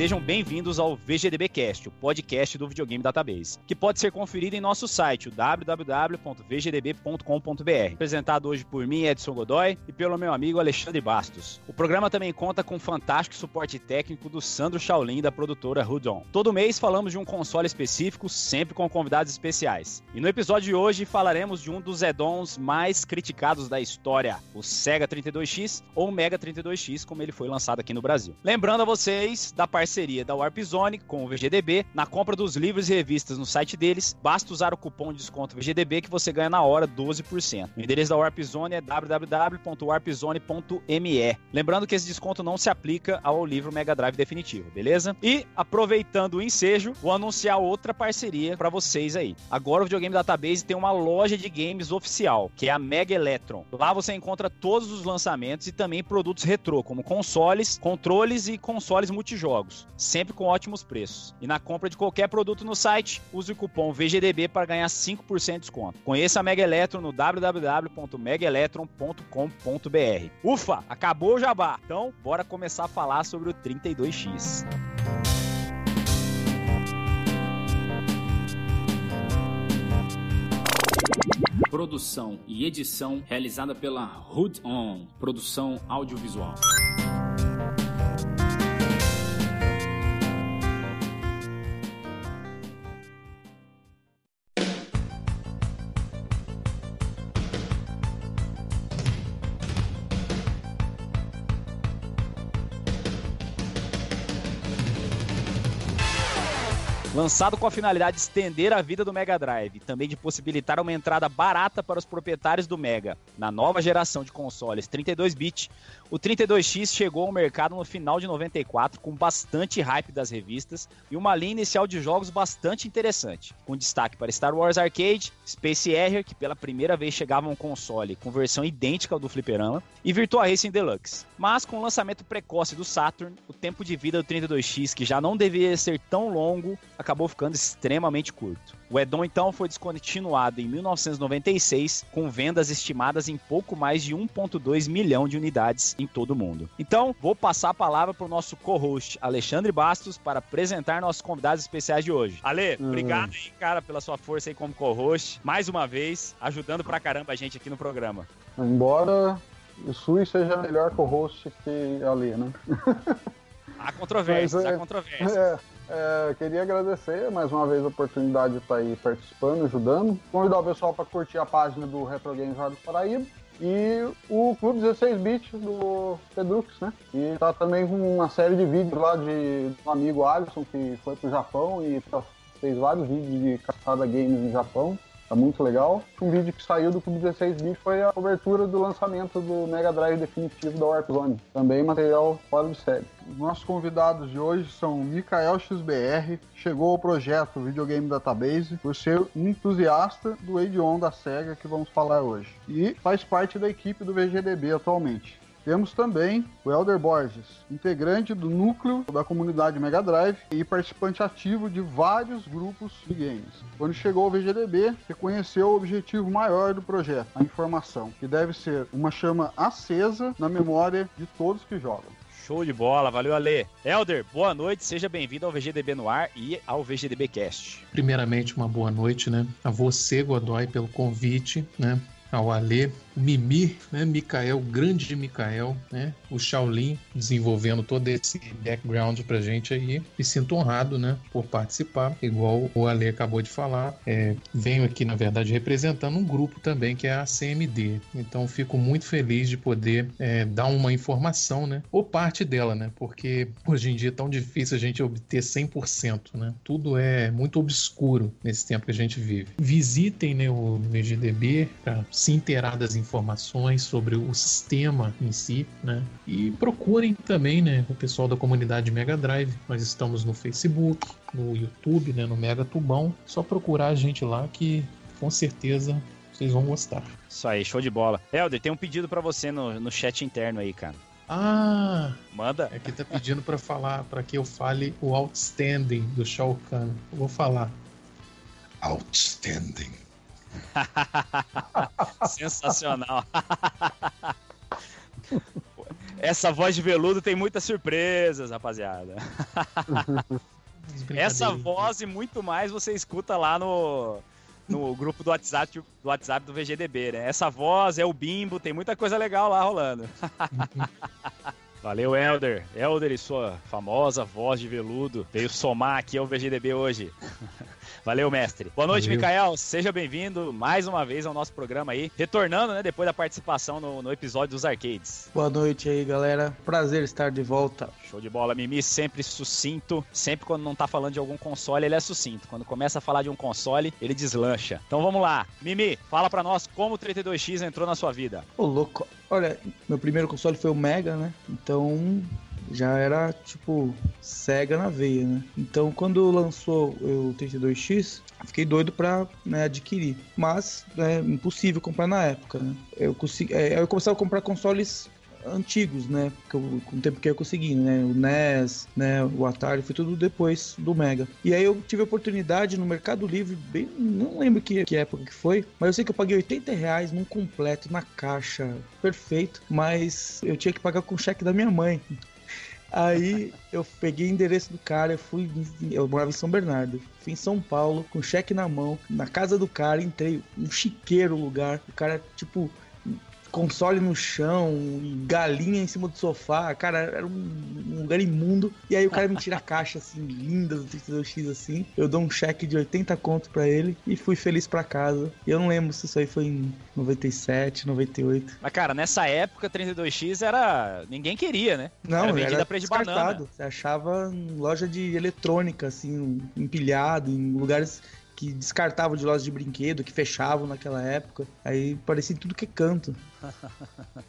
Sejam bem-vindos ao VGDBcast, o podcast do Videogame Database, que pode ser conferido em nosso site, o www.vgdb.com.br. Apresentado hoje por mim, Edson Godoy, e pelo meu amigo Alexandre Bastos. O programa também conta com um fantástico suporte técnico do Sandro Shaolin, da produtora Hoodon. Todo mês falamos de um console específico, sempre com convidados especiais. E no episódio de hoje falaremos de um dos add-ons mais criticados da história, o Sega 32X ou Mega 32X, como ele foi lançado aqui no Brasil. Lembrando a vocês da parceria da Warp Zone com o VGDB. Na compra dos livros e revistas no site deles, basta usar o cupom de desconto VGDB que você ganha na hora 12%. O endereço da Warp Zone é www.warpzone.me. Lembrando que esse desconto não se aplica ao livro Mega Drive definitivo, beleza? E aproveitando o ensejo, vou anunciar outra parceria para vocês aí. Agora o Videogame Database tem uma loja de games oficial, que é a Mega Electron. Lá você encontra todos os lançamentos e também produtos retrô, como consoles, controles e consoles multijogos sempre com ótimos preços. E na compra de qualquer produto no site, use o cupom VGDB para ganhar 5% de desconto. Conheça a Mega Electron no www.megaelectron.com.br. Ufa, acabou o jabá. Então, bora começar a falar sobre o 32X. Produção e edição realizada pela Hood On, produção audiovisual. Lançado com a finalidade de estender a vida do Mega Drive e também de possibilitar uma entrada barata para os proprietários do Mega na nova geração de consoles 32-bit, o 32X chegou ao mercado no final de 94 com bastante hype das revistas e uma linha inicial de jogos bastante interessante, com destaque para Star Wars Arcade, Space Harrier, que pela primeira vez chegava a um console com versão idêntica ao do fliperama, e Virtua Racing Deluxe. Mas com o lançamento precoce do Saturn, o tempo de vida do 32X, que já não deveria ser tão longo, acabou ficando extremamente curto. O Edon então foi descontinuado em 1996, com vendas estimadas em pouco mais de 1,2 milhão de unidades em todo o mundo. Então, vou passar a palavra para o nosso co-host Alexandre Bastos para apresentar nossos convidados especiais de hoje. Ale, hum. obrigado aí, cara, pela sua força aí como co-host, mais uma vez, ajudando pra caramba a gente aqui no programa. Embora o Sui seja melhor co-host que a Ale, né? Há controvérsias, há é, controvérsias. É, é, queria agradecer mais uma vez a oportunidade de estar aí participando, ajudando. Convidar o pessoal para curtir a página do Retro Games Rádio Paraíba e o Clube 16 Bits do Pedrux, né? E tá também com uma série de vídeos lá de um amigo Alisson que foi pro Japão e fez vários vídeos de caçada games no Japão. Tá muito legal. Um vídeo que saiu do Clube 16 Bits foi a cobertura do lançamento do Mega Drive definitivo da Warp Zone. Também material fora de série. Os nossos convidados de hoje são Mikael XBR, chegou ao projeto Videogame Database por ser entusiasta do Aid-On da SEGA que vamos falar hoje. E faz parte da equipe do VGDB atualmente. Temos também o Elder Borges, integrante do núcleo da comunidade Mega Drive e participante ativo de vários grupos de games. Quando chegou ao VGDB, reconheceu o objetivo maior do projeto, a informação, que deve ser uma chama acesa na memória de todos que jogam. Show de bola, valeu Ale. Elder, boa noite, seja bem-vindo ao VGDB no ar e ao VGDB Cast. Primeiramente, uma boa noite, né? A você, Godoy, pelo convite, né? Ao Ale, Mimi, né? Mikael, grande Mikael, né? O Shaolin desenvolvendo todo esse background pra gente aí. Me sinto honrado, né? Por participar, igual o Ale acabou de falar. É, venho aqui, na verdade, representando um grupo também que é a CMD. Então fico muito feliz de poder é, dar uma informação, né? Ou parte dela, né? Porque hoje em dia é tão difícil a gente obter 100%, né? Tudo é muito obscuro nesse tempo que a gente vive. Visitem né, o VGDB para se inteirar das informações sobre o sistema em si, né? E procurem também, né, o pessoal da comunidade Mega Drive. Nós estamos no Facebook, no YouTube, né, no Mega Tubão. Só procurar a gente lá que com certeza vocês vão gostar. Isso aí, show de bola. Helder, tem um pedido para você no, no chat interno aí, cara. Ah! Manda. É que tá pedindo para falar, para que eu fale o outstanding do Shao Kahn. Eu vou falar. Outstanding. Sensacional. Essa voz de veludo tem muitas surpresas, rapaziada. Essa voz e muito mais você escuta lá no, no grupo do WhatsApp, do WhatsApp do VGDB, né? Essa voz é o bimbo, tem muita coisa legal lá rolando. Valeu, Elder. Elder e sua famosa voz de veludo veio somar aqui ao VGDB hoje. Valeu, mestre. Boa noite, Valeu. Mikael. Seja bem-vindo mais uma vez ao nosso programa aí. Retornando, né, depois da participação no, no, episódio dos arcades. Boa noite aí, galera. Prazer estar de volta. Show de bola. Mimi sempre sucinto. Sempre quando não tá falando de algum console, ele é sucinto. Quando começa a falar de um console, ele deslancha. Então vamos lá. Mimi, fala pra nós como o 32X entrou na sua vida. Ô, louco. Olha, meu primeiro console foi o Mega, né? Então já era tipo cega na veia, né? Então quando lançou o 32X, fiquei doido pra né, adquirir. Mas é impossível comprar na época, né? Eu, consegui, é, eu começava a comprar consoles antigos, né? Que eu, com o tempo que eu consegui, né? O NES, né? O Atari, foi tudo depois do Mega. E aí eu tive a oportunidade no Mercado Livre, bem, não lembro que, que época que foi, mas eu sei que eu paguei 80 reais num completo, na caixa, perfeito, mas eu tinha que pagar com cheque da minha mãe. Aí eu peguei o endereço do cara, eu fui. Eu morava em São Bernardo. Fui em São Paulo, com cheque na mão, na casa do cara, entrei, um chiqueiro lugar. O cara, tipo, console no chão, galinha em cima do sofá, cara, era um, um lugar imundo. E aí o cara me tira a caixa assim, linda do 32X assim. Eu dou um cheque de 80 contos para ele e fui feliz para casa. E eu não lembro se isso aí foi em 97, 98. Mas cara, nessa época 32X era ninguém queria, né? Não, era vendida era preço de banana. Você achava em loja de eletrônica assim, empilhado em lugares que descartavam de lojas de brinquedo, que fechavam naquela época. Aí parecia tudo que é canto.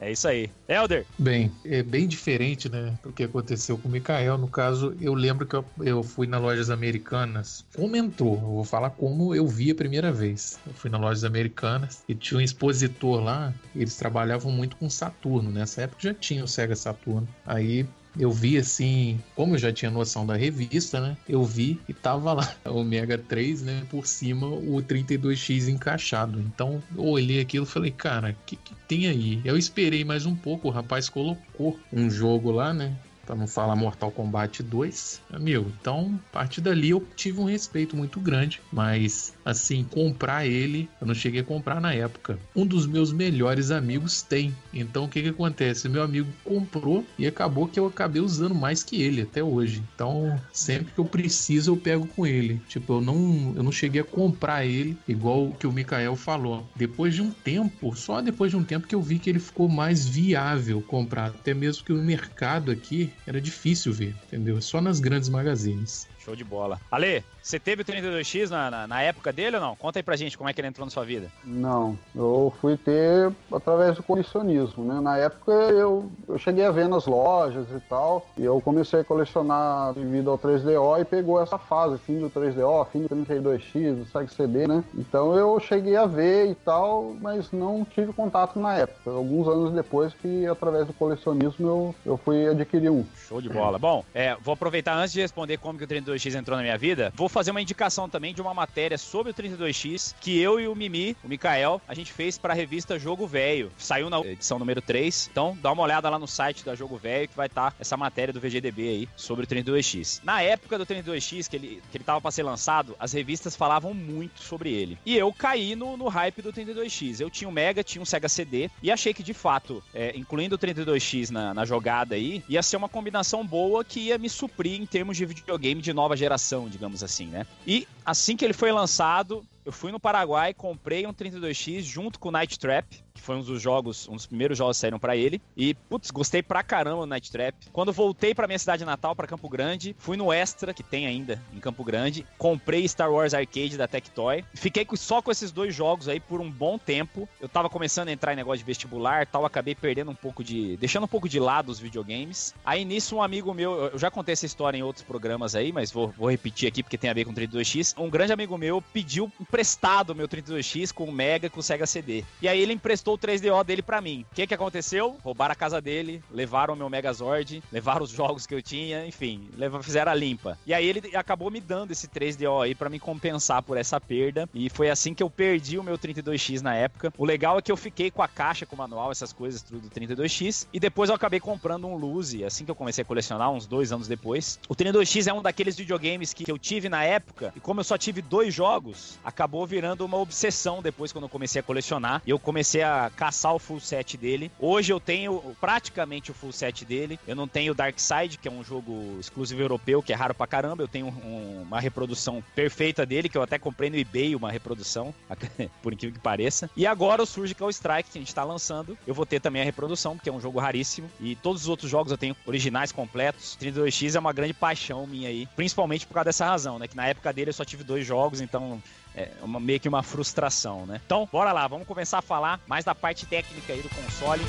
É isso aí. Elder! Bem, é bem diferente, né, do que aconteceu com o Mikael. No caso, eu lembro que eu, eu fui nas lojas americanas. Como entrou? Eu vou falar como eu vi a primeira vez. Eu fui nas lojas americanas e tinha um expositor lá. Eles trabalhavam muito com Saturno. Nessa época já tinha o Sega Saturno. Aí eu vi assim, como eu já tinha noção da revista, né? Eu vi e tava lá o Omega 3, né? Por cima o 32X encaixado. Então eu olhei aquilo e falei, cara, o que, que tem aí? Eu esperei mais um pouco, o rapaz colocou um jogo lá, né? Para não falar Mortal Kombat 2, amigo. Então, a partir dali eu tive um respeito muito grande, mas assim, comprar ele, eu não cheguei a comprar na época. Um dos meus melhores amigos tem. Então, o que que acontece? Meu amigo comprou e acabou que eu acabei usando mais que ele até hoje. Então, sempre que eu preciso, eu pego com ele. Tipo, eu não, eu não cheguei a comprar ele igual que o Mikael falou. Depois de um tempo, só depois de um tempo que eu vi que ele ficou mais viável comprar, até mesmo que o mercado aqui era difícil ver, entendeu? Só nas grandes magazines. Show de bola. Ale, você teve o 32X na, na, na, época dele ou não? Conta aí pra gente como é que ele entrou na sua vida. Não, eu fui ter através do colecionismo, né? Na época eu, eu cheguei a ver nas lojas e tal, e eu comecei a colecionar devido ao 3DO e pegou essa fase, fim do 3DO, fim do 32X, do Sega CD, né? Então eu cheguei a ver e tal, mas não tive contato na época. Alguns anos depois que através do colecionismo eu, eu fui adquirir um. Show de bola. Bom, é, vou aproveitar antes de responder como que o 32X entrou na minha vida, vou fazer uma indicação também de uma matéria sobre o 32X que eu e o Mimi, o Mikael, a gente fez para a revista Jogo Velho. Saiu na edição número 3. Então, dá uma olhada lá no site da Jogo Velho que vai estar tá essa matéria do VGDB aí sobre o 32X. Na época do 32X, que ele, que ele tava para ser lançado, as revistas falavam muito sobre ele. E eu caí no, no hype do 32X. Eu tinha um Mega, tinha um Sega CD e achei que de fato, é, incluindo o 32X na, na jogada aí, ia ser uma combinação boa que ia me suprir em termos de videogame de nova geração, digamos assim, né? E assim que ele foi lançado, eu fui no Paraguai, comprei um 32X junto com o Night Trap, que foi um dos jogos, um dos primeiros jogos que saíram para ele. E, putz, gostei pra caramba do Night Trap. Quando voltei pra minha cidade natal, para Campo Grande, fui no Extra, que tem ainda em Campo Grande, comprei Star Wars Arcade da Tectoy. Fiquei só com esses dois jogos aí por um bom tempo. Eu tava começando a entrar em negócio de vestibular tal, acabei perdendo um pouco de. deixando um pouco de lado os videogames. Aí nisso, um amigo meu, eu já contei essa história em outros programas aí, mas vou, vou repetir aqui porque tem a ver com 32X. Um grande amigo meu pediu emprestado o meu 32X com o Mega com o Sega CD. E aí ele emprestou o 3DO dele para mim. O que que aconteceu? Roubaram a casa dele, levaram o meu Megazord, levaram os jogos que eu tinha, enfim, fizeram a limpa. E aí ele acabou me dando esse 3DO aí para me compensar por essa perda. E foi assim que eu perdi o meu 32X na época. O legal é que eu fiquei com a caixa, com o manual, essas coisas tudo do 32X. E depois eu acabei comprando um Luzi, assim que eu comecei a colecionar, uns dois anos depois. O 32X é um daqueles videogames que eu tive na época. E como eu só tive dois jogos, acabou virando uma obsessão depois quando eu comecei a colecionar. E eu comecei a caçar o full set dele. Hoje eu tenho praticamente o full set dele. Eu não tenho Dark Side, que é um jogo exclusivo europeu, que é raro pra caramba. Eu tenho um, uma reprodução perfeita dele, que eu até comprei no eBay uma reprodução, por incrível que pareça. E agora o Surgical Strike, que a gente tá lançando, eu vou ter também a reprodução, porque é um jogo raríssimo. E todos os outros jogos eu tenho originais completos. 32X é uma grande paixão minha aí, principalmente por causa dessa razão, né? Que na época dele eu só tive dois jogos, então é uma, meio que uma frustração, né? Então, bora lá, vamos começar a falar mais da parte técnica aí do console.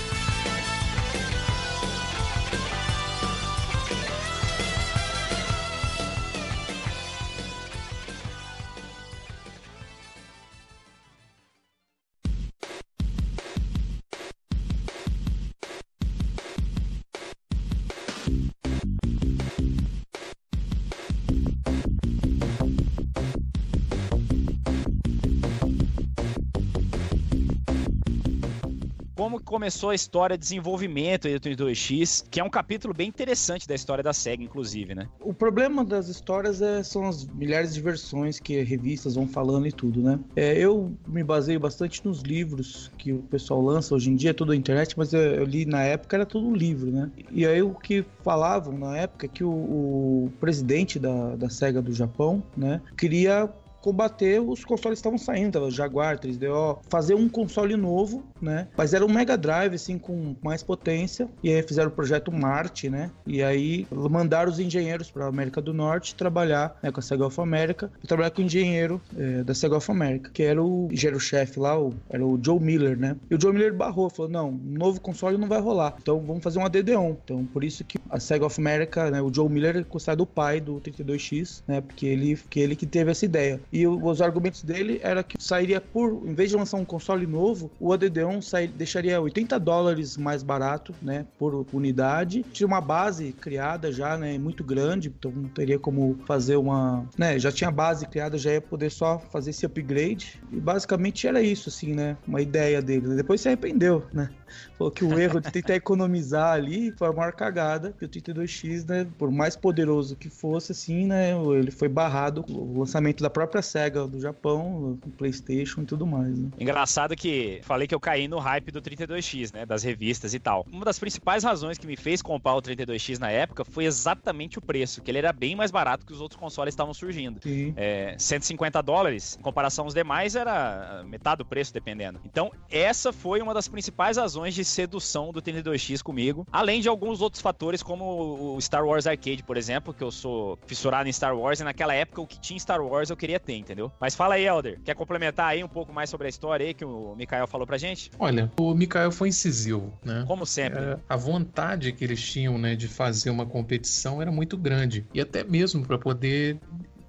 Começou a história de desenvolvimento do 32X, que é um capítulo bem interessante da história da SEGA, inclusive, né? O problema das histórias é, são as milhares de versões que revistas vão falando e tudo, né? É, eu me baseio bastante nos livros que o pessoal lança hoje em dia, tudo na internet, mas eu, eu li na época, era tudo livro, né? E aí o que falavam na época é que o, o presidente da, da SEGA do Japão, né, queria combater os consoles que estavam saindo, o Jaguar, 3DO, fazer um console novo, né? Mas era um Mega Drive, assim, com mais potência. E aí fizeram o projeto Marte, né? E aí mandaram os engenheiros para América do Norte trabalhar né, com a Sega of America, e trabalhar com o engenheiro é, da Sega of America, que era o engenheiro-chefe lá, o, era o Joe Miller, né? E o Joe Miller barrou, falou: não, novo console não vai rolar. Então vamos fazer um ADD-ON. Então por isso que a Sega of America, né? O Joe Miller é considerado o pai do 32X, né? Porque ele que ele que teve essa ideia. E os argumentos dele era que sairia por, em vez de lançar um console novo, o ADD-ON deixaria 80 dólares mais barato, né, por unidade. Tinha uma base criada já, né, muito grande, então não teria como fazer uma, né, já tinha base criada, já ia poder só fazer esse upgrade. E basicamente era isso, assim, né, uma ideia dele. Depois se arrependeu, né? Falou que o erro de tentar economizar ali foi a maior cagada, que o 32X, né, por mais poderoso que fosse, assim, né, ele foi barrado o lançamento da própria Sega do Japão, o PlayStation e tudo mais. Né? Engraçado que falei que eu caí no hype do 32X, né? Das revistas e tal. Uma das principais razões que me fez comprar o 32X na época foi exatamente o preço, que ele era bem mais barato que os outros consoles estavam surgindo. Sim. É, 150 dólares, em comparação aos demais, era metade do preço, dependendo. Então, essa foi uma das principais razões de sedução do 32X comigo, além de alguns outros fatores, como o Star Wars Arcade, por exemplo, que eu sou fissurado em Star Wars, e naquela época o que tinha Star Wars eu queria ter, entendeu? Mas fala aí, Elder, quer complementar aí um pouco mais sobre a história aí que o Mikael falou pra gente? Olha, o Mikael foi incisivo, né? Como sempre. É, a vontade que eles tinham, né, de fazer uma competição era muito grande. E até mesmo para poder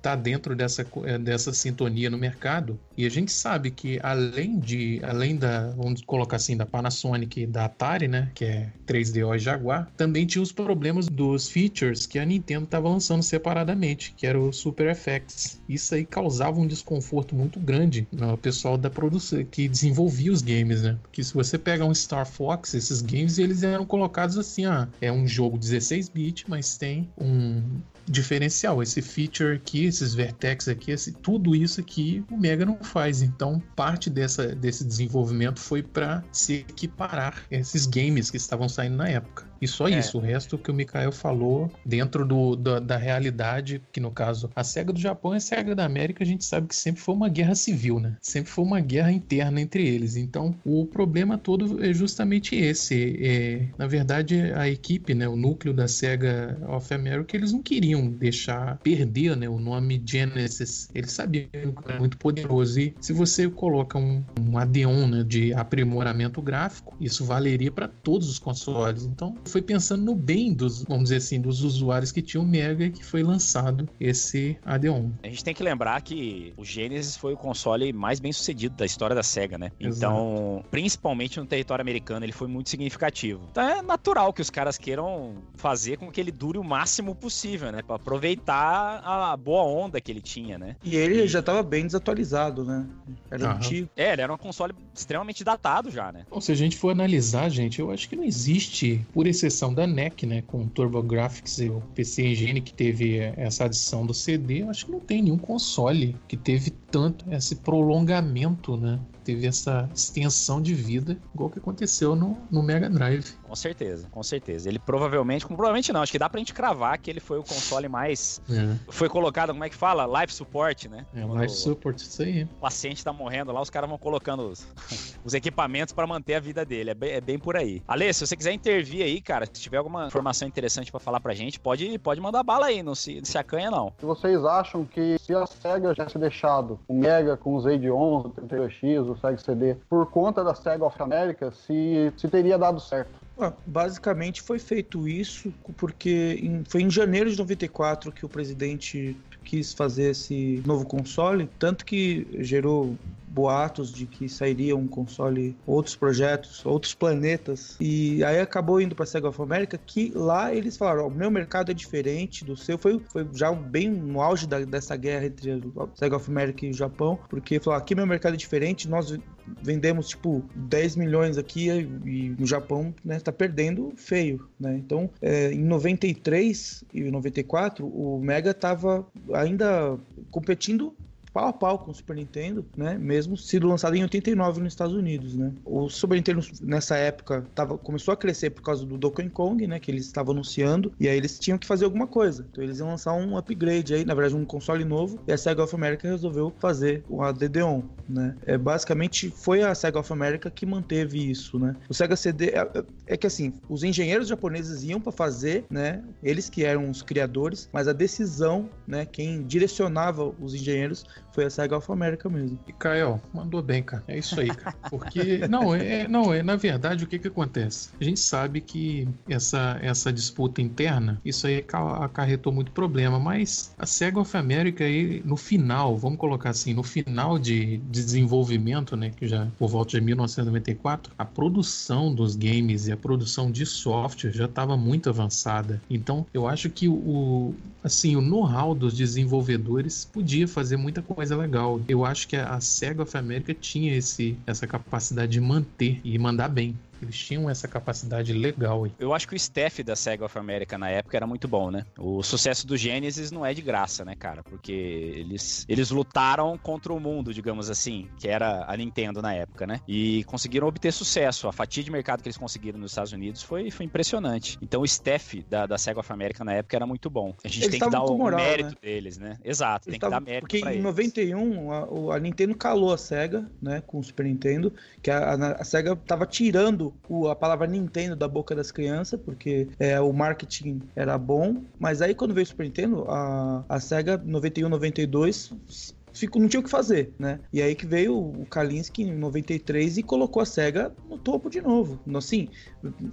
está dentro dessa, eh, dessa sintonia no mercado. E a gente sabe que além de, além da, vamos colocar assim, da Panasonic e da Atari, né, que é 3DO e Jaguar, também tinha os problemas dos features que a Nintendo estava lançando separadamente, que era o Super FX. Isso aí causava um desconforto muito grande no pessoal da produção que desenvolvia os games, né? Porque se você pega um Star Fox, esses games eles eram colocados assim, ah, é um jogo 16 bit, mas tem um diferencial. Esse feature aqui, esses vertex aqui, esse, tudo isso aqui o Mega não faz. Então, parte dessa, desse desenvolvimento foi para se equiparar esses games que estavam saindo na época. E só é. isso, o resto que o Mikael falou, dentro do, da, da, realidade, que no caso, a SEGA do Japão e a SEGA da América, a gente sabe que sempre foi uma guerra civil, né? Sempre foi uma guerra interna entre eles. Então, o problema todo é justamente esse. É, na verdade, a equipe, né, o núcleo da SEGA of America, eles não queriam deixar perder né, o nome Genesis. Eles sabiam que era muito poderoso. E se você coloca um, um add-on né, de aprimoramento gráfico, isso valeria para todos os consoles. Então, foi pensando no bem dos, vamos dizer assim, dos usuários que tinham Mega que foi lançado esse AD1. A gente tem que lembrar que o Genesis foi o console mais bem sucedido da história da SEGA, né? Então, Exato. principalmente no território americano, ele foi muito significativo. Então é natural que os caras queiram fazer com que ele dure o máximo possível, né? Pra aproveitar a boa onda que ele tinha, né? E ele e... já tava bem desatualizado, né? Era uhum. antigo. É, ele era um console extremamente datado já, né? Bom, se a gente for analisar, gente, eu acho que não existe, por exceção da NEC, né? Com o TurboGrafx e o PC Engine que teve essa adição do CD, acho que não tem nenhum console que teve tanto esse prolongamento, né? Teve essa extensão de vida, igual que aconteceu no, no Mega Drive. Com certeza, com certeza. Ele provavelmente, com provavelmente não, acho que dá pra gente cravar que ele foi o console mais. É. Foi colocado, como é que fala? Life support, né? É, Quando life support, isso aí. O paciente tá morrendo lá, os caras vão colocando os, os equipamentos para manter a vida dele. É bem, é bem por aí. Ale, se você quiser intervir aí, cara, se tiver alguma informação interessante para falar pra gente, pode, pode mandar bala aí, não se, se acanha não. Se vocês acham que se a SEGA tivesse deixado o Mega com os Raid 11, o 32X, o Sega CD, por conta da SEGA of America, se, se teria dado certo. Ah, basicamente foi feito isso porque em, foi em janeiro de 94 que o presidente quis fazer esse novo console, tanto que gerou boatos de que sairia um console, outros projetos, outros planetas. E aí acabou indo para Sega of America, que lá eles falaram: o meu mercado é diferente do seu. Foi, foi já bem no auge da, dessa guerra entre Sega of America e o Japão, porque falou: aqui meu mercado é diferente, nós vendemos tipo 10 milhões aqui e no Japão né, tá perdendo feio, né? Então, é, em 93 e 94, o Mega tava ainda competindo pau a pau com o Super Nintendo, né? Mesmo sido lançado em 89 nos Estados Unidos, né? O Super Nintendo nessa época tava, começou a crescer por causa do Donkey Kong, né? Que eles estavam anunciando e aí eles tinham que fazer alguma coisa. Então eles iam lançar um upgrade aí, na verdade um console novo e a Sega of America resolveu fazer o ADD-ON, né? É, basicamente foi a Sega of America que manteve isso, né? O Sega CD é, é que assim, os engenheiros japoneses iam para fazer, né? Eles que eram os criadores, mas a decisão, né? Quem direcionava os engenheiros foi a Sega of America mesmo. E Caio, mandou bem, cara. É isso aí, cara. Porque, não, é, não, é, na verdade, o que que acontece? A gente sabe que essa, essa disputa interna, isso aí acarretou muito problema, mas a Sega of America aí, no final, vamos colocar assim, no final de, de desenvolvimento, né, que já por volta de 1994, a produção dos games e a produção de software já estava muito avançada. Então, eu acho que o, assim, o know-how dos desenvolvedores podia fazer muita coisa coisa legal. Eu acho que a Sega of America tinha esse, essa capacidade de manter e mandar bem. Eles tinham essa capacidade legal aí. Eu acho que o staff da Sega of America na época era muito bom, né? O sucesso do Genesis não é de graça, né, cara? Porque eles, eles lutaram contra o mundo, digamos assim, que era a Nintendo na época, né? E conseguiram obter sucesso. A fatia de mercado que eles conseguiram nos Estados Unidos foi, foi impressionante. Então o staff da, da Sega of America na época era muito bom. A gente eles tem que dar o moral, mérito né? deles, né? Exato, eles tem tavam, que dar mérito Porque em 91 a, a, Nintendo calou a Sega, né, com o Super Nintendo, que a, a, a Sega tava tirando o, a palavra Nintendo da boca das crianças, porque é, o marketing era bom. Mas aí quando veio o Super Nintendo, a, a SEGA 91, 92 ficou, não tinha o que fazer, né? E aí que veio o Kalinski em 93 e colocou a SEGA no topo de novo. Assim,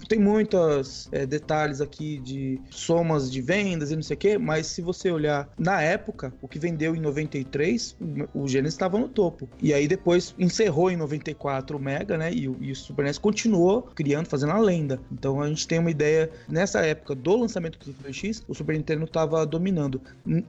tem muitos é, detalhes aqui de somas de vendas e não sei o quê, mas se você olhar na época, o que vendeu em 93, o Genesis estava no topo. E aí depois encerrou em 94 o Mega, né? E, e o Super NES continuou criando, fazendo a lenda. Então a gente tem uma ideia, nessa época do lançamento do 32X, o Super Nintendo estava dominando.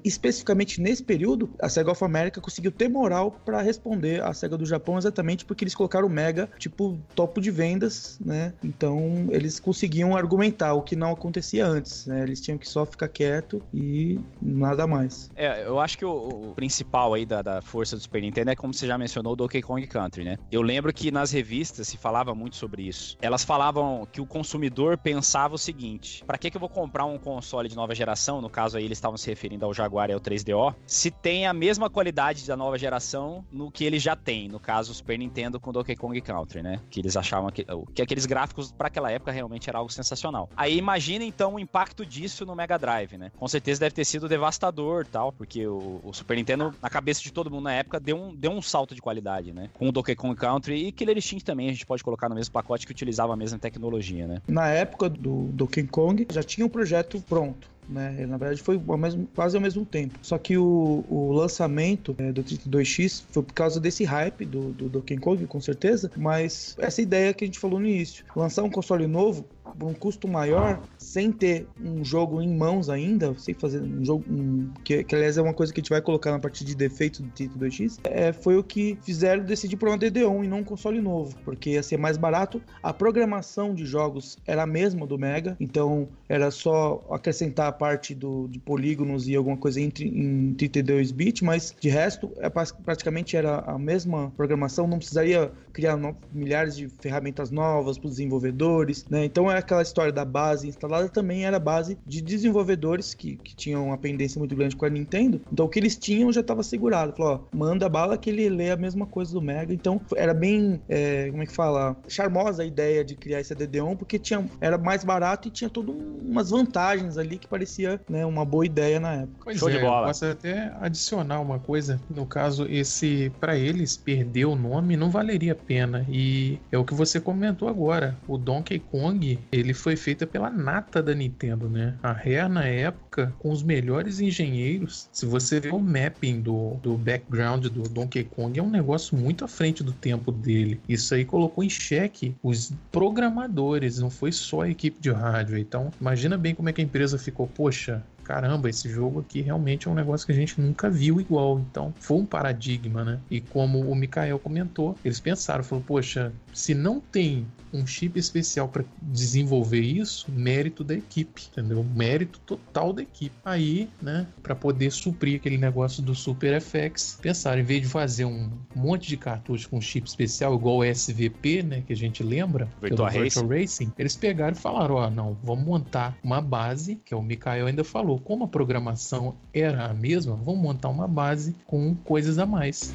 Especificamente nesse período, a Sega of America conseguiu ter moral para responder à SEGA do Japão exatamente porque eles colocaram o Mega, tipo, topo de vendas, né? Então eles conseguiam argumentar o que não acontecia antes, né? Eles tinham que só ficar quieto e nada mais. É, eu acho que o, o principal aí da, da, força do Super Nintendo é como você já mencionou, o Donkey Kong Country, né? Eu lembro que nas revistas se falava muito sobre isso. Elas falavam que o consumidor pensava o seguinte: para que, que eu vou comprar um console de nova geração? No caso aí eles estavam se referindo ao Jaguar e ao 3DO, se tem a mesma qualidade da nova geração no que ele já tem, no caso o Super Nintendo com Donkey Kong Country, né? Que eles achavam que, que aqueles gráficos para aquela época realmente era algo sensacional. Aí imagina então o impacto disso no Mega Drive, né? Com certeza deve ter sido devastador, tal, porque o, o Super Nintendo na cabeça de todo mundo na época deu um, deu um salto de qualidade, né? Com o Donkey Kong Country e Killer Instinct também a gente pode colocar no mesmo pacote que utilizava a mesma tecnologia, né? Na época do Donkey Kong já tinha um projeto pronto né? Na verdade foi ao mesmo, quase ao mesmo tempo. Só que o, o lançamento é, do 32X foi por causa desse hype do, do Donkey Kong, com certeza, mas essa ideia que a gente falou no início, lançar um console novo por um custo maior, sem ter um jogo em mãos ainda, sem fazer um jogo. Um, que, que, aliás é uma coisa que a gente vai colocar na parte de defeitos do Tito 2X, é, foi o que fizeram decidir por uma DD1 e não um console novo, porque ia ser mais barato. A programação de jogos era a mesma do Mega, então era só acrescentar a parte do, de polígonos e alguma coisa em, em 32 bits, mas de resto é, praticamente era a mesma programação, não precisaria criar no, milhares de ferramentas novas para os desenvolvedores, né? Então é aquela história da base instalada também era base de desenvolvedores que, que tinham uma pendência muito grande com a Nintendo. Então o que eles tinham já estava segurado. Falou, ó, manda bala que ele lê a mesma coisa do Mega. Então era bem, é, como é que fala? Charmosa a ideia de criar esse DD1, porque tinha, era mais barato e tinha todas umas vantagens ali que parecia né, uma boa ideia na época. Pois Show é, de bola. Posso até adicionar uma coisa. No caso, esse, para eles, perder o nome não valeria a pena. E é o que você comentou agora. O Donkey Kong, ele foi feito pela nata da Nintendo, né? A Rare, na época, com os melhores engenheiros. Se você vê o mapping do, do background do Donkey Kong, é um negócio muito à frente do tempo dele. Isso aí colocou em xeque os programadores, não foi só a equipe de rádio. Então, imagina bem como é que a empresa ficou, poxa, caramba, esse jogo aqui realmente é um negócio que a gente nunca viu igual. Então, foi um paradigma, né? E como o Mikael comentou, eles pensaram, falou, poxa, se não tem um chip especial para desenvolver isso, mérito da equipe, entendeu? Mérito total da equipe. Aí, né, para poder suprir aquele negócio do Super FX, pensaram em vez de fazer um monte de cartuchos com chip especial igual o SVP, né, que a gente lembra, Virtual, Virtual Racing, eles pegaram e falaram, ó, oh, não, vamos montar uma base, que é o Mikael ainda falou, como a programação era a mesma, vamos montar uma base com coisas a mais.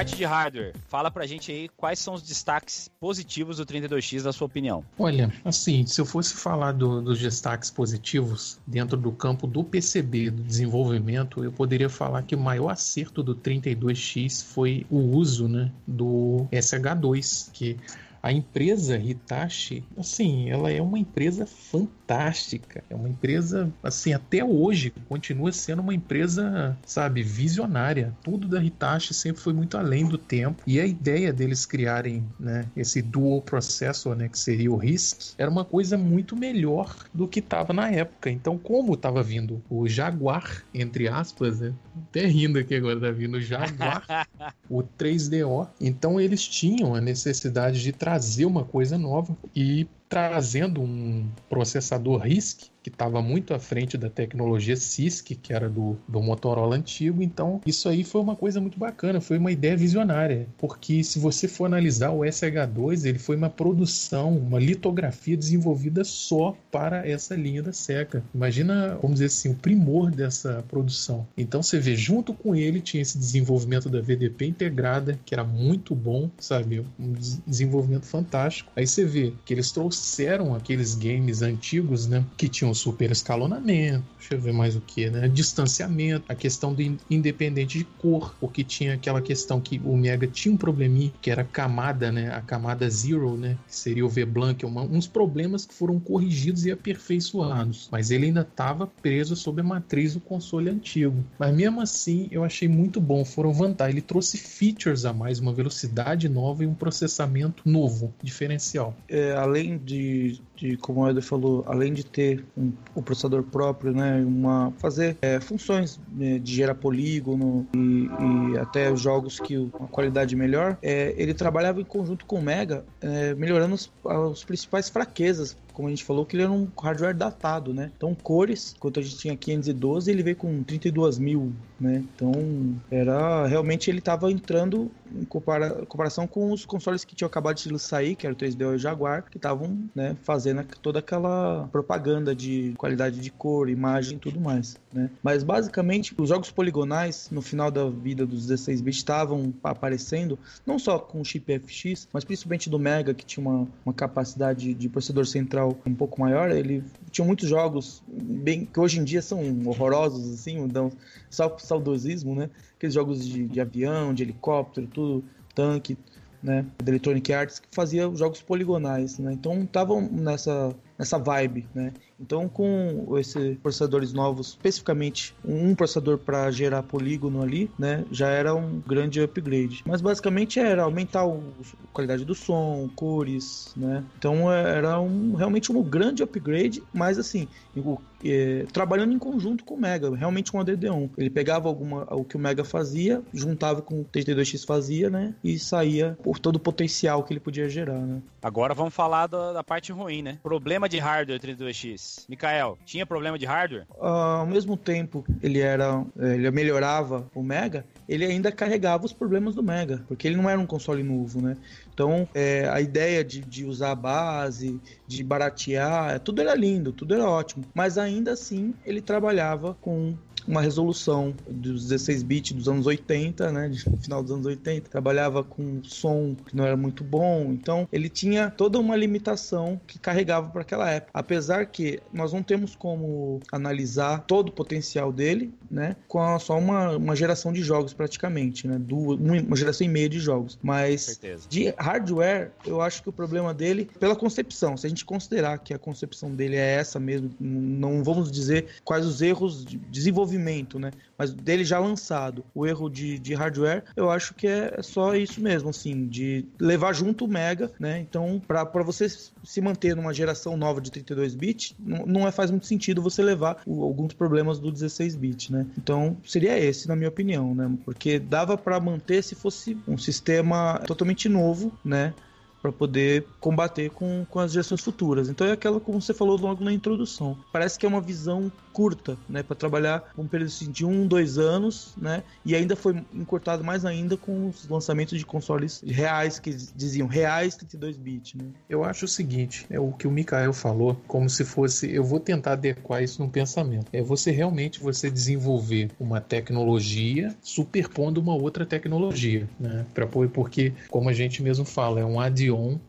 Parte de hardware, fala pra gente aí quais são os destaques positivos do 32X, na sua opinião. Olha, assim, se eu fosse falar do, dos destaques positivos dentro do campo do PCB, do desenvolvimento, eu poderia falar que o maior acerto do 32X foi o uso né, do SH2, que a empresa Hitachi, assim, ela é uma empresa fantástica. É uma empresa, assim, até hoje continua sendo uma empresa, sabe, visionária. Tudo da Hitachi sempre foi muito além do tempo. E a ideia deles criarem, né, esse dual processor, né, que seria o RISC, era uma coisa muito melhor do que estava na época. Então, como estava vindo o Jaguar, entre aspas, né, até rindo aqui agora, tá vindo o Jaguar, o 3DO, então eles tinham a necessidade de trazer trazer uma coisa nova e trazendo um processador RISC que estava muito à frente da tecnologia CISC, que era do, do Motorola antigo. Então, isso aí foi uma coisa muito bacana, foi uma ideia visionária. Porque se você for analisar o SH2, ele foi uma produção, uma litografia desenvolvida só para essa linha da Seca. Imagina, vamos dizer assim, o primor dessa produção. Então, você vê, junto com ele tinha esse desenvolvimento da VDP integrada, que era muito bom, sabe? Um desenvolvimento fantástico. Aí você vê que eles trouxeram aqueles games antigos, né? Que tinham o super escalonamento, deixa eu ver mais o que, né? Distanciamento, a questão do independente de cor, porque tinha aquela questão que o Mega tinha um probleminha, que era a camada, né? A camada zero, né? Que seria o V-Blank, uma, uns problemas que foram corrigidos e aperfeiçoados, mas ele ainda estava preso sob a matriz do console antigo. Mas mesmo assim, eu achei muito bom, foram vantagens. Ele trouxe features a mais, uma velocidade nova e um processamento novo, diferencial. É, além de, de como o Eder falou, além de ter um, o processador próprio, né, uma fazer é, funções né, de gerar polígono e, e, até jogos que uma qualidade melhor, é, ele trabalhava em conjunto com o Mega, é, melhorando os, as principais fraquezas como a gente falou, que ele era um hardware datado, né? Então, cores, enquanto a gente tinha 512, ele veio com 32 mil, né? Então, era realmente ele estava entrando em compara comparação com os consoles que tinham acabado de sair, que era o 3DO e o Jaguar, que estavam né, fazendo toda aquela propaganda de qualidade de cor, imagem e tudo mais. Né? Mas basicamente, os jogos poligonais no final da vida dos 16 bits estavam aparecendo, não só com o chip FX, mas principalmente do Mega, que tinha uma, uma capacidade de processador central um pouco maior. Ele tinha muitos jogos bem que hoje em dia são horrorosos, assim, dão só saudosismo, né? Aqueles jogos de, de avião, de helicóptero, tudo, tanque, né? Da Electronic Arts, que fazia jogos poligonais, né? Então estavam nessa, nessa vibe, né? Então, com esses processadores novos, especificamente um processador para gerar polígono ali, né, já era um grande upgrade. Mas basicamente era aumentar a qualidade do som, cores, né? Então era um, realmente um grande upgrade, mas assim, o, é, trabalhando em conjunto com o Mega, realmente com o DD1. Ele pegava alguma, o que o Mega fazia, juntava com o 32X fazia, né? E saía por todo o potencial que ele podia gerar, né? Agora vamos falar da, da parte ruim, né? Problema de hardware 32X. Mikael, tinha problema de hardware? Uh, ao mesmo tempo ele era, ele melhorava o Mega, ele ainda carregava os problemas do Mega, porque ele não era um console novo, né? Então, é, a ideia de, de usar a base, de baratear, tudo era lindo, tudo era ótimo. Mas ainda assim, ele trabalhava com uma resolução dos 16 bits dos anos 80, né, de final dos anos 80, trabalhava com som que não era muito bom, então ele tinha toda uma limitação que carregava para aquela época. Apesar que nós não temos como analisar todo o potencial dele, né, com só uma, uma geração de jogos praticamente, né, duas, uma geração e meia de jogos. Mas de hardware, eu acho que o problema dele, pela concepção, se a gente considerar que a concepção dele é essa mesmo, não vamos dizer quais os erros de desenvolvimento desenvolvimento, né? Mas dele já lançado, o erro de, de hardware, eu acho que é só isso mesmo, assim, de levar junto o Mega, né? Então, para você se manter numa geração nova de 32 bits, não, não é, faz muito sentido você levar o, alguns problemas do 16 bit, né? Então, seria esse, na minha opinião, né? Porque dava para manter se fosse um sistema totalmente novo, né? Para poder combater com, com as gerações futuras. Então é aquela como você falou logo na introdução. Parece que é uma visão curta, né, para trabalhar um período assim, de um, dois anos, né, e ainda foi encurtado mais ainda com os lançamentos de consoles reais que diziam reais 32 bits, né. Eu acho o seguinte, é o que o Mikael falou, como se fosse, eu vou tentar adequar isso no pensamento. É você realmente você desenvolver uma tecnologia superpondo uma outra tecnologia, né, para porque como a gente mesmo fala, é um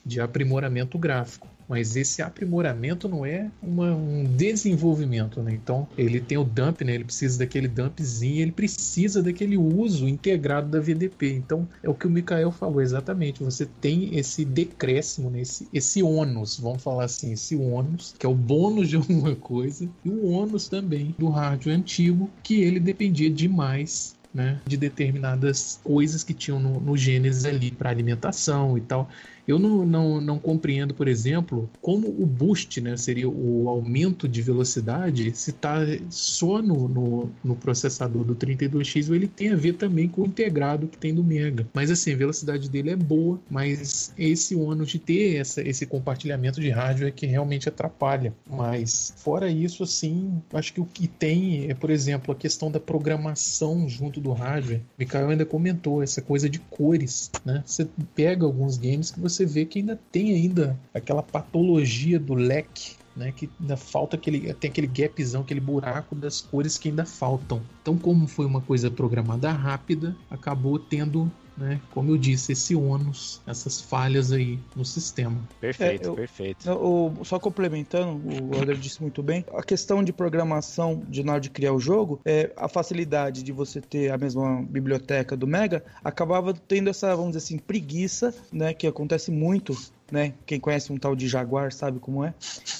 de aprimoramento gráfico mas esse aprimoramento não é uma, um desenvolvimento, né? Então ele tem o dump, né? Ele precisa daquele dumpzinho, ele precisa daquele uso integrado da VDP. Então é o que o Mikael falou exatamente. Você tem esse decréscimo, né? esse, esse ônus, vamos falar assim, esse ônus, que é o bônus de alguma coisa, e o ônus também do rádio antigo, que ele dependia demais né, de determinadas coisas que tinham no, no Gênesis ali para alimentação e tal. Eu não, não, não compreendo, por exemplo, como o boost, né, seria o aumento de velocidade, se está só no, no, no, processador do 32X ou ele tem a ver também com o integrado que tem do Mega. Mas assim, a velocidade dele é boa, mas esse ônus de ter essa, esse compartilhamento de rádio é que realmente atrapalha. Mas fora isso, assim, acho que o que tem é, por exemplo, a questão da programação junto do rádio. Mikael ainda comentou essa coisa de cores, né? Você pega alguns games que você você vê que ainda tem ainda aquela patologia do leque né, que ainda falta aquele tem aquele gapzão, aquele buraco das cores que ainda faltam. Então, como foi uma coisa programada rápida, acabou tendo né? Como eu disse, esse ônus, essas falhas aí no sistema. Perfeito, é, eu, perfeito. Eu, só complementando, o André disse muito bem, a questão de programação de na hora de criar o jogo, é, a facilidade de você ter a mesma biblioteca do Mega, acabava tendo essa, vamos dizer assim, preguiça, né? Que acontece muito né? Quem conhece um tal de Jaguar sabe como é.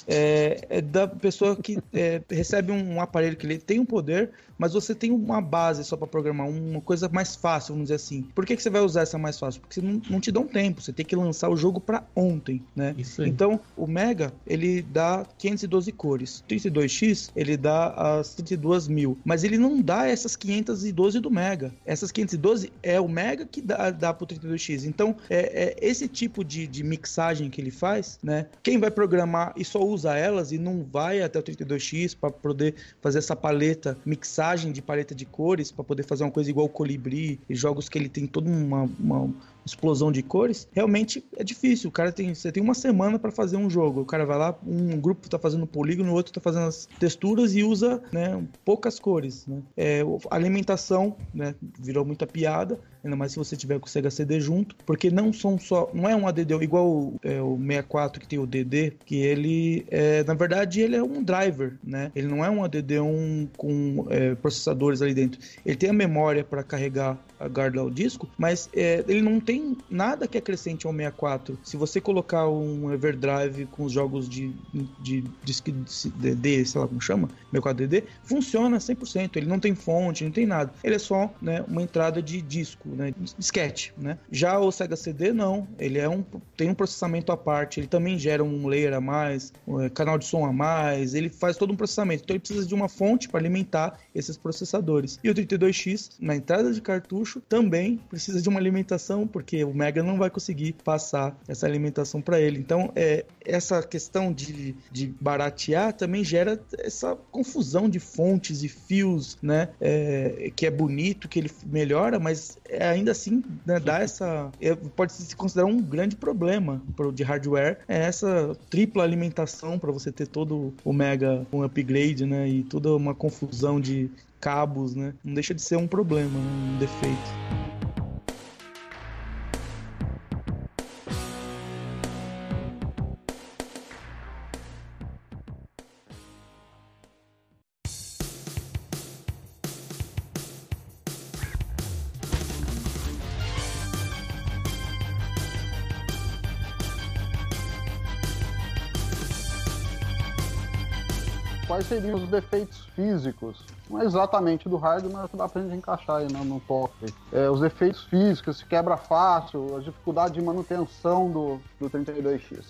É, é da pessoa que é, recebe um, um aparelho que ele tem um poder, mas você tem uma base só para programar, uma coisa mais fácil, vamos dizer assim. Por que, que você vai usar essa mais fácil? Porque você não, não te dá um tempo, você tem que lançar o jogo para ontem, né? Então, o Mega, ele dá 512 cores. 32X, ele dá as 32 mil. Mas ele não dá essas 512 do Mega. Essas 512 é o Mega que dá, dá pro 32X. Então, é, é esse tipo de, de mixagem que ele faz, né? Quem vai programar e só usa elas e não vai até o 32X para poder fazer essa paleta mixagem de paleta de cores para poder fazer uma coisa igual o Colibri e jogos que ele tem toda uma, uma explosão de cores, realmente é difícil. O cara tem, você tem uma semana para fazer um jogo. O cara vai lá, um grupo está fazendo polígono, o outro está fazendo as texturas e usa né, poucas cores. Né? É, alimentação né, virou muita piada, ainda mais se você tiver com o Sega CD junto, porque não são só, não é um ADD igual o, é, o 64 que tem o DD, que ele é, na verdade ele é um driver, né? Ele não é um ADD um, com é, processadores ali dentro. Ele tem a memória para carregar a guarda o disco, mas é, ele não tem nada que acrescente ao 64. Se você colocar um Everdrive com os jogos de, de, de DD, sei lá como chama, 64DD, funciona 100%. Ele não tem fonte, não tem nada. Ele é só né, uma entrada de disco, né, disquete. Né? Já o Sega CD, não. Ele é um, tem um processamento à parte. Ele também gera um layer a mais, um canal de som a mais. Ele faz todo um processamento. Então ele precisa de uma fonte para alimentar esses processadores. E o 32X, na entrada de cartucho, também precisa de uma alimentação, porque o Mega não vai conseguir passar essa alimentação para ele. Então, é, essa questão de, de baratear também gera essa confusão de fontes e fios, né? É, que é bonito, que ele melhora, mas ainda assim né, dá essa. É, pode se considerar um grande problema pro, de hardware. É essa tripla alimentação para você ter todo o Mega um upgrade, né? E toda uma confusão de cabos, né? Não deixa de ser um problema, né? um defeito. Seriam os defeitos físicos, não é exatamente do hardware, mas dá pra gente encaixar aí né, no toque. É, os defeitos físicos, se quebra fácil, a dificuldade de manutenção do, do 32X.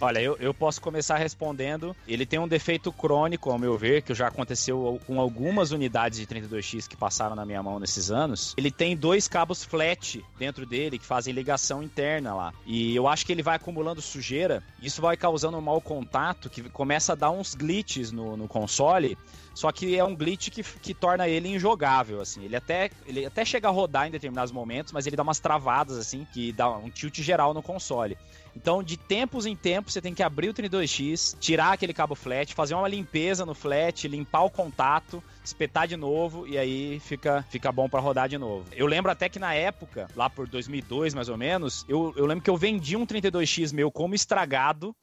Olha, eu, eu posso começar respondendo. Ele tem um defeito crônico, ao meu ver, que já aconteceu com algumas unidades de 32X que passaram na minha mão nesses anos. Ele tem dois cabos flat dentro dele que fazem ligação interna lá. E eu acho que ele vai acumulando sujeira. Isso vai causando um mau contato que começa a dar uns glitches no, no console. Só que é um glitch que, que torna ele injogável, assim. Ele até, ele até chega a rodar em determinados momentos, mas ele dá umas travadas, assim, que dá um tilt geral no console. Então, de tempos em tempos, você tem que abrir o 32X, tirar aquele cabo flat, fazer uma limpeza no flat, limpar o contato, espetar de novo e aí fica, fica bom para rodar de novo. Eu lembro até que na época, lá por 2002 mais ou menos, eu, eu lembro que eu vendi um 32X meu como estragado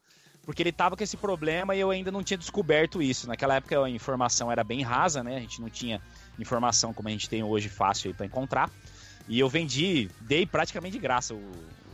porque ele tava com esse problema e eu ainda não tinha descoberto isso. Naquela época a informação era bem rasa, né? A gente não tinha informação como a gente tem hoje fácil aí para encontrar. E eu vendi, dei praticamente de graça o,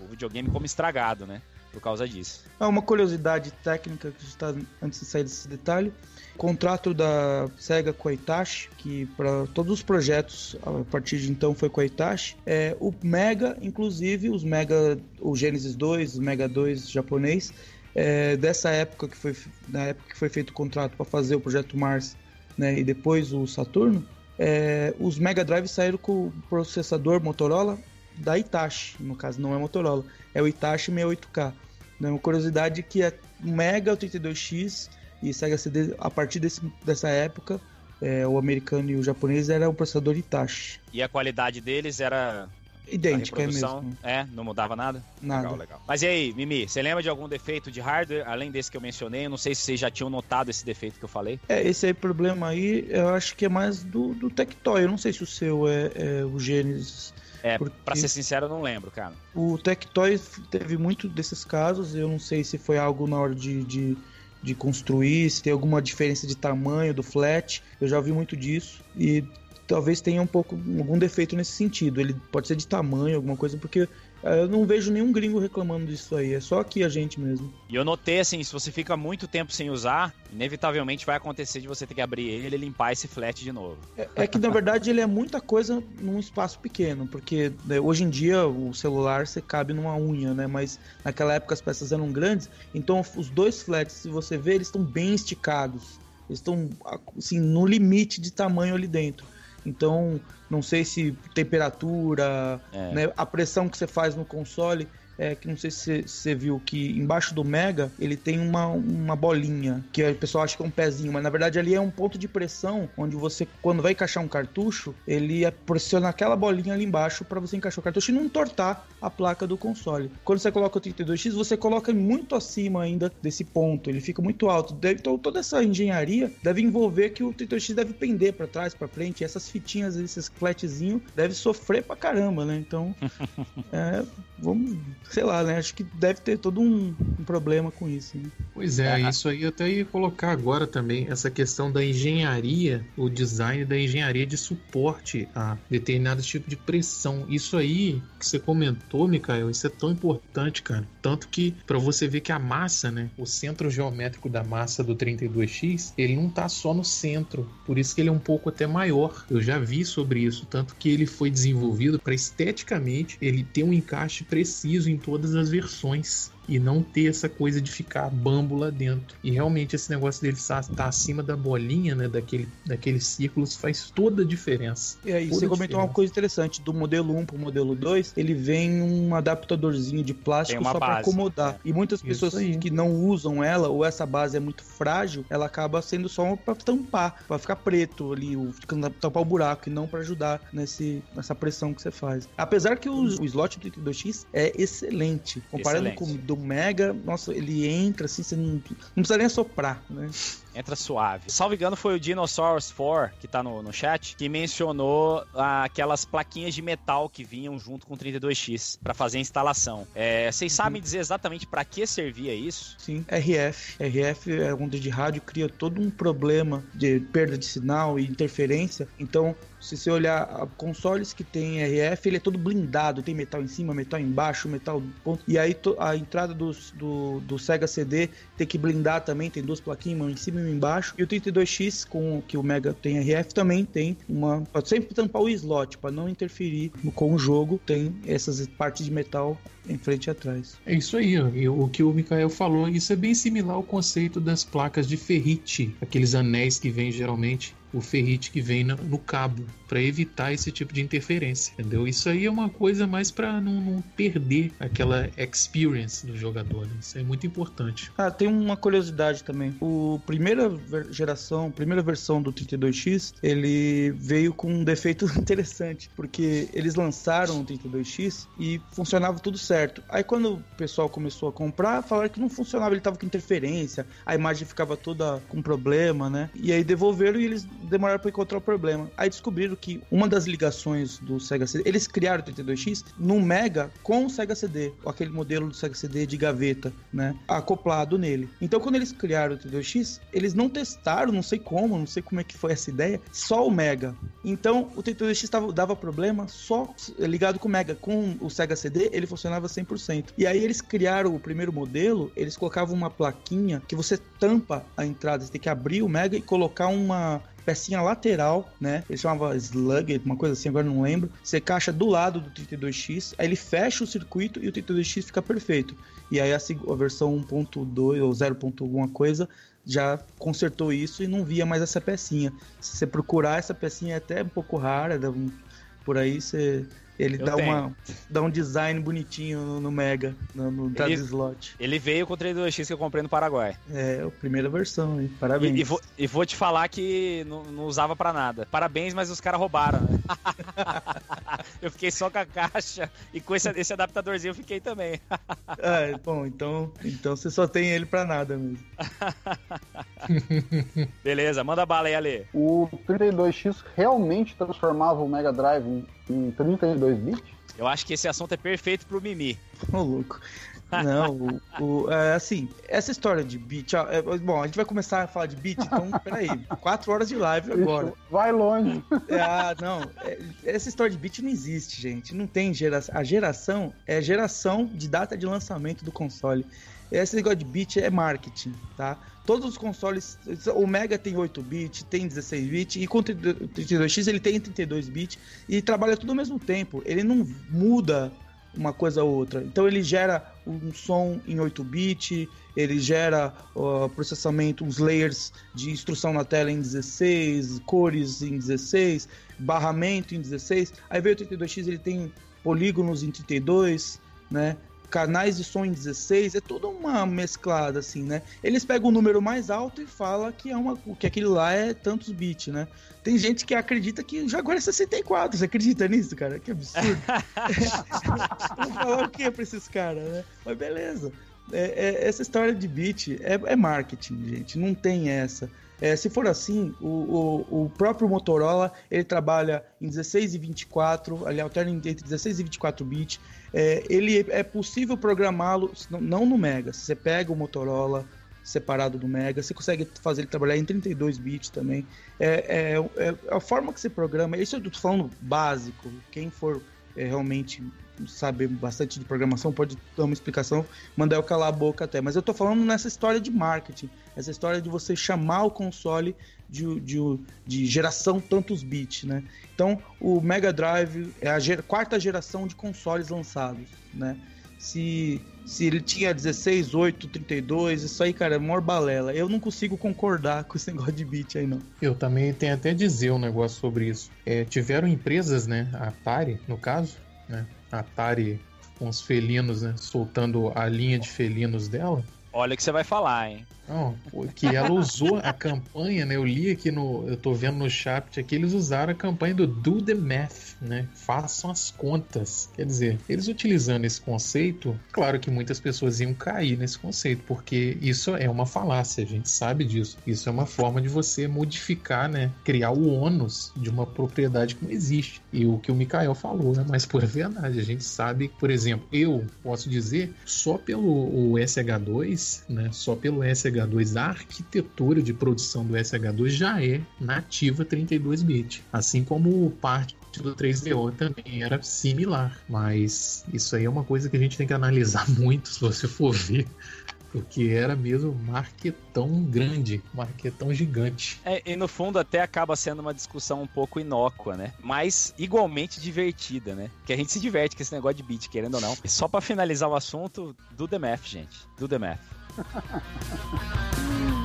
o videogame como estragado, né? Por causa disso. É uma curiosidade técnica que está antes de sair desse detalhe. O contrato da Sega com a Itachi, que para todos os projetos a partir de então foi com a Itachi, é, o Mega, inclusive os Mega, o Genesis 2, o Mega 2 japonês, é, dessa época que foi na época que foi feito o contrato para fazer o projeto Mars, né, e depois o Saturno, é, os Mega Drive saíram com o processador Motorola da Itachi, no caso não é Motorola, é o Itachi 68K. Né? Uma curiosidade que é Mega, o 32X e Sega CD, a partir desse, dessa época, é, o americano e o japonês era o processador Itachi. E a qualidade deles era idêntica, é mesmo. É, não mudava nada? Nada. Legal, legal. Mas e aí, Mimi, você lembra de algum defeito de hardware, além desse que eu mencionei? Eu não sei se vocês já tinham notado esse defeito que eu falei. É, esse aí problema aí, eu acho que é mais do, do Tectoy. Eu não sei se o seu é, é o Genesis é, Porque pra ser sincero, eu não lembro, cara. O Tectoy teve muito desses casos, eu não sei se foi algo na hora de, de, de, construir, se tem alguma diferença de tamanho do flat, eu já ouvi muito disso, e talvez tenha um pouco, algum defeito nesse sentido. Ele pode ser de tamanho, alguma coisa, porque Eu não vejo nenhum gringo reclamando disso aí, é só aqui a gente mesmo. E eu notei assim, se você fica muito tempo sem usar, inevitavelmente vai acontecer de você ter que abrir ele e limpar esse flat de novo. É, é que na verdade ele é muita coisa num espaço pequeno, porque né, hoje em dia o celular você cabe numa unha, né? Mas naquela época as peças eram grandes, então os dois flats, se você ver, eles estão bem esticados. Eles estão assim no limite de tamanho ali dentro. Então, não sei se temperatura, é. né, a pressão que você faz no console é, que não sei se você viu que embaixo do Mega ele tem uma, uma bolinha, que o pessoal acha que é um pezinho, mas na verdade ali é um ponto de pressão onde você, quando vai encaixar um cartucho, ele pressiona aquela bolinha ali embaixo para você encaixar o cartucho e não entortar a placa do console. Quando você coloca o 32X, você coloca muito acima ainda desse ponto, ele fica muito alto. Deve, então toda essa engenharia deve envolver que o 32X deve pender para trás, para frente, e essas fitinhas, esses flatzinhos, deve sofrer pra caramba, né? Então, é, vamos sei lá, né? Acho que deve ter todo um, um problema com isso. Né? Pois é, é, isso aí eu até ia colocar agora também, essa questão da engenharia, o design da engenharia de suporte a determinado tipo de pressão. Isso aí que você comentou, Mikael, isso é tão importante, cara. Tanto que para você ver que a massa, né, o centro geométrico da massa do 32X, ele não tá só no centro, por isso que ele é um pouco até maior. Eu já vi sobre isso, tanto que ele foi desenvolvido para esteticamente ele ter um encaixe preciso em todas as versões e não ter essa coisa de ficar bambo lá dentro. E realmente esse negócio dele estar tá acima da bolinha, né, daquele, daqueles círculos, faz toda a diferença. E aí, você comentou uma coisa interessante, do modelo 1 para o modelo 2, ele vem um adaptadorzinho de plástico só para acomodar. É. E muitas pessoas que não usam ela, ou essa base é muito frágil, ela acaba sendo só para tampar, para ficar preto ali, tampar o buraco, e não para ajudar nesse, nessa pressão que você faz. Apesar que o, o slot do 32X é excelente, comparando excelente. com o do Mega, nossa, ele entra assim, você não, não precisa nem soprar, né? Entra suave. Salvo engano, foi o Dinosaurs 4, que tá no, no chat, que mencionou ah, aquelas plaquinhas de metal que vinham junto com o 32X para fazer a instalação. É, vocês uhum. sabem dizer exatamente para que servia isso? Sim, RF. RF é onda de rádio, cria todo um problema de perda de sinal e interferência. Então, se você olhar consoles que tem RF, ele é todo blindado, tem metal em cima, metal embaixo, metal ponto. E aí a entrada do, do, do Sega CD tem que blindar também, tem duas plaquinhas, uma em cima e embaixo. E o 32X, com que o Mega tem RF, também tem uma. Pode sempre tampar o slot, para não interferir com o jogo, tem essas partes de metal em frente e atrás. É isso aí, o que o Mikael falou, isso é bem similar ao conceito das placas de ferrite, aqueles anéis que vêm geralmente o ferrite que vem no, cabo para evitar esse tipo de interferência, entendeu? Isso aí é uma coisa mais para não, não, perder aquela experience do jogador. Né? Isso é muito importante. Ah, tem uma curiosidade também. O primeira geração, primeira versão do 32X, ele veio com um defeito interessante, porque eles lançaram o 32X e funcionava tudo certo. Aí quando o pessoal começou a comprar, falaram que não funcionava, ele tava com interferência, a imagem ficava toda com problema, né? E aí devolveram e eles demoraram para encontrar o problema. Aí descobriram que uma das ligações do Sega CD, eles criaram o 32X no Mega com o Sega CD, aquele modelo do Sega CD de gaveta, né, acoplado nele. Então quando eles criaram o 32X, eles não testaram, não sei como, não sei como é que foi essa ideia, só o Mega. Então o 32X tava, dava problema só ligado com o Mega, com o Sega CD, ele funcionava 100%. E aí eles criaram o primeiro modelo, eles colocavam uma plaquinha que você tampa a entrada, você tem que abrir o Mega e colocar uma pecinha lateral, né? Ele chamava Slug, uma coisa assim, agora não lembro. Você caixa do lado do 32X, aí ele fecha o circuito e o 32X fica perfeito. E aí a, a versão 1.2 ou 0. alguma coisa já consertou isso e não via mais essa pecinha. Se você procurar essa pecinha é até um pouco rara, por aí você ele dá, uma, dá um design bonitinho no, no Mega, no, no ele, slot. Ele veio com o 32X que eu comprei no Paraguai. É, a primeira versão, hein? Parabéns. E, e, vou, e vou te falar que não, não usava para nada. Parabéns, mas os caras roubaram, né? eu fiquei só com a caixa e com esse, esse adaptadorzinho eu fiquei também. ah, bom, então, então você só tem ele para nada mesmo. Beleza, manda bala aí, Ale. O 32X realmente transformava o Mega Drive em, em 32 bits? Eu acho que esse assunto é perfeito pro Mimi. Ô, louco. Não, o, o, é, assim, essa história de beat. Ó, é, bom, a gente vai começar a falar de beat, então peraí. Quatro horas de live agora. Vai longe. É, ah, não. É, essa história de beat não existe, gente. Não tem geração. A geração é geração de data de lançamento do console. Esse negócio de bit é marketing, tá? Todos os consoles, o Mega tem 8 bit, tem 16 bit e com o 32X ele tem 32 bit e trabalha tudo ao mesmo tempo. Ele não muda uma coisa ou outra. Então ele gera um som em 8 bit, ele gera uh, processamento, uns layers de instrução na tela em 16, cores em 16, barramento em 16. Aí veio o 32X, ele tem polígonos em 32, né? Canais de som em 16, é toda uma mesclada assim, né? Eles pegam o número mais alto e fala que é uma que aquilo lá é tantos bits, né? Tem gente que acredita que o Jaguar é 64, você acredita nisso, cara? Que absurdo. Vou falar o que pra esses caras, né? Mas beleza. É, é, essa história de bit é, é marketing, gente. Não tem essa. É, se for assim, o, o, o, próprio Motorola ele trabalha em 16 e 24, ele alterna entre 16 e 24 bits. É, ele é possível programá-lo não no Mega. Você pega o Motorola separado do Mega, você consegue fazer ele trabalhar em 32 bits também. É, é, é a forma que você programa. Isso eu estou falando básico. Quem for é, realmente saber bastante de programação, pode dar uma explicação, mandar eu calar a boca até. Mas eu tô falando nessa história de marketing, essa história de você chamar o console de, de, de geração tantos bits, né? Então, o Mega Drive é a ger quarta geração de consoles lançados, né? Se, se ele tinha 16, 8, 32, isso aí, cara, é maior balela. Eu não consigo concordar com esse negócio de bit aí, não. Eu também tenho até dizer um negócio sobre isso. É, tiveram empresas, né, a Atari, no caso, né, Atari com os felinos, né? Soltando a linha de felinos dela. Olha o que você vai falar, hein? Não, que ela usou a campanha, né? Eu li aqui no. Eu tô vendo no chat aqui, eles usaram a campanha do Do the Math, né? Façam as contas. Quer dizer, eles utilizando esse conceito, claro que muitas pessoas iam cair nesse conceito, porque isso é uma falácia, a gente sabe disso. Isso é uma forma de você modificar, né? Criar o ônus de uma propriedade que não existe. E o que o Mikael falou, né? Mas por verdade, a gente sabe, por exemplo, eu posso dizer, só pelo SH2, né? Só pelo SH SH2, a arquitetura de produção do SH2 já é nativa 32-bit, assim como parte do 3DO também era similar, mas isso aí é uma coisa que a gente tem que analisar muito se você for ver porque era mesmo marquetão grande, marquetão gigante. É, e no fundo até acaba sendo uma discussão um pouco inócua, né? Mas igualmente divertida, né? Que a gente se diverte com esse negócio de beat, querendo ou não. E só para finalizar o assunto, do The Math, gente. Do The Math.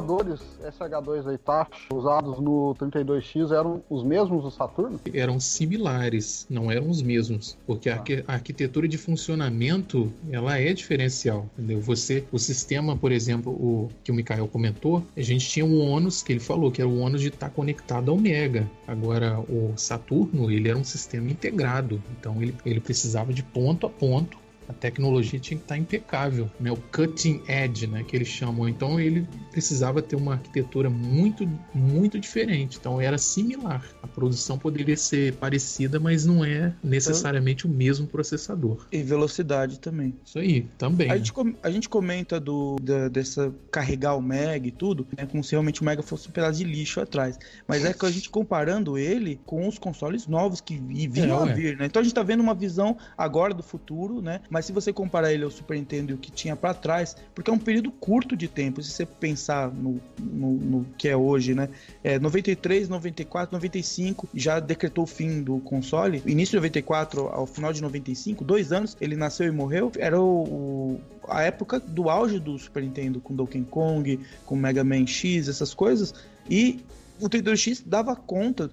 processadores SH2 Itachi usados no 32X eram os mesmos do Saturno? Eram similares, não eram os mesmos, porque ah. a arquitetura de funcionamento ela é diferencial, entendeu? Você, o sistema, por exemplo, o que o Mikael comentou, a gente tinha o ônus que ele falou, que era o ônus de estar conectado ao Mega. Agora, o Saturno, ele era um sistema integrado, então ele, ele precisava de ponto a ponto a tecnologia tinha que estar impecável, né? O cutting edge, né? Que eles chamam. Então ele precisava ter uma arquitetura muito, muito diferente. Então era similar. A produção poderia ser parecida, mas não é necessariamente o mesmo processador. E velocidade também. Isso aí, também. A, gente, a gente comenta do da, dessa carregar o Mega e tudo, né? Como se realmente o Mega fosse um pedaço de lixo atrás. Mas é que a gente comparando ele com os consoles novos que vinham é, a vir, né? Então a gente tá vendo uma visão agora do futuro, né? Mas mas se você comparar ele ao Super Nintendo e o que tinha para trás, porque é um período curto de tempo, se você pensar no, no, no que é hoje, né? É 93, 94, 95 já decretou o fim do console. Início de 94 ao final de 95, dois anos, ele nasceu e morreu. Era o, o a época do auge do Super Nintendo, com Donkey Kong, com Mega Man X, essas coisas. E o 32X dava conta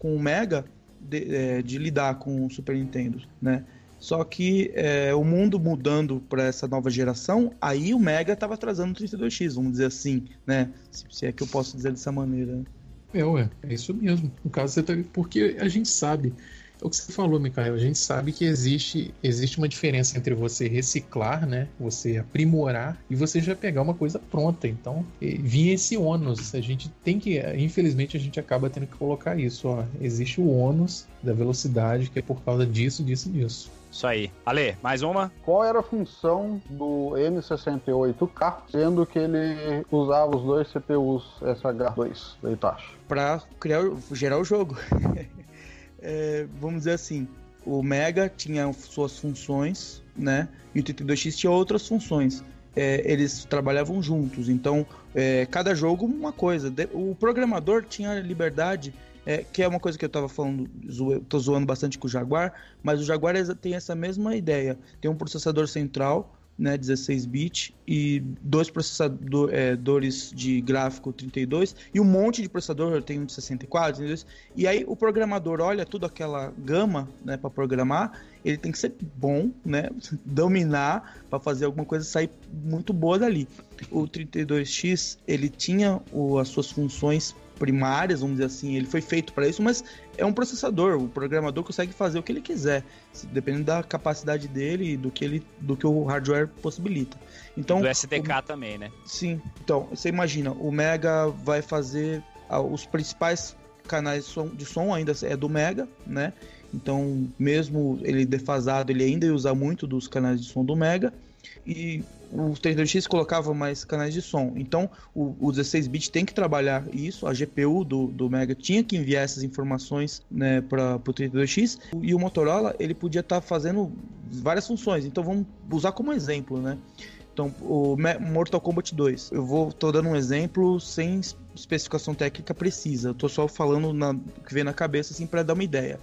com o Mega de, é, de lidar com o Super Nintendo, né? Só que é, o mundo mudando para essa nova geração, aí o Mega estava atrasando o 32X, vamos dizer assim, né? Se, se, é que eu posso dizer dessa maneira. É, ué, é isso mesmo. No caso, você tá... porque a gente sabe é o que você falou, Micael. A gente sabe que existe, existe uma diferença entre você reciclar, né? Você aprimorar e você já pegar uma coisa pronta. Então, vinha esse ônus. A gente tem que, infelizmente, a gente acaba tendo que colocar isso. Ó. Existe o ônus da velocidade que é por causa disso, disso, disso. Isso aí. Ale, mais uma? Qual era a função do M68K, sendo que ele usava os dois CPUs SH2 da Itachi? Para criar, gerar o jogo. é, vamos dizer assim, o Mega tinha suas funções, né? E o 32X tinha outras funções. É, eles trabalhavam juntos, então é, cada jogo uma coisa. O programador tinha liberdade, é, que é uma coisa que eu estava falando, zo, tô zoando bastante com o Jaguar, mas o Jaguar tem essa mesma ideia. Tem um processador central né, 16 bit e dois processadores é, de gráfico 32 e um monte de processador, tem um de 64, 32, e aí o programador olha toda aquela gama, né, para programar, ele tem que ser bom, né, dominar para fazer alguma coisa sair muito boa dali. O 32X, ele tinha o, as suas funções primárias, vamos dizer assim, ele foi feito para isso, mas é um processador, o programador consegue fazer o que ele quiser, dependendo da capacidade dele e do que ele do que o hardware possibilita. Então, do SDK o, também, né? Sim. Então, você imagina, o Mega vai fazer ah, os principais canais de som, de som ainda é do Mega, né? Então, mesmo ele defasado, ele ainda ia usar muito dos canais de som do Mega. E o 32X colocava mais canais de som. Então, o, o 16-bit tem que trabalhar isso. A GPU do, do Mega tinha que enviar essas informações né, para o 32X. E o Motorola ele podia estar tá fazendo várias funções. Então, vamos usar como exemplo, né? Então, o Mortal Kombat 2. Eu vou tô dando um exemplo sem especificação técnica precisa. Eu tô só falando na, que vem na cabeça assim para dar uma ideia.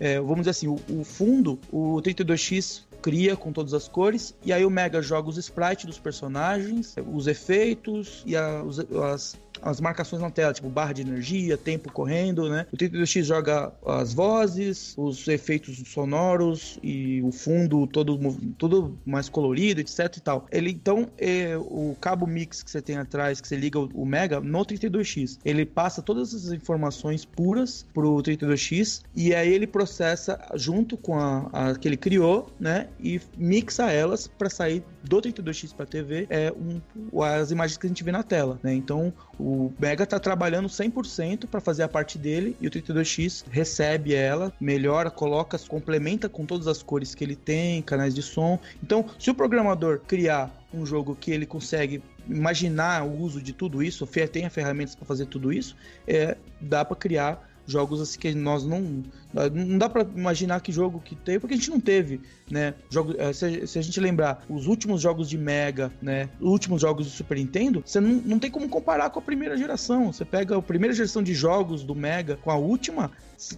É, vamos dizer assim, o, o fundo, o 32X cria com todas as cores, e aí o Mega joga os sprites dos personagens, os efeitos e a, os, as as marcações na tela, tipo barra de energia, tempo correndo, né? O 32X joga as vozes, os efeitos sonoros e o fundo todo, todo mais colorido, etc e tal. Ele, então, é, o cabo mix que você tem atrás, que você liga o, Mega no 32X, ele passa todas as informações puras pro 32X e aí ele processa junto com a, a que ele criou, né? E mixa elas para sair do 32X para TV é um, as imagens que a gente vê na tela, né? Então, o Mega tá trabalhando 100% para fazer a parte dele e o 32X recebe ela, melhora, coloca, complementa com todas as cores que ele tem, canais de som. Então, se o programador criar um jogo que ele consegue imaginar o uso de tudo isso, tem as ferramentas para fazer tudo isso, é, dá para criar jogos assim que nós não não dá para imaginar que jogo que tem porque a gente não teve né? Jogo eh, se, se, a gente lembrar os últimos jogos de Mega né? Os últimos jogos do Super Nintendo você não, não tem como comparar com a primeira geração. Você pega a primeira geração de jogos do Mega com a última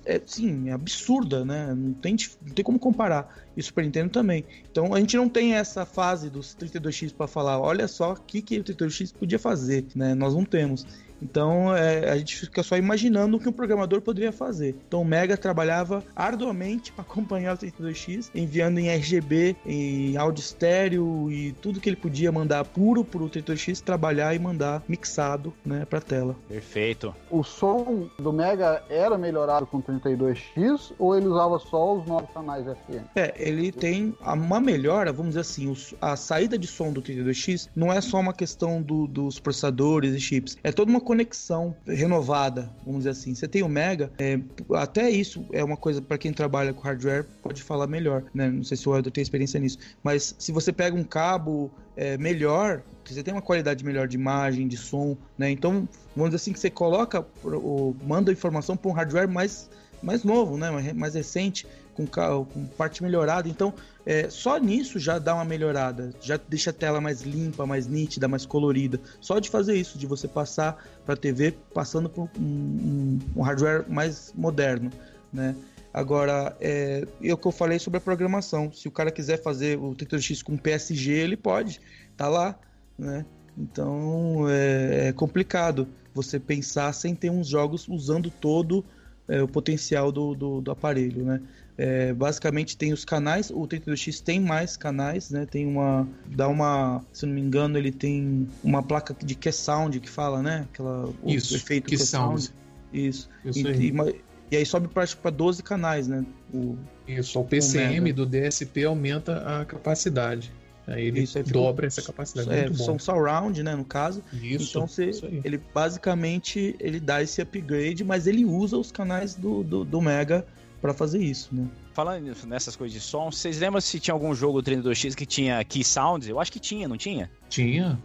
é sim é absurda né? Não tem não tem como comparar. E Super Nintendo também. Então a gente não tem essa fase dos 32x para falar olha só o que que o 32x podia fazer né? Nós não temos então é, a gente fica só imaginando o que um programador poderia fazer. Então o Mega trabalhava arduamente para acompanhar o 32X, enviando em RGB, em áudio estéreo e tudo que ele podia mandar puro para o 32X trabalhar e mandar mixado né, para a tela. Perfeito. O som do Mega era melhorado com 32X ou ele usava só os novos canais FM? É, ele tem uma melhora, vamos dizer assim, a saída de som do 32X não é só uma questão do, dos processadores e chips, é toda uma conexão renovada, vamos dizer assim. Você tem o Mega, é, até isso é uma coisa para quem trabalha com hardware pode falar melhor, né? Não sei se o Elder tem experiência nisso, mas se você pega um cabo é, melhor, você tem uma qualidade melhor de imagem, de som, né? Então, vamos dizer assim que você coloca, ou manda informação para um hardware mais mais novo, né? Mais recente, com, com parte melhorada. Então, é, só nisso já dá uma melhorada, já deixa a tela mais limpa, mais nítida, mais colorida. Só de fazer isso, de você passar para a TV passando por um, um, hardware mais moderno, né? Agora, é, é o que eu falei sobre a programação. Se o cara quiser fazer o 32X com PSG, ele pode, tá lá, né? Então é, é complicado você pensar sem ter uns jogos usando todo é, o potencial do, do, do aparelho, né? É, basicamente tem os canais, o 32X tem mais canais, né? Tem uma, dá uma, se não me engano, ele tem uma placa de Q-Sound que fala, né? Aquela Isso, o efeito Q-Sound. Q-Sound. Isso. Isso e, aí. e e aí sobe para 12 canais, né? O, Isso, o PCM do DSP aumenta a capacidade. Aí ele Isso, aí fica- dobra essa capacidade. é, são surround, né, no caso. Isso, então você, isso ele basicamente ele dá esse upgrade, mas ele usa os canais do, do, do Mega para fazer isso, né? Falando nessas coisas de som, vocês lembram se tinha algum jogo do 32X que tinha Key Sounds? Eu acho que tinha, não tinha? Tinha.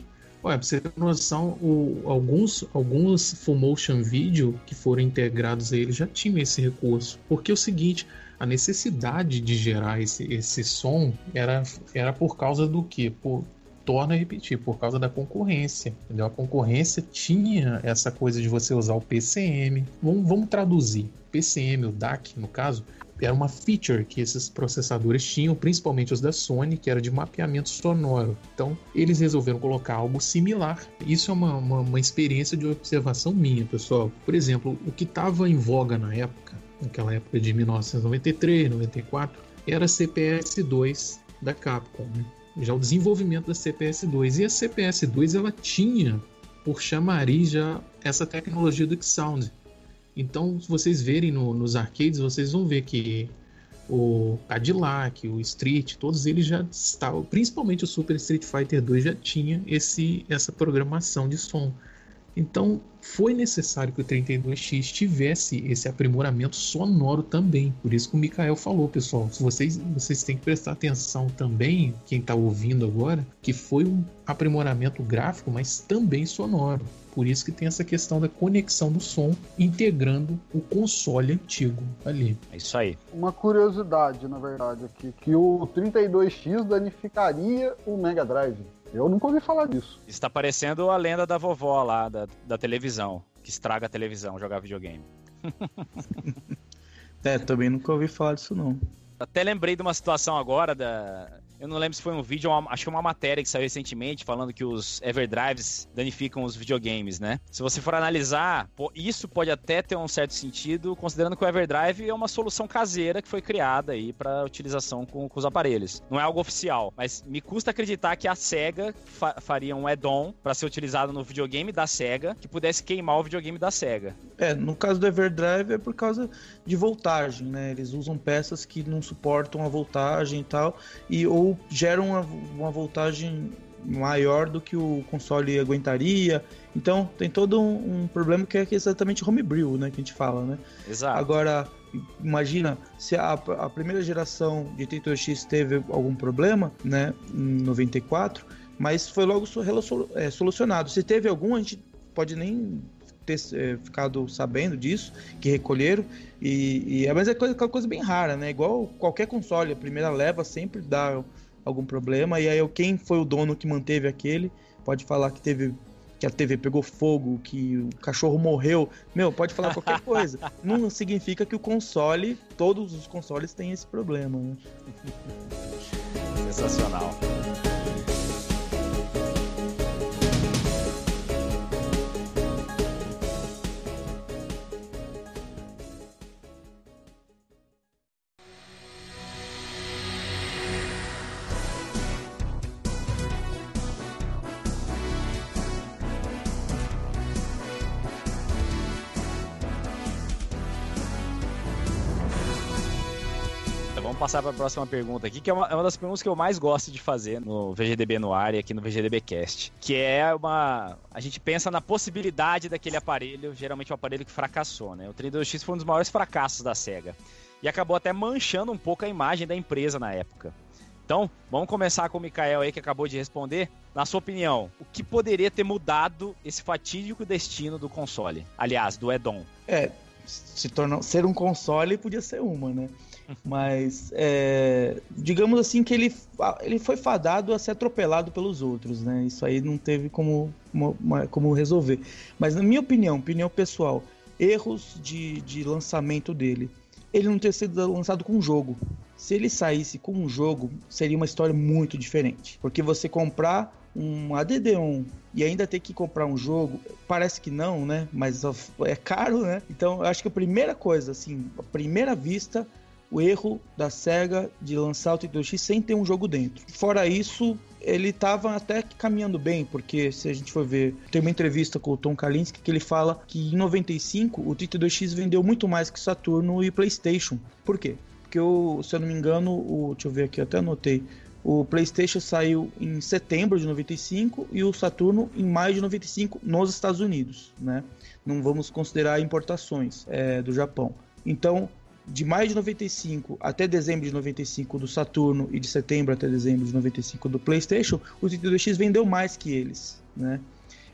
Ué, pra você ter noção, o- alguns, alguns full motion video que foram integrados a ele já tinham esse recurso. Porque é o seguinte, a necessidade de gerar esse, esse som era, era por causa do quê? Por, torna a repetir, por causa da concorrência. Entendeu? A concorrência tinha essa coisa de você usar o PCM. Vamos, vamos traduzir. PCM, o DAC, no caso, era uma feature que esses processadores tinham, principalmente os da Sony, que era de mapeamento sonoro. Então, eles resolveram colocar algo similar. Isso é uma, uma, uma experiência de observação minha, pessoal. Por exemplo, o que estava em voga na época, naquela época de 1993, 94, era CPS-2 da Capcom. né? Já o desenvolvimento da CPS-2. E a CPS-2 ela tinha por chamariz já essa tecnologia do X-Sound. Então, se vocês verem no- nos arcades, vocês vão ver que o Cadillac, o Street, todos eles já estavam, principalmente o Super Street Fighter 2 já tinha esse, essa programação de som. Então, foi necessário que o 32X tivesse esse aprimoramento sonoro também. Por isso que o Mikael falou, pessoal. Vocês, vocês têm que prestar atenção também, quem está ouvindo agora, que foi um aprimoramento gráfico, mas também sonoro. Por isso que tem essa questão da conexão do som integrando o console antigo ali. É isso aí. Uma curiosidade, na verdade, aqui, que o 32X danificaria o Mega Drive. Eu nunca ouvi falar disso. Está parecendo a lenda da vovó lá, da, da televisão, que estraga a televisão, jogar videogame. É, também nunca ouvi falar disso não. Até lembrei de uma situação agora da. Eu não lembro se foi um vídeo, uma- acho que uma matéria que saiu recentemente falando que os Everdrives danificam os videogames, né? Se você for analisar, isso pode até ter um certo sentido, considerando que o Everdrive é uma solução caseira que foi criada aí para utilização com, com os aparelhos. Não é algo oficial, mas me custa acreditar que a Sega fa- faria um add-on para ser utilizado no videogame da Sega que pudesse queimar o videogame da Sega. É, no caso do Everdrive é por causa de voltagem, né? Eles usam peças que não suportam a voltagem e tal, e ou geram uma, uma voltagem maior do que o console aguentaria. Então tem todo um, um problema que é exatamente homebrew, né? Que a gente fala, né? Exato. Agora, imagina se a, a primeira geração de 32X teve algum problema, né, em 94, mas foi logo é, solucionado. Se teve algum, a gente pode nem ter é, ficado sabendo disso, que recolheram, e, e é, mas é coisa, aquela coisa bem rara, né? Igual qualquer console, a primeira leva sempre dá algum problema, e aí quem foi o dono que manteve aquele pode falar que teve que a TV pegou fogo, que o cachorro morreu. Meu, pode falar qualquer coisa. Não significa que o console, todos os consoles têm esse problema, né? Sensacional. Passar para a próxima pergunta aqui, que é uma, é uma das perguntas que eu mais gosto de fazer no VGDB no ar e aqui no VGDB Cast. Que é uma. A gente pensa na possibilidade daquele aparelho, geralmente um aparelho que fracassou, né? O 32X foi um dos maiores fracassos da SEGA. E acabou até manchando um pouco a imagem da empresa na época. Então, vamos começar com o Mikael aí, que acabou de responder. Na sua opinião, o que poderia ter mudado esse fatídico destino do console? Aliás, do Edon. É, se tornar ser um console podia ser uma, né? Mas é, digamos assim que ele, ele foi fadado a ser atropelado pelos outros, né? Isso aí não teve como, como, resolver. Mas na minha opinião, opinião pessoal, erros de, de lançamento dele. Ele não ter sido lançado com um jogo. Se ele saísse com um jogo, seria uma história muito diferente. Porque você comprar um ADD-ON e ainda ter que comprar um jogo, parece que não, né? Mas é caro, né? Então, eu acho que a primeira coisa, assim, a primeira vista, o erro da SEGA de lançar o 32X sem ter um jogo dentro. Fora isso, ele estava até caminhando bem, porque se a gente for ver, tem uma entrevista com o Tom Kalinske que ele fala que em 95 o 32X vendeu muito mais que Saturno e PlayStation. Por quê? Porque, eu, se eu não me engano, o, deixa eu ver aqui, eu até anotei. O PlayStation saiu em setembro de 95 e o Saturno em maio de 95 nos Estados Unidos, né? Não vamos considerar importações é, do Japão. Então, de maio de 95 até dezembro de 95 do Saturno e de setembro até dezembro de 95 do PlayStation, o 32X vendeu mais que eles, né?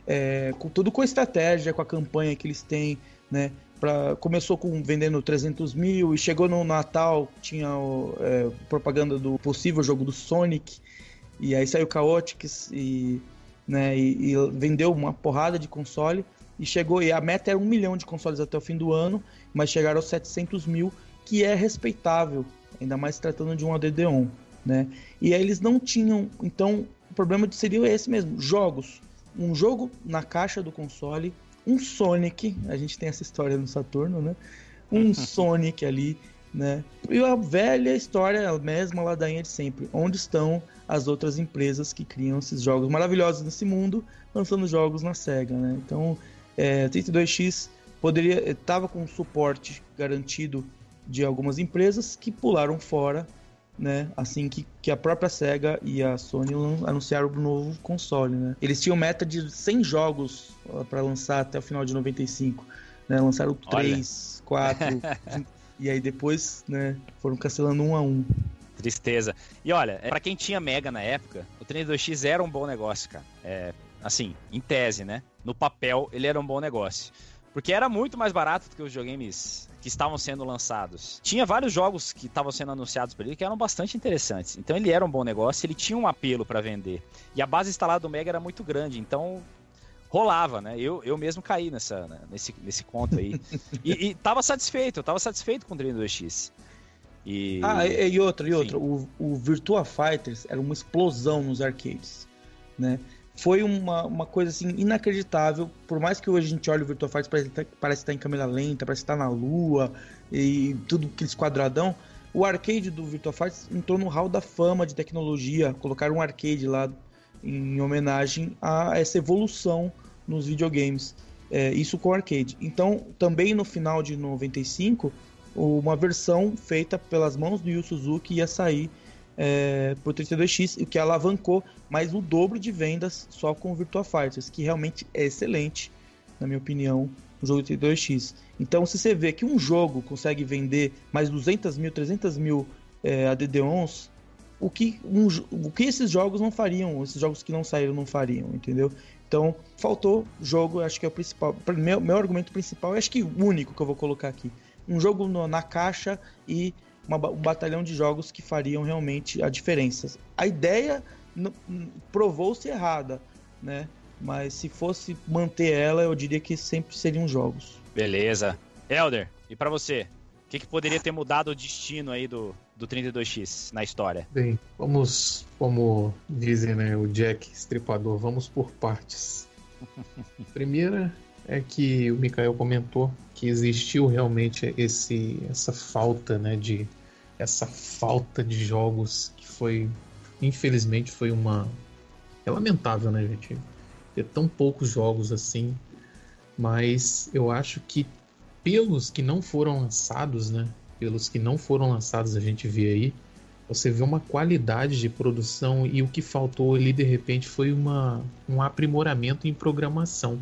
É, com tudo com a estratégia, com a campanha que eles têm, né? Pra, começou com vendendo 300 mil e chegou no Natal, tinha é, propaganda do possível jogo do Sonic, e aí saiu Chaotix e, né, e, e, vendeu uma porrada de console, e chegou, e a meta era um milhão de consoles até o fim do ano, mas chegaram aos 700 mil, que é respeitável, ainda mais tratando de um ADD-ON, né? E aí eles não tinham, então o problema seria esse mesmo, jogos. Um jogo na caixa do console um Sonic, a gente tem essa história no Saturno, né? Um Sonic ali, né? E a velha história, a mesma ladainha de sempre. Onde estão as outras empresas que criam esses jogos maravilhosos nesse mundo, lançando jogos na SEGA, né? Então, é, 32X poderia estava com suporte garantido de algumas empresas que pularam fora né? Assim que, que a própria SEGA e a Sony anunciaram o novo console, né? Eles tinham meta de 100 jogos para lançar até o final de 95, né? Lançaram 3, 4, e aí depois, né, foram cancelando um a um. Tristeza. E olha, para quem tinha Mega na época, o 32X era um bom negócio, cara. É, assim, em tese, né? No papel, ele era um bom negócio. Porque era muito mais barato do que os videogames que estavam sendo lançados. Tinha vários jogos que estavam sendo anunciados por ele que eram bastante interessantes. Então ele era um bom negócio, ele tinha um apelo para vender. E a base instalada do Mega era muito grande, então rolava, né? Eu, eu mesmo caí nessa, né? nesse, nesse conto aí. e, e tava satisfeito, eu tava satisfeito com o 32X. E... Ah, e, e outra, e outra. O, o Virtua Fighters era uma explosão nos arcades, né? Foi uma, uma coisa assim inacreditável. Por mais que hoje a gente olhe o Virtua Fighter parece, tá, parece estar tá em câmera lenta, parece estar tá na lua e tudo aquele quadradão. O arcade do Virtua Fighter entrou no hall da fama de tecnologia. Colocaram um arcade lá em homenagem a essa evolução nos videogames. É, isso com arcade. Então, também no final de 95, uma versão feita pelas mãos do Yu Suzuki ia sair é, por 32X, o que alavancou mais o dobro de vendas só com o Virtua Fighters, que realmente é excelente, na minha opinião, o jogo 32X. Então, se você vê que um jogo consegue vender mais 200 mil, 300 mil é, ADD-ONs, o que, um, o que esses jogos não fariam, esses jogos que não saíram não fariam, entendeu? Então, faltou jogo, acho que é o principal. Meu, meu argumento principal, acho que o único que eu vou colocar aqui. Um jogo no, na caixa e uma, um batalhão de jogos que fariam realmente a diferença. A ideia provou-se errada, né? Mas se fosse manter ela, eu diria que sempre seriam jogos. Beleza. Elder, e para você? O que, que, poderia ter mudado o destino aí do, do 32X na história? Bem, vamos, como dizem né, o Jack Estripador, vamos por partes. Primeira é que o Mikael comentou que existiu realmente esse, essa falta né, de essa falta de jogos que foi infelizmente foi uma é lamentável né gente? Ter tão poucos jogos assim mas eu acho que pelos que não foram lançados né pelos que não foram lançados a gente vê aí você vê uma qualidade de produção e o que faltou ali de repente foi uma, um aprimoramento em programação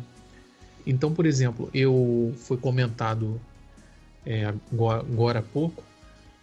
então, por exemplo, eu foi comentado é, agora, agora há pouco,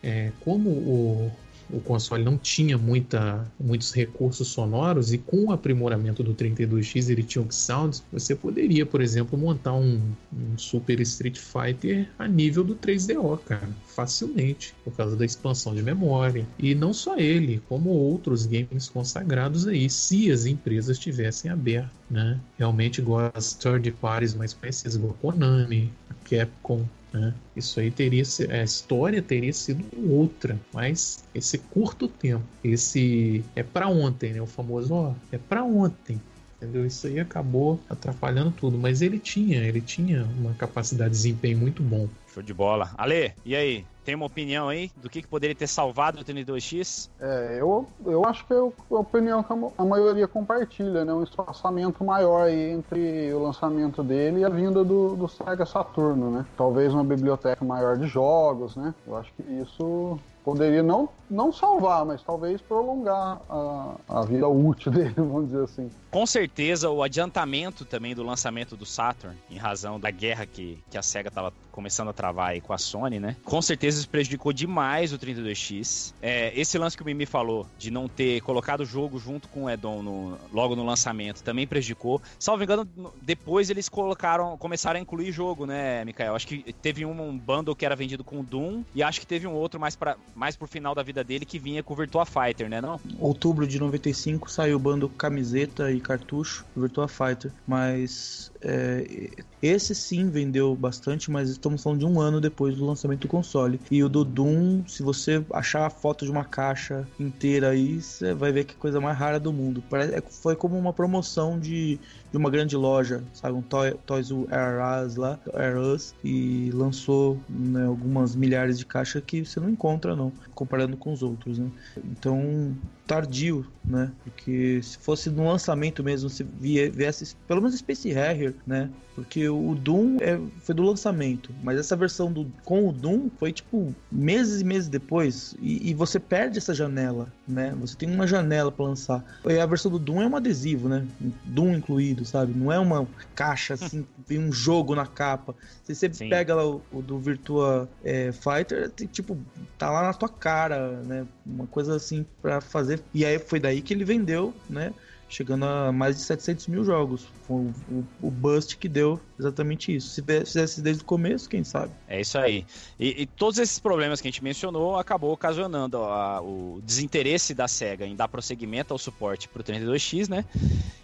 é, como o, o console não tinha muita, muitos recursos sonoros e com o aprimoramento do 32X ele tinha o Sounds, você poderia, por exemplo, montar um, um, Super Street Fighter a nível do 3DO, cara, facilmente, por causa da expansão de memória. E não só ele, como outros games consagrados aí, se as empresas tivessem aberto, né? Realmente igual as third parties mais conhecidas, igual Konami, a Capcom, Né? Isso aí teria a história teria sido outra, mas esse curto tempo, esse é para ontem, né? O famoso, ó, é para ontem. Entendeu? Isso aí acabou atrapalhando tudo, mas ele tinha, ele tinha uma capacidade de desempenho muito bom. Show de bola. Ale, e aí? Tem uma opinião aí do que, que poderia ter salvado o 32X? É, eu, eu acho que é a opinião que a maioria compartilha, né? Um espaçamento maior aí entre o lançamento dele e a vinda do, do Sega Saturno, né? Talvez uma biblioteca maior de jogos, né? Eu acho que isso poderia não, não salvar, mas talvez prolongar a, a vida útil dele, vamos dizer assim. Com certeza, o adiantamento também do lançamento do Saturn, em razão da guerra que, que a SEGA estava começando a travar aí com a Sony, né? Com certeza isso prejudicou demais o 32X. É, esse lance que o Mimi falou, de não ter colocado o jogo junto com o Edon no, logo no lançamento, também prejudicou. Salvo engano, depois eles colocaram, começaram a incluir jogo, né, Mikael? Acho que teve um, bundle que era vendido com Doom, e acho que teve um outro mais, pra, mais pro final da vida dele que vinha com o Virtua Fighter, né? Não? Outubro de 95 saiu o bundle camiseta e cartucho Virtua Fighter, mas é, esse sim vendeu bastante, mas estamos falando de um ano depois do lançamento do console. E o do Doom, se você achar a foto de uma caixa inteira aí, você vai ver que coisa mais rara do mundo. É, foi como uma promoção de, de uma grande loja, sabe? Um Toy, Toys R Us lá, R Us, e lançou né, algumas milhares de caixas que você não encontra, não, comparando com os outros, né? Então, tardio, né? Porque se fosse no lançamento mesmo, se viesse pelo menos Space Harrier, né? Porque o Doom é, foi do lançamento, mas essa versão do, com o Doom foi tipo meses e meses depois. E, e você perde essa janela, né? Você tem uma janela para lançar. E a versão do Doom é um adesivo, né? Doom incluído, sabe? Não é uma caixa assim, tem um jogo na capa. Você Sim. pega lá o, o do Virtua é, Fighter, tem, tipo, tá lá na tua cara, né? Uma coisa assim para fazer. E aí foi daí que ele vendeu, né? chegando a mais de 700 mil jogos. Foi o, o, o bust que deu exatamente isso. Se fizesse desde o começo, quem sabe? É isso aí. E, e todos esses problemas que a gente mencionou acabou ocasionando a, o desinteresse da SEGA em dar prosseguimento ao suporte para o 32X, né?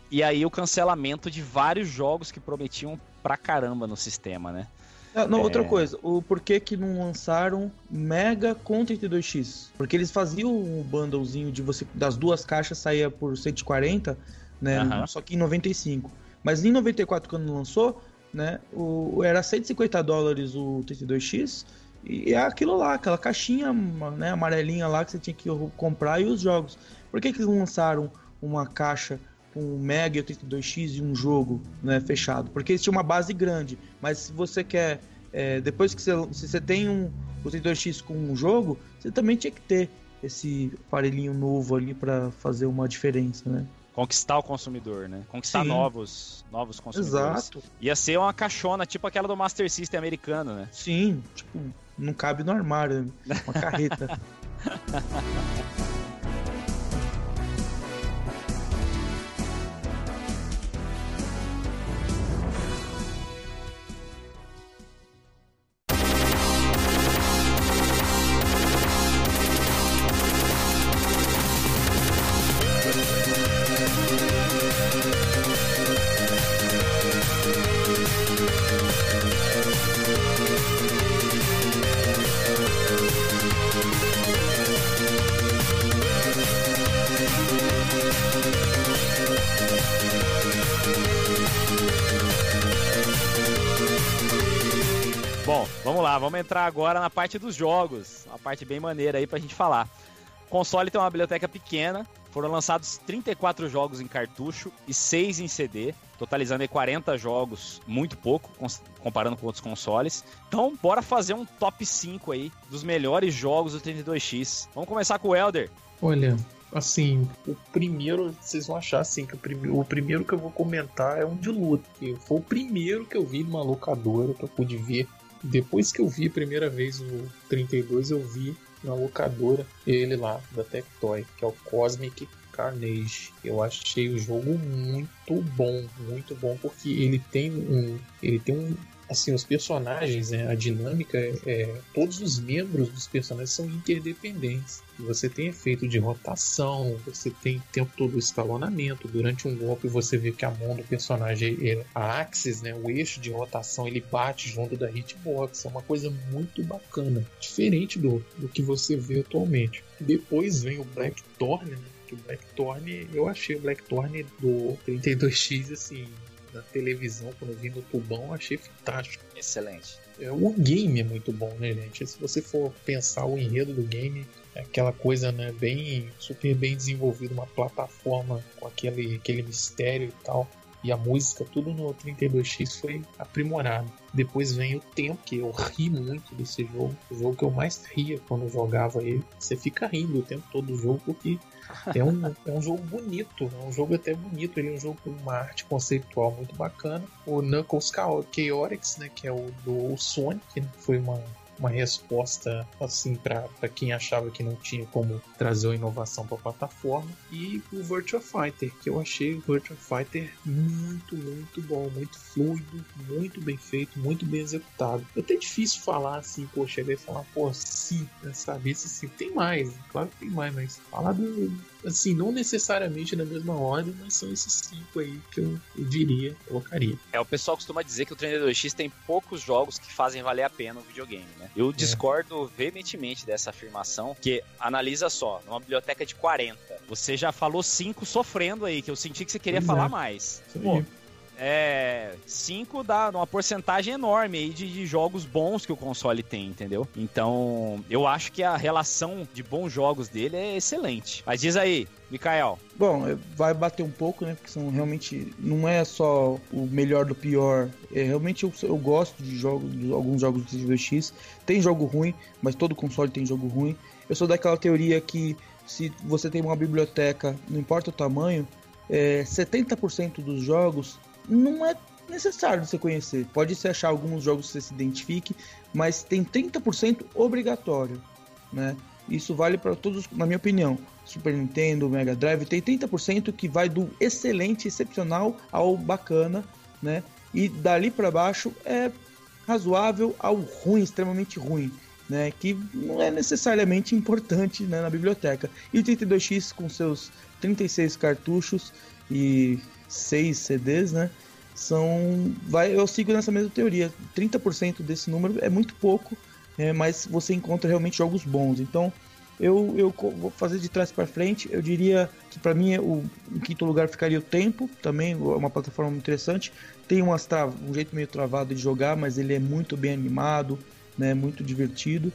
E aí o cancelamento de vários jogos que prometiam pra caramba no sistema, né? Ah, não, é... outra coisa, o porquê que não lançaram Mega com 32X? Porque eles faziam um bundlezinho de você das duas caixas saía por 140, né? Uhum. Só que em 95. Mas em 94 quando lançou, né, o, era 150 dólares o 32X e é aquilo lá, aquela caixinha, né, amarelinha lá que você tinha que comprar e os jogos. Por que que eles lançaram uma caixa um Mega e 32X e um jogo né, fechado. Porque eles tinham uma base grande, mas se você quer. É, depois que você, se você tem um o 32X com um jogo, você também tinha que ter esse aparelhinho novo ali para fazer uma diferença, né? Conquistar o consumidor, né? Conquistar novos, novos consumidores. Exato. Ia ser uma caixona, tipo aquela do Master System americano, né? Sim, tipo, não cabe no armário, né? uma carreta. vamos entrar agora na parte dos jogos. Uma parte bem maneira aí pra gente falar. O console tem uma biblioteca pequena, foram lançados 34 jogos em cartucho e 6 em CD, totalizando aí 40 jogos, muito pouco, comparando com outros consoles. Então, bora fazer um top 5 aí dos melhores jogos do 32X. Vamos começar com o Elder. Olha, assim, o primeiro, vocês vão achar assim, que o, prime o primeiro que eu vou comentar é um de luta, foi o primeiro que eu vi numa locadora, que eu pude ver depois que eu vi a primeira vez o 32, eu vi na locadora ele lá, da Tectoy, que é o Cosmic Carnage. Eu achei o jogo muito bom, muito bom porque ele tem um, ele tem um, assim, os personagens, né, a dinâmica, é, todos os membros dos personagens são interdependentes. Você tem efeito de rotação, você tem o tempo todo escalonamento. Durante um golpe você vê que a mão do personagem, é, a axis, né, o eixo de rotação, ele bate junto da hitbox. É uma coisa muito bacana, diferente do, do que você vê atualmente. Depois vem o Blackthorn, né, que o Blackthorn, eu achei o Blackthorn do 32X assim na televisão, quando eu vi no tubão, achei fantástico. Excelente. É, o game é muito bom, né, gente? Se você for pensar o enredo do game, é aquela coisa, né, bem super bem desenvolvida, uma plataforma com aquele, aquele mistério e tal. E a música, tudo no 32X foi aprimorado. Depois vem o tempo, que eu ri muito desse jogo. O jogo que eu mais ria quando eu jogava ele. Você fica rindo o tempo todo do jogo, porque é um, é um jogo bonito, é um jogo até bonito. Ele é um jogo com uma arte conceitual muito bacana. O Knuckles Chaotix, né, que é o do Sonic, né, foi uma uma resposta assim para quem achava que não tinha como trazer uma inovação para a plataforma. E o Virtua Fighter que eu achei o Virtua Fighter muito muito bom muito fluido muito bem feito muito bem executado. É até difícil falar assim pô chegar e falar pô sim né, sabe? Esse sim tem mais claro que tem mais mas falar do assim, não necessariamente na mesma ordem, mas são esses cinco aí que eu, diria, colocaria. É, o pessoal costuma dizer que o 32X tem poucos jogos que fazem valer a pena o videogame, né? Eu é. discordo veementemente dessa afirmação, que analisa só, numa biblioteca de 40, você já falou cinco sofrendo aí, que eu senti que você queria pois falar é. mais. Pô, é, 5 dá uma porcentagem enorme aí de, de, jogos bons que o console tem, entendeu? Então, eu acho que a relação de bons jogos dele é excelente. Mas diz aí, Mikael. Bom, é, vai bater um pouco, né? Porque são realmente. Não é só o melhor do pior. É, realmente eu, eu gosto de jogos, de alguns jogos do 2X. Tem jogo ruim, mas todo console tem jogo ruim. Eu sou daquela teoria que se você tem uma biblioteca, não importa o tamanho, é, 70% dos jogos não é necessário você conhecer. Pode se achar alguns jogos que você se identifique, mas tem 30% obrigatório, né? Isso vale para todos, na minha opinião. Super Nintendo, Mega Drive tem 30% que vai do excelente, excepcional ao bacana, né? E dali para baixo é razoável ao ruim, extremamente ruim, né? Que não é necessariamente importante né, na biblioteca. E o 32X com seus 36 cartuchos e seis CDs, né? São. Vai, eu sigo nessa mesma teoria. 30% desse número é muito pouco, é, mas você encontra realmente jogos bons. Então, eu, eu vou fazer de trás para frente. Eu diria que para mim o, em quinto lugar ficaria o Tempo, também é uma plataforma interessante. Tem umas um jeito meio travado de jogar, mas ele é muito bem animado, né? Muito divertido.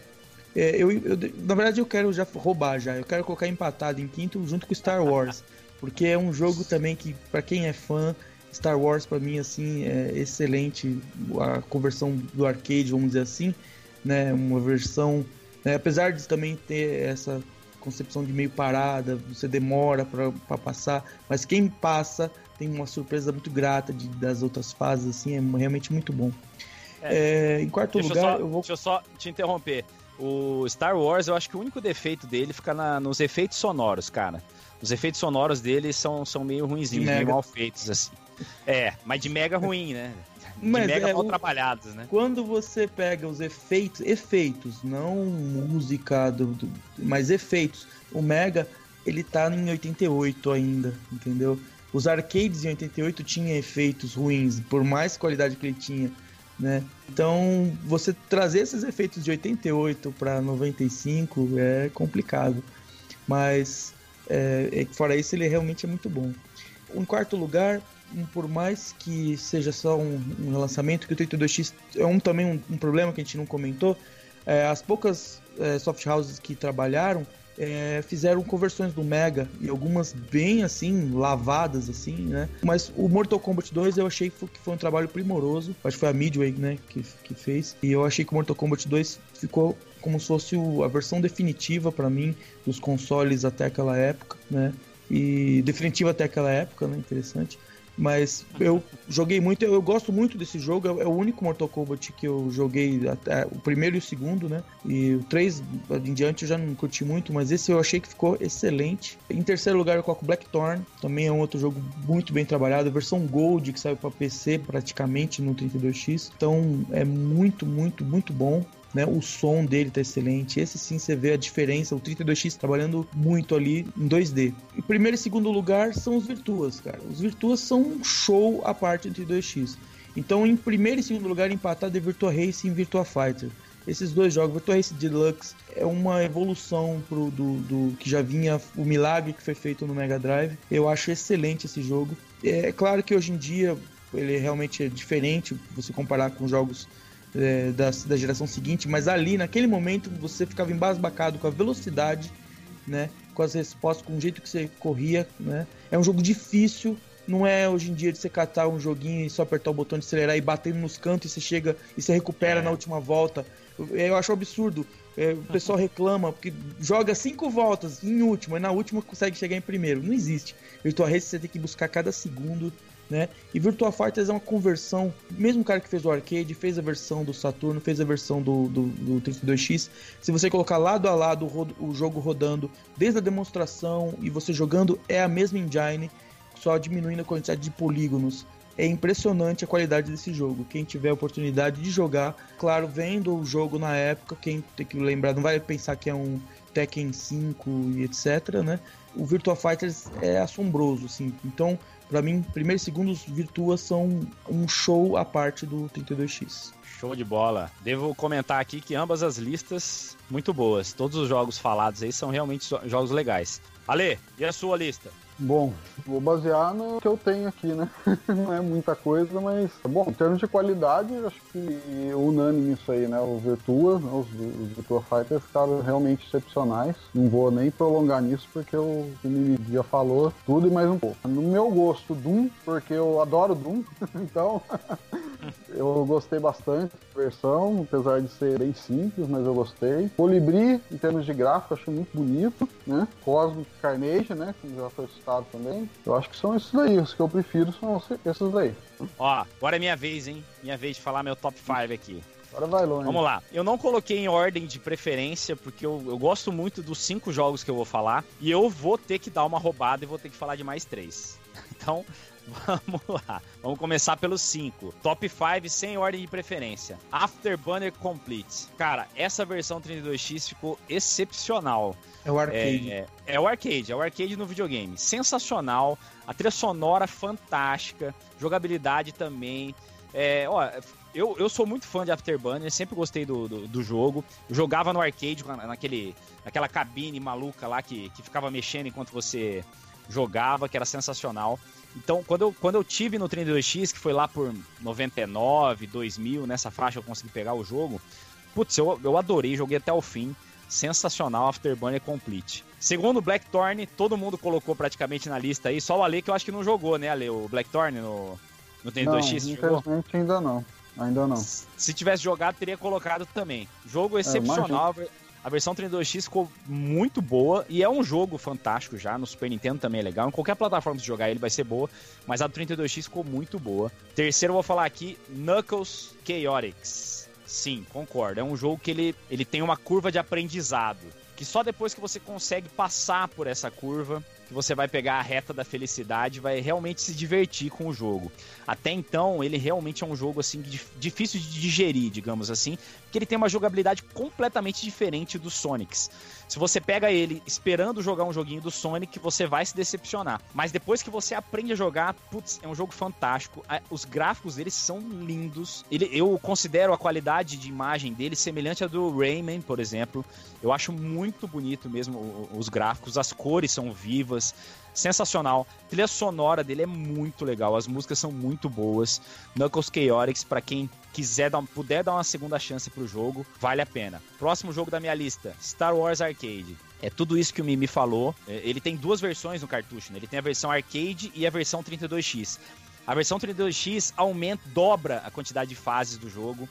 É, eu, eu, na verdade, eu quero já roubar já. Eu quero colocar empatado em quinto junto com Star Wars. Porque é um jogo também que, para quem é fã, Star Wars para mim assim é excelente a conversão do arcade, vamos dizer assim, né? Uma versão, né? apesar de também ter essa concepção de meio parada, você demora para passar, mas quem passa tem uma surpresa muito grata de, das outras fases, assim, é realmente muito bom. É, é, em quarto lugar, eu, só, eu vou. Deixa eu só te interromper. O Star Wars, eu acho que o único defeito dele fica na, nos efeitos sonoros, cara. Os efeitos sonoros dele são, são meio ruinzinhos, meio mal feitos, assim. É, mas de mega ruim, né? De mas mega é, mal trabalhados, né? Quando você pega os efeitos, efeitos, não música, do, do, mas efeitos. O Mega, ele tá em 88 ainda, entendeu? Os arcades em 88 tinham efeitos ruins, por mais qualidade que ele tinha, né? Então, você trazer esses efeitos de 88 para 95 é complicado. Mas é, é, fora isso, ele realmente é muito bom. Em quarto lugar, por mais que seja só um, um relançamento, que o 32X é um, também um, um, problema que a gente não comentou, é, as poucas é, soft houses que trabalharam é, fizeram conversões do Mega e algumas bem assim, lavadas assim, né? Mas o Mortal Kombat 2 eu achei que foi, um trabalho primoroso. Acho que foi a Midway, né, que, que fez. E eu achei que o Mortal Kombat 2 ficou como se fosse o, a versão definitiva para mim dos consoles até aquela época, né? E definitiva até aquela época, né? Interessante. Mas eu joguei muito, eu, gosto muito desse jogo, é, é o único Mortal Kombat que eu joguei, até, o primeiro e o segundo, né? E o 3 em diante eu já não curti muito, mas esse eu achei que ficou excelente. Em terceiro lugar eu coloco Blackthorn, também é um outro jogo muito bem trabalhado, versão Gold que saiu para PC praticamente no 32X. Então é muito, muito, muito bom né? O som dele tá excelente. Esse sim você vê a diferença, o 32X trabalhando muito ali em 2D. E primeiro e segundo lugar são os Virtuas, cara. Os Virtuas são um show à parte do 32X. Então, em primeiro e segundo lugar, empatado é Virtua Racing e Virtua Fighter. Esses dois jogos, Virtua Racing Deluxe é uma evolução pro, do, do que já vinha, o milagre que foi feito no Mega Drive. Eu acho excelente esse jogo. É claro que hoje em dia ele realmente é diferente, você comparar com jogos é, da, da geração seguinte, mas ali, naquele momento, você ficava embasbacado com a velocidade, né? Com as respostas, com o jeito que você corria, né? É um jogo difícil, não é hoje em dia de você catar um joguinho e só apertar o botão de acelerar e bater nos cantos e você chega e você recupera é. na última volta. Eu, eu acho absurdo. É, o pessoal reclama porque joga cinco voltas em última e na última consegue chegar em primeiro. Não existe. Virtual Race você tem que buscar cada segundo né? E Virtua Fighters é uma conversão, mesmo cara que fez o arcade, fez a versão do Saturno, fez a versão do, do, do 32X, se você colocar lado a lado o, o jogo rodando, desde a demonstração e você jogando, é a mesma engine, só diminuindo a quantidade de polígonos. É impressionante a qualidade desse jogo. Quem tiver a oportunidade de jogar, claro, vendo o jogo na época, quem tem que lembrar, não vai pensar que é um Tekken 5 e etc, né? O Virtua Fighters é assombroso, assim. Então, para mim, primeiro e segundo, Virtua são um show à parte do 32X. Show de bola. Devo comentar aqui que ambas as listas muito boas. Todos os jogos falados aí são realmente jogos legais. Ale, e a sua lista? Bom, vou basear no que eu tenho aqui, né? Não é muita coisa, mas. Bom, em termos de qualidade, acho que é unânime isso aí, né? O Virtua, né? os, os Virtua Fighters ficaram realmente excepcionais. Não vou nem prolongar nisso, porque o Mimi já falou tudo e mais um pouco. No meu gosto, Doom, porque eu adoro Doom, então. Eu gostei bastante da versão, apesar de ser bem simples, mas eu gostei. Colibri, em termos de gráfico, achei muito bonito, né? Cosmic Carnage, né? Que já foi citado também. Eu acho que são esses daí. Os que eu prefiro são esses daí. Ó, agora é minha vez, hein? Minha vez de falar meu top 5 aqui. Agora vai longe. Vamos lá. Eu não coloquei em ordem de preferência, porque eu, eu gosto muito dos cinco jogos que eu vou falar. E eu vou ter que dar uma roubada e vou ter que falar de mais três. Então, Vamos lá. Vamos começar pelos 5. Top 5 sem ordem de preferência. Afterburner Complete. Cara, essa versão 32X ficou excepcional. É o arcade. É, é, o arcade, é o arcade no videogame. Sensacional. A trilha sonora fantástica. Jogabilidade também. É, ó, eu, eu sou muito fã de Afterburner, sempre gostei do, do, do jogo. Eu jogava no arcade, naquele, naquela cabine maluca lá que, que ficava mexendo enquanto você jogava, que era sensacional. Então, quando eu, quando eu tive no 32X, que foi lá por 99, 2000, nessa faixa eu consegui pegar o jogo, putz, eu, eu adorei, joguei até o fim. Sensacional, Afterburner Complete. Segundo Blackthorn, todo mundo colocou praticamente na lista aí, só o Ale que eu acho que não jogou, né, Ale? O Blackthorn no, no 32X não, infelizmente ainda não. Ainda não. Se tivesse jogado, teria colocado também. Jogo é, excepcional. É, a versão 32X ficou muito boa e é um jogo fantástico já. No Super Nintendo também é legal. Em qualquer plataforma de jogar ele vai ser boa, mas a do 32X ficou muito boa. Terceiro, eu vou falar aqui: Knuckles Chaotix. Sim, concordo. É um jogo que ele, ele tem uma curva de aprendizado. Que só depois que você consegue passar por essa curva, que você vai pegar a reta da felicidade, vai realmente se divertir com o jogo. Até então, ele realmente é um jogo assim difícil de digerir, digamos assim, porque ele tem uma jogabilidade completamente diferente dos Sonics. Se você pega ele esperando jogar um joguinho do Sonic, você vai se decepcionar. Mas depois que você aprende a jogar, putz, é um jogo fantástico. Os gráficos dele são lindos. Ele, eu considero a qualidade de imagem dele semelhante à do Rayman, por exemplo. Eu acho muito bonito mesmo os gráficos, as cores são vivas sensacional. A trilha sonora dele é muito legal, as músicas são muito boas. Knuckles Chaotix, para quem quiser dar, puder dar uma segunda chance pro jogo, vale a pena. Próximo jogo da minha lista, Star Wars Arcade. É tudo isso que o Mimi falou. É, ele tem duas versões no cartucho, né? Ele tem a versão arcade e a versão 32X. A versão 32X aumenta, dobra a quantidade de fases do jogo.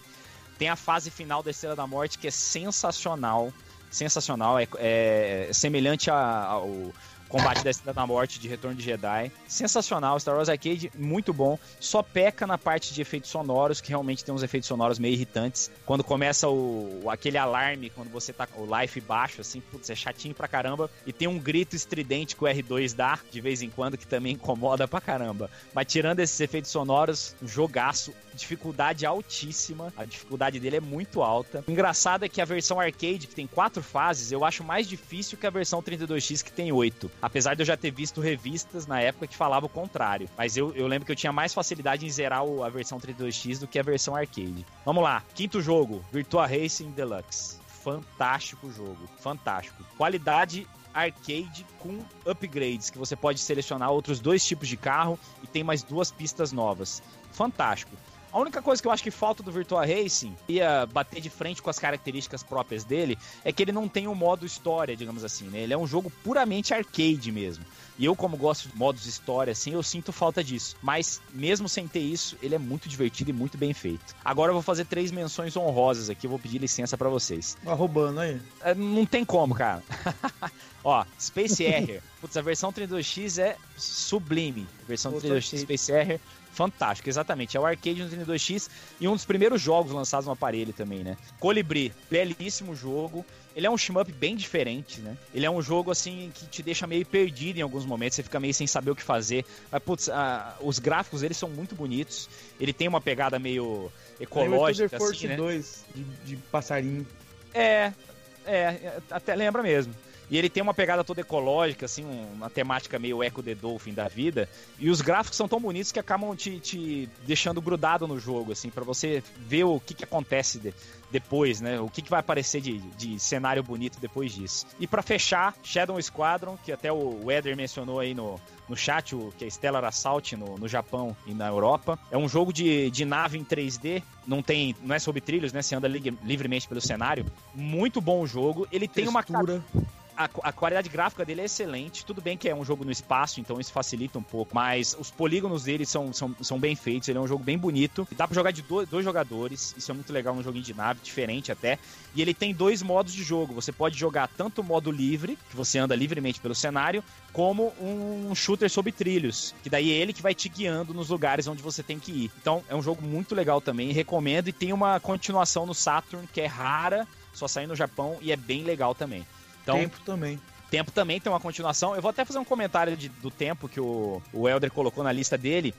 Tem a fase final da Estrela da Morte que é sensacional sensacional, é, é semelhante ao Combate da Estrela da Morte de Retorno de Jedi. Sensacional, Star Wars Arcade, muito bom. Só peca na parte de efeitos sonoros, que realmente tem uns efeitos sonoros meio irritantes. Quando começa o, aquele alarme, quando você tá com o life baixo, assim, putz, é chatinho pra caramba. E tem um grito estridente que o R2 dá, de vez em quando, que também incomoda pra caramba. Mas tirando esses efeitos sonoros, um jogaço, dificuldade altíssima. A dificuldade dele é muito alta. O engraçado é que a versão arcade, que tem quatro fases, eu acho mais difícil que a versão 32X, que tem oito. Apesar de eu já ter visto revistas na época que falavam o contrário. Mas eu, eu lembro que eu tinha mais facilidade em zerar o, a versão 32X do que a versão arcade. Vamos lá, quinto jogo, Virtua Racing Deluxe. Fantástico jogo, fantástico. Qualidade arcade com upgrades, que você pode selecionar outros dois tipos de carro e tem mais duas pistas novas. Fantástico. A única coisa que eu acho que falta do Virtua Racing, ia bater de frente com as características próprias dele, é que ele não tem um modo história, digamos assim, né? Ele é um jogo puramente arcade mesmo. E eu, como gosto de modos história, assim, eu sinto falta disso. Mas, mesmo sem ter isso, ele é muito divertido e muito bem feito. Agora eu vou fazer três menções honrosas aqui, eu vou pedir licença para vocês. Tá roubando aí? É, não tem como, cara. Ó, Space Harrier. Putz, a versão 32X é sublime. A versão 32X Space Harrier fantástico, exatamente. É o arcade no 32X e um dos primeiros jogos lançados no aparelho também, né? Colibri, belíssimo jogo. Ele é um shmup bem diferente, né? Ele é um jogo, assim, que te deixa meio perdido em alguns momentos, você fica meio sem saber o que fazer. Mas, putz, os gráficos eles são muito bonitos. Ele tem uma pegada meio ecológica, assim, Force né? 2 de, de passarinho. É, é, até lembra mesmo. E ele tem uma pegada toda ecológica, assim, uma temática meio Echo the Dolphin da vida. E os gráficos são tão bonitos que acabam te, te deixando grudado no jogo, assim, para você ver o que, que acontece de, depois, né? O que, que vai aparecer de, de cenário bonito depois disso. E para fechar, Shadow Squadron, que até o Eder mencionou aí no, no chat, o, que é Stellar Assault no, no Japão e na Europa. É um jogo de, de nave em 3D, não tem, não é sobre trilhos, né? Você anda li, livremente pelo cenário. Muito bom o jogo. Ele tem Textura. A, a, qualidade gráfica dele é excelente. Tudo bem que é um jogo no espaço, então isso facilita um pouco. Mas os polígonos dele são, são, são bem feitos. Ele é um jogo bem bonito. Dá pra jogar de dois, dois jogadores. Isso é muito legal num joguinho de nave, diferente até. E ele tem dois modos de jogo. Você pode jogar tanto o modo livre, que você anda livremente pelo cenário, como um shooter sobre trilhos. Que daí é ele que vai te guiando nos lugares onde você tem que ir. Então é um jogo muito legal também. Recomendo. E tem uma continuação no Saturn que é rara, só sai no Japão e é bem legal também. Então, tempo também. Tempo também tem uma continuação. Eu vou até fazer um comentário de, do tempo que o, o Elder colocou na lista dele.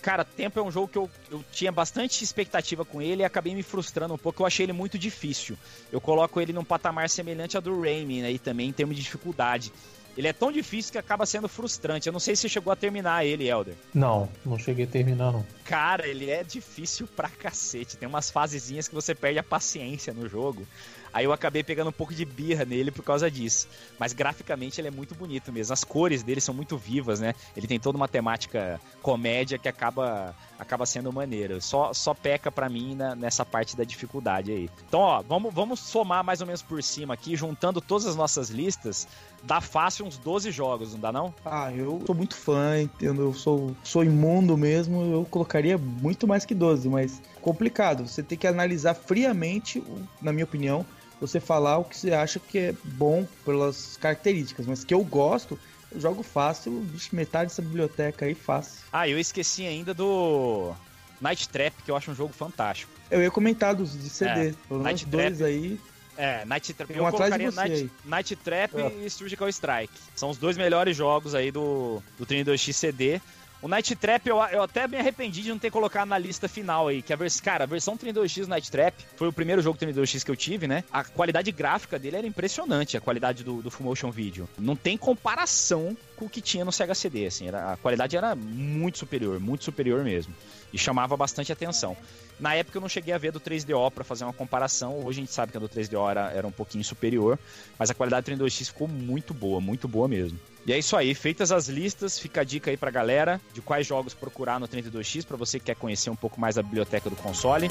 Cara, Tempo é um jogo que eu, eu tinha bastante expectativa com ele e acabei me frustrando um pouco. Eu achei ele muito difícil. Eu coloco ele num patamar semelhante ao do Rayman aí também, em termos de dificuldade. Ele é tão difícil que acaba sendo frustrante. Eu não sei se você chegou a terminar ele, Elder. Não, não cheguei a terminar, não. Cara, ele é difícil pra cacete. Tem umas fasezinhas que você perde a paciência no jogo. Aí eu acabei pegando um pouco de birra nele por causa disso. Mas graficamente ele é muito bonito mesmo. As cores dele são muito vivas, né? Ele tem toda uma temática comédia que acaba acaba sendo maneiro. Só, só peca para mim na, nessa parte da dificuldade aí. Então, ó, vamos, vamos somar mais ou menos por cima aqui, juntando todas as nossas listas, dá fácil uns 12 jogos, não dá não? Ah, eu sou muito fã, entendo? Eu sou, sou imundo mesmo, eu colocaria muito mais que 12, mas complicado. Você tem que analisar friamente, na minha opinião, você falar o que você acha que é bom pelas características, mas que eu gosto, eu jogo fácil, vixe, metade dessa biblioteca aí fácil. Ah, eu esqueci ainda do Night Trap, que eu acho um jogo fantástico. Eu ia comentar dos de CD, é, pelo menos dois aí. É, Night Trap. Eu colocaria Night, Night, Trap é. e Surgical Strike. São os dois melhores jogos aí do, do 32X CD. O Night Trap eu, eu até me arrependi de não ter colocado na lista final aí, que a versão, cara, a versão 32X Night Trap foi o primeiro jogo 32X que eu tive, né? A qualidade gráfica dele era impressionante, a qualidade do, do Full Motion Video. Não tem comparação com o que tinha no Sega CD, assim, era, a qualidade era muito superior, muito superior mesmo. E chamava bastante atenção. Na época eu não cheguei a ver do 3DO para fazer uma comparação. Hoje a gente sabe que a do 3DO era, era um pouquinho superior, mas a qualidade do 32X ficou muito boa, muito boa mesmo. E é isso aí, feitas as listas, fica a dica aí pra galera de quais jogos procurar no 32X para você que quer conhecer um pouco mais da biblioteca do console.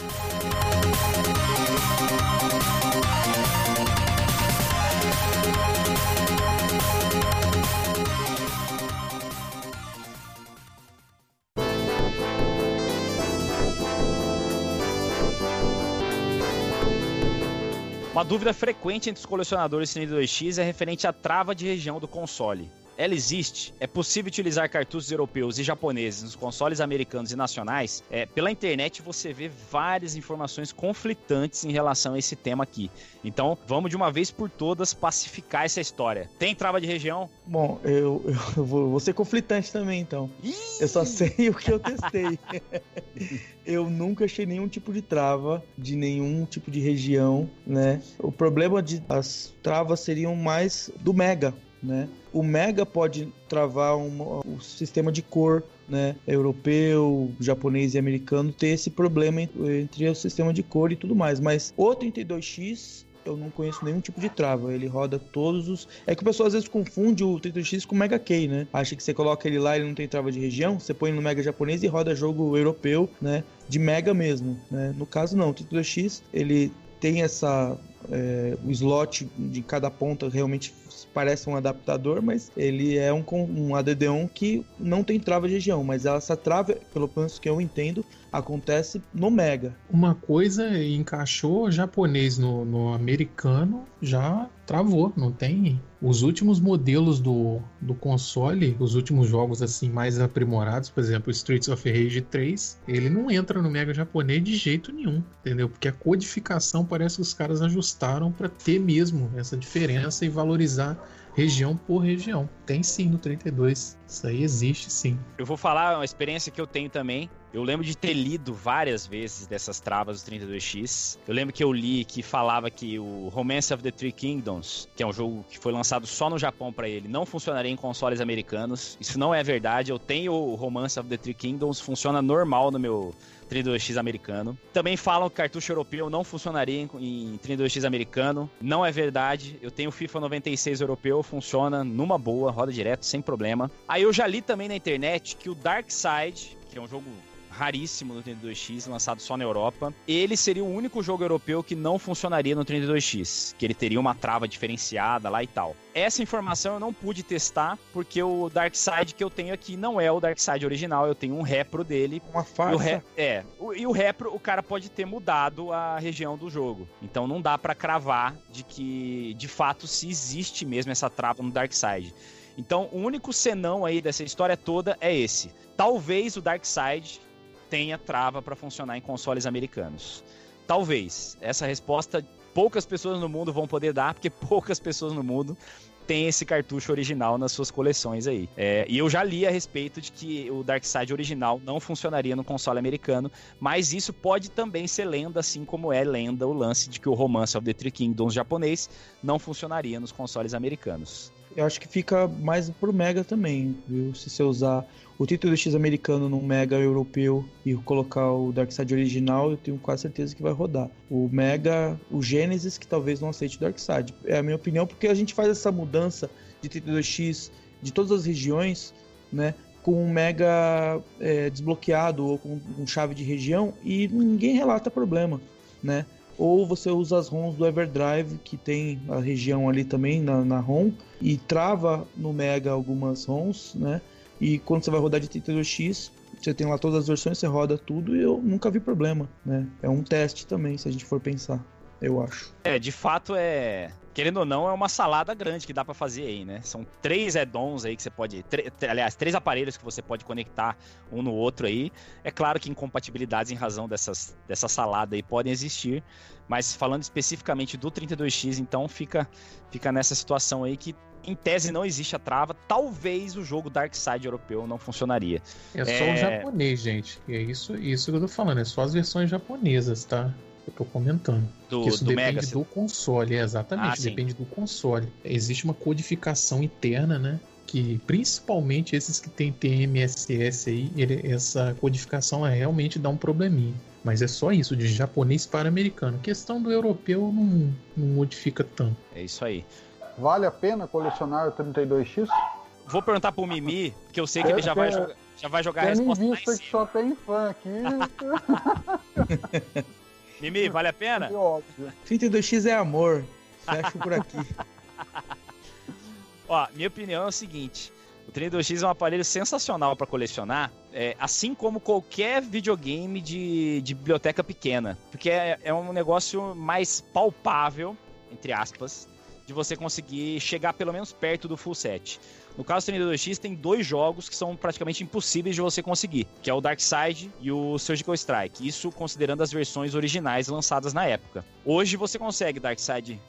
Uma dúvida frequente entre os colecionadores 32X é referente à trava de região do console. Ela existe. É possível utilizar cartuchos europeus e japoneses nos consoles americanos e nacionais. É, pela internet você vê várias informações conflitantes em relação a esse tema aqui. Então, vamos de uma vez por todas pacificar essa história. Tem trava de região? Bom, eu, eu vou, vou, ser conflitante também, então. Ih! Eu só sei o que eu testei. eu nunca achei nenhum tipo de trava de nenhum tipo de região, né? O problema de as travas seriam mais do Mega, né? O Mega pode travar um, o sistema de cor, né? Europeu, japonês e americano ter esse problema entre o sistema de cor e tudo mais. Mas o 32X eu não conheço nenhum tipo de trava. Ele roda todos os. É que o pessoal às vezes confunde o 32X com o Mega K, né? Acha que você coloca ele lá e ele não tem trava de região, você põe no Mega japonês e roda jogo europeu, né? De Mega mesmo, né? No caso, não. O 32X ele tem essa é, o slot de cada ponta realmente parece um adaptador, mas ele é um, um ADD-ON que não tem trava de região, mas essa trava, pelo menos que eu entendo, acontece no Mega. Uma coisa encaixou japonês no, no americano, já travou, não tem. Os últimos modelos do, do console, os últimos jogos assim mais aprimorados, por exemplo, Streets of Rage 3, ele não entra no Mega japonês de jeito nenhum, entendeu? Porque a codificação parece que os caras ajustaram para ter mesmo essa diferença e valorizar região por região. Tem sim no 32. Isso aí existe sim. Eu vou falar uma experiência que eu tenho também. Eu lembro de ter lido várias vezes dessas travas do 32X. Eu lembro que eu li que falava que o Romance of the Three Kingdoms, que é um jogo que foi lançado só no Japão para ele, não funcionaria em consoles americanos. Isso não é verdade. Eu tenho o Romance of the Three Kingdoms, funciona normal no meu 32X americano. Também falam que cartucho europeu não funcionaria em 32X americano. Não é verdade. Eu tenho FIFA 96 europeu, funciona numa boa, roda direto, sem problema. Aí eu já li também na internet que o Dark Side, que é um jogo raríssimo no 32X, lançado só na Europa. Ele seria o único jogo europeu que não funcionaria no 32X, que ele teria uma trava diferenciada lá e tal. Essa informação eu não pude testar, porque o Dark Side que eu tenho aqui não é o Dark Side original, eu tenho um repro dele. Uma farsa. Re... É, e o repro, o cara pode ter mudado a região do jogo. Então não dá para cravar de que, de fato, se existe mesmo essa trava no Dark Side. Então, o único senão aí dessa história toda é esse. Talvez o Dark Side tenha trava para funcionar em consoles americanos. Talvez. Essa resposta poucas pessoas no mundo vão poder dar, porque poucas pessoas no mundo têm esse cartucho original nas suas coleções aí. É, e eu já li a respeito de que o Dark Side original não funcionaria no console americano, mas isso pode também ser lenda, assim como é lenda o lance de que o Romance of the Three Kingdoms japonês não funcionaria nos consoles americanos. Eu acho que fica mais pro Mega também, viu? Se você usar o título X americano no Mega europeu e colocar o Darkseid original, eu tenho quase certeza que vai rodar. O Mega, o Genesis, que talvez não aceite o Darkseid. É a minha opinião, porque a gente faz essa mudança de título X de todas as regiões, né? Com um Mega é, desbloqueado ou com, com chave de região e ninguém relata problema, né? Ou você usa as ROMs do Everdrive, que tem a região ali também na, na ROM, e trava no Mega algumas ROMs, né? E quando você vai rodar de 32X, você tem lá todas as versões, você roda tudo e eu nunca vi problema, né? É um teste também, se a gente for pensar, eu acho. É, de fato é. Querendo ou não, é uma salada grande que dá para fazer aí, né? São três add-ons aí que você pode. Aliás, três aparelhos que você pode conectar um no outro aí. É claro que incompatibilidades em razão dessas, dessa salada aí podem existir. Mas falando especificamente do 32X, então fica, fica nessa situação aí que em tese não existe a trava, talvez o jogo Dark Side europeu não funcionaria. É só é... o japonês, gente. É isso, isso que eu tô falando, é só as versões japonesas, tá? Eu tô comentando. Do, isso do depende Mega, do console, é, exatamente, ah, depende do console. Existe uma codificação interna, né? Que principalmente esses que tem TMSS aí, ele, essa codificação é realmente dá um probleminha. Mas é só isso, de japonês para americano. A questão do europeu não, não modifica tanto. É isso aí. Vale a pena colecionar o 32X? Vou perguntar pro Mimi, que eu sei que ele já vai, jogar, já vai jogar a resposta em vista que só tem fã aqui. Mimi, vale a pena? 32X é amor. Fecho por aqui. Ó, minha opinião é o seguinte. O 32X é um aparelho sensacional para colecionar, é, assim como qualquer videogame de, de biblioteca pequena. Porque é, é um negócio mais palpável, entre aspas, de você conseguir chegar pelo menos perto do full set. No caso do 32X, tem dois jogos que são praticamente impossíveis de você conseguir, que é o Dark Side e o Surgical Strike. Isso considerando as versões originais lançadas na época. Hoje você consegue Dark Side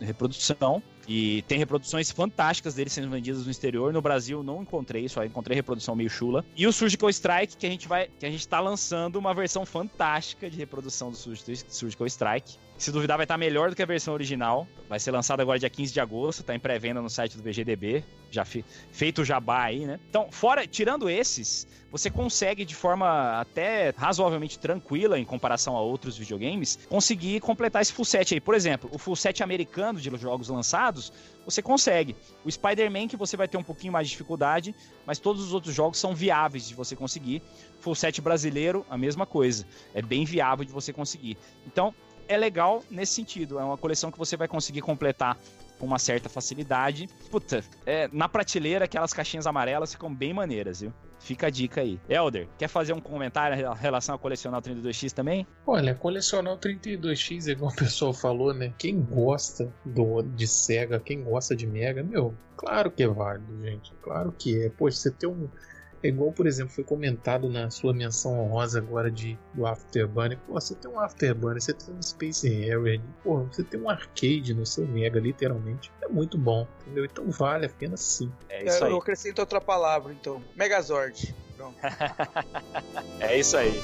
reprodução e tem reproduções fantásticas dele sendo vendidas no exterior. No Brasil não encontrei, só encontrei reprodução meio chula. E o Surgical Strike, que a gente vai, que a gente tá lançando uma versão fantástica de reprodução do Surgical Strike. Se duvidar, vai estar melhor do que a versão original. Vai ser lançado agora dia 15 de agosto, tá em pré-venda no site do VGDB. Já fe feito o jabá aí, né? Então, fora, tirando esses, você consegue de forma até razoavelmente tranquila em comparação a outros videogames, conseguir completar esse full set aí. Por exemplo, o full set americano de jogos lançados, você consegue. O Spider-Man que você vai ter um pouquinho mais de dificuldade, mas todos os outros jogos são viáveis de você conseguir. Full set brasileiro, a mesma coisa. É bem viável de você conseguir. Então, é legal nesse sentido. É uma coleção que você vai conseguir completar com uma certa facilidade. Puta, é, na prateleira, aquelas caixinhas amarelas ficam bem maneiras, viu? Fica a dica aí. Elder, quer fazer um comentário em relação a colecionar o 32X também? Olha, colecionar o 32X, é igual o pessoal falou, né? Quem gosta do, de Sega, quem gosta de Mega, meu, claro que é válido, gente. Claro que é. Poxa, você tem um é igual, por exemplo, foi comentado na sua menção honrosa agora de, do Afterburner. Pô, você tem um Afterburner, você tem um Space Harrier, pô, você tem um arcade no seu Mega, literalmente. É muito bom, entendeu? Então vale a pena sim. É isso aí. Eu acrescento outra palavra, então. Megazord. Pronto. é isso aí.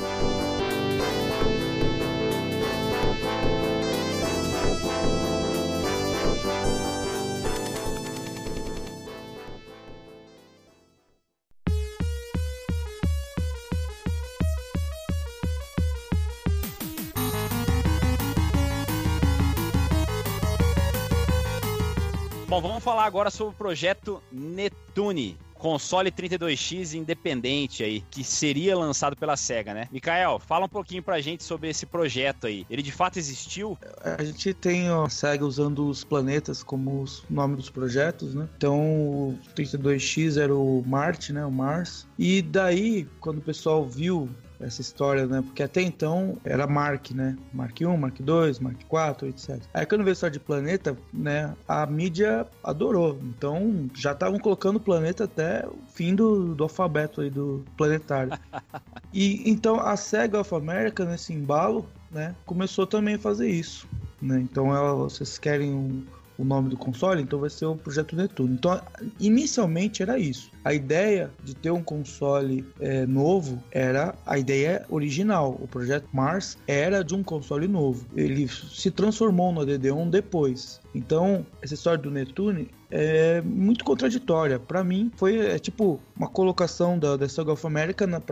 Falar agora sobre o projeto Netune console 32X independente aí, que seria lançado pela SEGA, né? Mikael, fala um pouquinho pra gente sobre esse projeto aí. Ele de fato existiu? A gente tem a SEGA usando os planetas como os nomes dos projetos, né? Então, o 32X era o Marte, né? O Mars. E daí, quando o pessoal viu essa história, né? Porque até então era Mark, né? Mark 1, Mark 2, Mark 4, etc. Aí quando veio a história de planeta, né? A mídia adorou. Então já estavam colocando o planeta até o fim do, do alfabeto aí do planetário. e então a SEGA of America, nesse embalo, né? Começou também a fazer isso. Né? Então ela, vocês querem um, o nome do console, então vai ser o Projeto Netuno. Então, inicialmente era isso. A ideia de ter um console é, novo era a ideia original. O Projeto Mars era de um console novo. Ele se transformou no DD1 depois. Então, essa história do Netune é muito contraditória. Para mim, foi é, tipo uma colocação da, da Saga of na,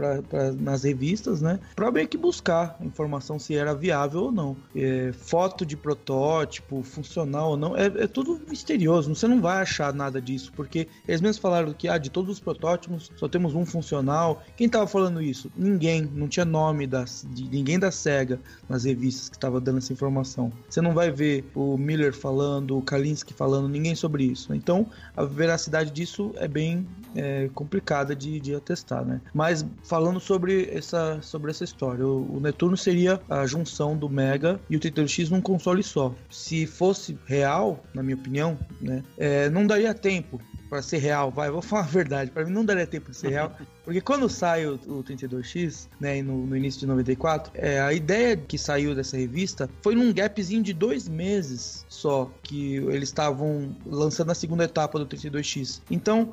nas revistas, né? Pra meio que buscar informação se era viável ou não. É, foto de protótipo, funcional ou não, é, é, tudo misterioso. Você não vai achar nada disso, porque eles mesmos falaram que ah, de todos os protótipos só temos um funcional. Quem tava falando isso? Ninguém. Não tinha nome das, de ninguém da SEGA nas revistas que tava dando essa informação. Você não vai ver o Miller falando o Kalinski falando, ninguém sobre isso. Então, a veracidade disso é bem é, complicada de, de atestar, né? Mas falando sobre essa, sobre essa história, o, o Netuno seria a junção do Mega e o 32X num console só. Se fosse real, na minha opinião, né, é, não daria tempo para ser real, vai, vou falar a verdade, para mim não daria tempo de ser real, porque quando sai o, o 32X, né, no, no, início de 94, é, a ideia que saiu dessa revista foi num gapzinho de dois meses só, que eles estavam lançando a segunda etapa do 32X. Então,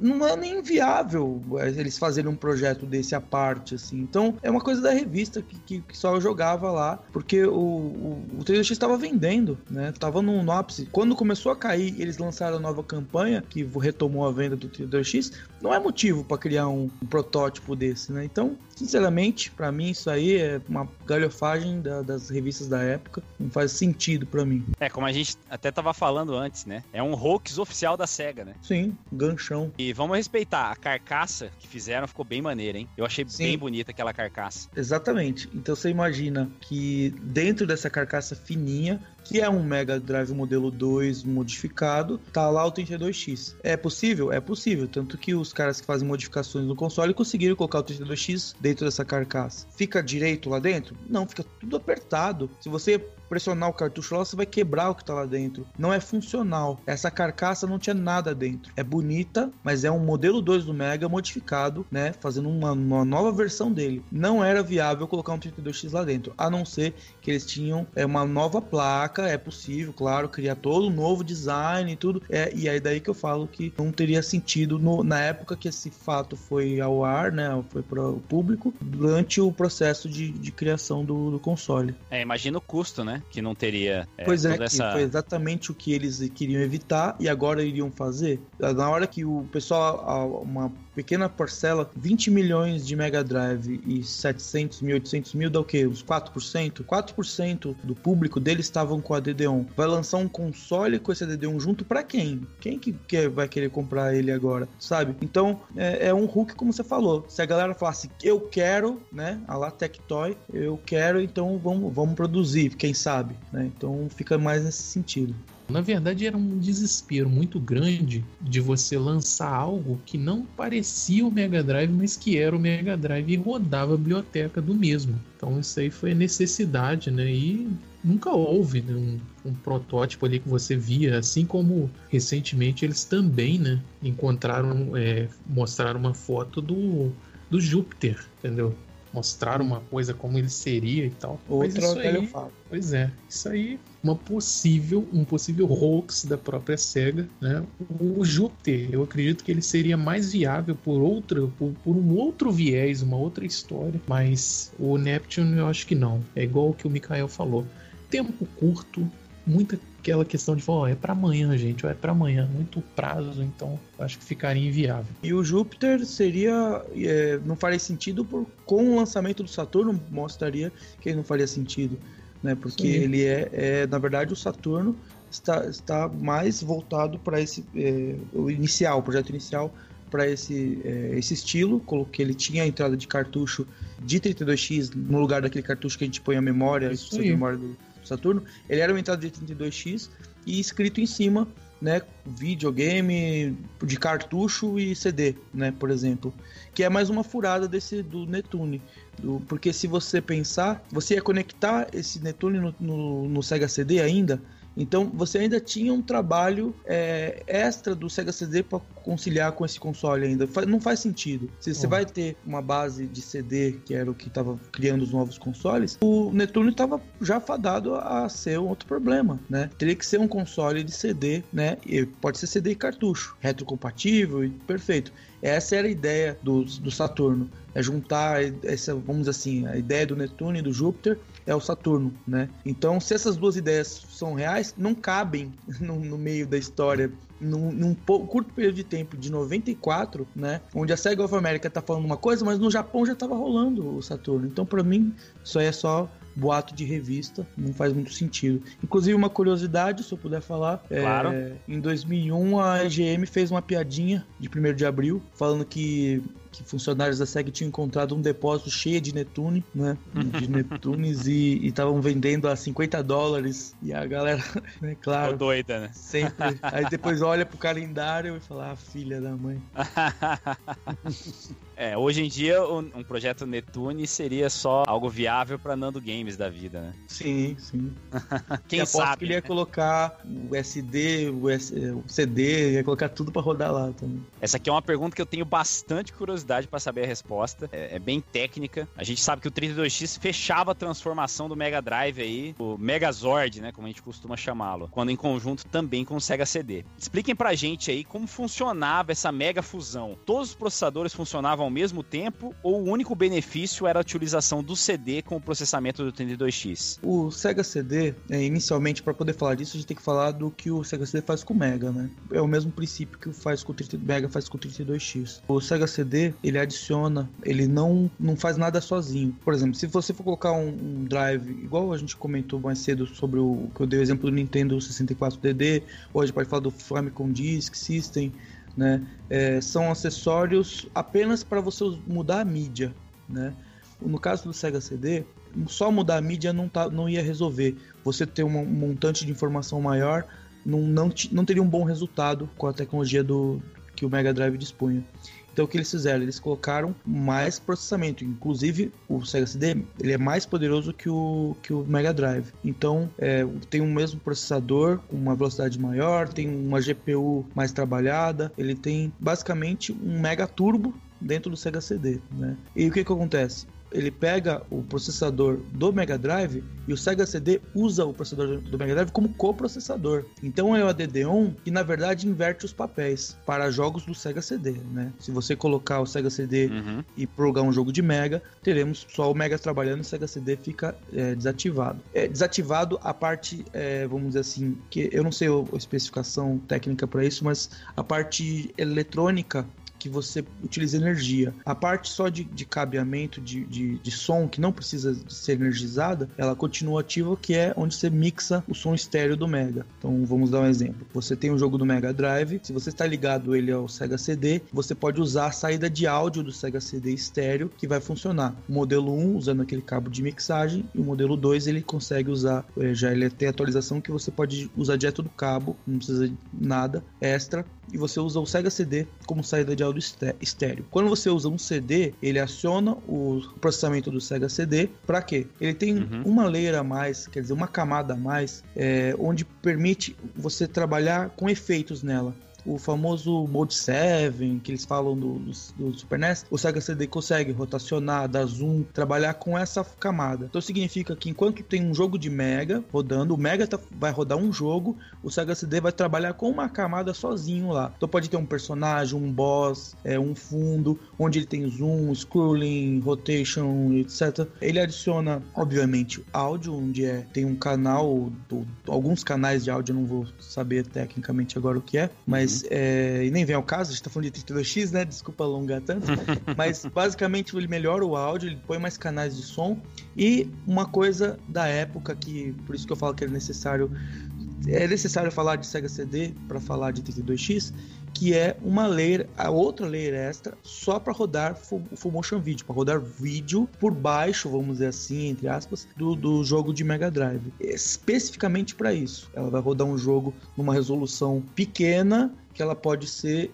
não é nem viável é, eles fazerem um projeto desse à parte, assim. Então, é uma coisa da revista que, que, que só jogava lá, porque o, o, o 32X estava vendendo, né, tava no, no ápice. Quando começou a cair, eles lançaram a nova campanha, que retomou a venda do 32X, não é motivo para criar um, protótipo desse, né? Então, sinceramente, para mim isso aí é uma galhofagem da, das revistas da época, não faz sentido para mim. É, como a gente até tava falando antes, né? É um hoax oficial da SEGA, né? Sim, ganchão. E vamos respeitar, a carcaça que fizeram ficou bem maneira, hein? Eu achei Sim. bem bonita aquela carcaça. Exatamente. Então você imagina que dentro dessa carcaça fininha que é um Mega Drive modelo 2 modificado, tá lá o 32X. É possível? É possível, tanto que os caras que fazem modificações no console conseguiram colocar o 32X dentro dessa carcaça. Fica direito lá dentro? Não, fica tudo apertado. Se você pressionar o cartucho lá, você vai quebrar o que tá lá dentro. Não é funcional. Essa carcaça não tinha nada dentro. É bonita, mas é um modelo 2 do Mega modificado, né? Fazendo uma, uma nova versão dele. Não era viável colocar um 32X lá dentro, a não ser que eles tinham é, uma nova placa. É possível, claro, criar todo um novo design e tudo. É, e aí daí que eu falo que não teria sentido no, na época que esse fato foi ao ar, né? Foi para o público, durante o processo de, de criação do, do, console. É, imagina o custo, né? Que não teria. É, pois é, essa... foi exatamente o que eles queriam evitar e agora iriam fazer. Na hora que o pessoal, uma pequena parcela, 20 milhões de Mega Drive e 700 mil, 800 mil dá o quê? Uns 4%? 4% do público deles estavam com a DD1. Vai lançar um console com esse DD1 junto para quem? Quem que quer, vai querer comprar ele agora, sabe? Então, é, é um hook como você falou. Se a galera falasse, eu quero, né, a lá Tectoy, eu quero, então vamos, vamos produzir, quem sabe, né? Então fica mais nesse sentido. Na verdade, era um desespero muito grande de você lançar algo que não parecia o Mega Drive, mas que era o Mega Drive e rodava a biblioteca do mesmo. Então, isso aí foi a necessidade, né? E nunca houve né, um, um, protótipo ali que você via, assim como recentemente eles também, né? Encontraram, é, mostraram uma foto do, do Júpiter, entendeu? Mostraram uma coisa como ele seria e tal. Outra isso aí, Pois é, isso aí uma possível, um possível hoax da própria SEGA, né? O Júpiter, eu acredito que ele seria mais viável por outra, por, por, um outro viés, uma outra história, mas o Neptune eu acho que não. É igual o que o Mikael falou. Tempo curto, muita aquela questão de falar, oh, é para amanhã, gente, é para amanhã, muito prazo, então acho que ficaria inviável. E o Júpiter seria, é, não faria sentido por, com o lançamento do Saturno mostraria que ele não faria sentido né? Porque Sim. ele é, é, na verdade, o Saturno está, está mais voltado para esse é, o inicial, o projeto inicial para esse, é, esse estilo, que ele tinha a entrada de cartucho de 32x no lugar daquele cartucho que a gente põe a memória, a memória do Saturno. Ele era uma entrada de 32x e escrito em cima né, videogame de cartucho e CD, né, por exemplo, que é mais uma furada desse do Netune, do, porque se você pensar, você ia conectar esse Netune no, no, no Sega CD ainda, então você ainda tinha um trabalho é, extra do Sega CD para conciliar com esse console ainda. Não faz sentido. Se você uhum. vai ter uma base de CD, que era o que estava criando os novos consoles, o Netuno estava já fadado a ser um outro problema, né? Teria que ser um console de CD, né? E pode ser CD e cartucho, retrocompatível e perfeito. Essa era a ideia do, do Saturno, é juntar essa, vamos dizer assim, a ideia do Netuno e do Júpiter é o Saturno, né? Então, se essas duas ideias são reais, não cabem no, no meio da história num, num, curto período de tempo de 94, né? Onde a Sega of America tá falando uma coisa, mas no Japão já tava rolando o Saturno. Então, para mim, isso aí é só boato de revista, não faz muito sentido. Inclusive, uma curiosidade, se eu puder falar, é, claro. É, em 2001 a EGM fez uma piadinha de 1 de abril, falando que que funcionários da SEG tinham encontrado um depósito cheio de Netune, né? De Netunes e estavam vendendo a 50 dólares. E a galera, né, claro. Tô doida, né? Sempre. Aí depois olha pro calendário e fala, ah, filha da mãe. É, hoje em dia um, projeto Netune seria só algo viável para Nando Games da vida, né? Sim, sim. Quem sabe? que ele ia colocar o SD, o, SD, o CD, ia colocar tudo para rodar lá também. Essa aqui é uma pergunta que eu tenho bastante curiosidade curiosidade para saber a resposta. É, é, bem técnica. A gente sabe que o 32X fechava a transformação do Mega Drive aí, o Megazord, né, como a gente costuma chamá-lo, quando em conjunto também com o Sega CD. Expliquem pra gente aí como funcionava essa mega fusão. Todos os processadores funcionavam ao mesmo tempo ou o único benefício era a utilização do CD com o processamento do 32X? O Sega CD, é, inicialmente, para poder falar disso, a gente tem que falar do que o Sega CD faz com o Mega, né? É o mesmo princípio que o faz com o 30, Mega faz com o 32X. O Sega CD ele adiciona, ele não, não faz nada sozinho. Por exemplo, se você for colocar um, um drive, igual a gente comentou mais cedo sobre o que eu dei o exemplo do Nintendo 64DD, ou a gente pode falar do Famicom Disk System, né? É, são acessórios apenas para você mudar a mídia, né? No caso do Sega CD, só mudar a mídia não, tá, não ia resolver. Você ter um montante de informação maior não, não, não teria um bom resultado com a tecnologia do, que o Mega Drive dispunha. Então o que eles fizeram? Eles colocaram mais processamento. Inclusive o Sega CD ele é mais poderoso que o, que o Mega Drive. Então é, tem o mesmo processador com uma velocidade maior, tem uma GPU mais trabalhada, ele tem basicamente um Mega Turbo dentro do Sega CD, né? E o que que acontece? Ele pega o processador do Mega Drive e o Sega CD usa o processador do Mega Drive como coprocessador. Então é o ADD-ON que na verdade inverte os papéis para jogos do Sega CD, né? Se você colocar o Sega CD uhum. e plugar um jogo de Mega, teremos só o Mega trabalhando e o Sega CD fica é, desativado. É desativado a parte, é, vamos dizer assim, que eu não sei a especificação técnica para isso, mas a parte eletrônica que você utiliza energia. A parte só de, de cabeamento de, de, de, som, que não precisa ser energizada, ela continua ativa, que é onde você mixa o som estéreo do Mega. Então vamos dar um exemplo. Você tem um jogo do Mega Drive, se você está ligado ele ao Sega CD, você pode usar a saída de áudio do Sega CD estéreo, que vai funcionar. O modelo 1 usando aquele cabo de mixagem, e o modelo 2 ele consegue usar, eh, já ele tem atualização que você pode usar direto do cabo, não precisa de nada extra, e você usa o Sega CD como saída de áudio estéreo. Quando você usa um CD, ele aciona o processamento do Sega CD. Para quê? Ele tem uhum. uma layer a mais, quer dizer, uma camada a mais, é, onde permite você trabalhar com efeitos nela o famoso Mode 7, que eles falam do, do, do, Super NES, o Sega CD consegue rotacionar, dar zoom, trabalhar com essa camada. Então significa que enquanto tem um jogo de Mega rodando, o Mega tá, vai rodar um jogo, o Sega CD vai trabalhar com uma camada sozinho lá. Então pode ter um personagem, um boss, é, um fundo, onde ele tem zoom, scrolling, rotation, etc. Ele adiciona, obviamente, áudio, onde é, tem um canal, do, alguns canais de áudio, eu não vou saber tecnicamente agora o que é, mas mas é, e nem vem ao caso, a gente tá falando de 32X, né? Desculpa alongar tanto. mas basicamente ele melhora o áudio, ele põe mais canais de som. E uma coisa da época que, por isso que eu falo que é necessário. É necessário falar de Sega CD para falar de 32X, que é uma layer, a outra layer extra, só para rodar full, full, motion video, para rodar vídeo por baixo, vamos dizer assim, entre aspas, do, do jogo de Mega Drive. Especificamente para isso. Ela vai rodar um jogo numa resolução pequena que ela pode ser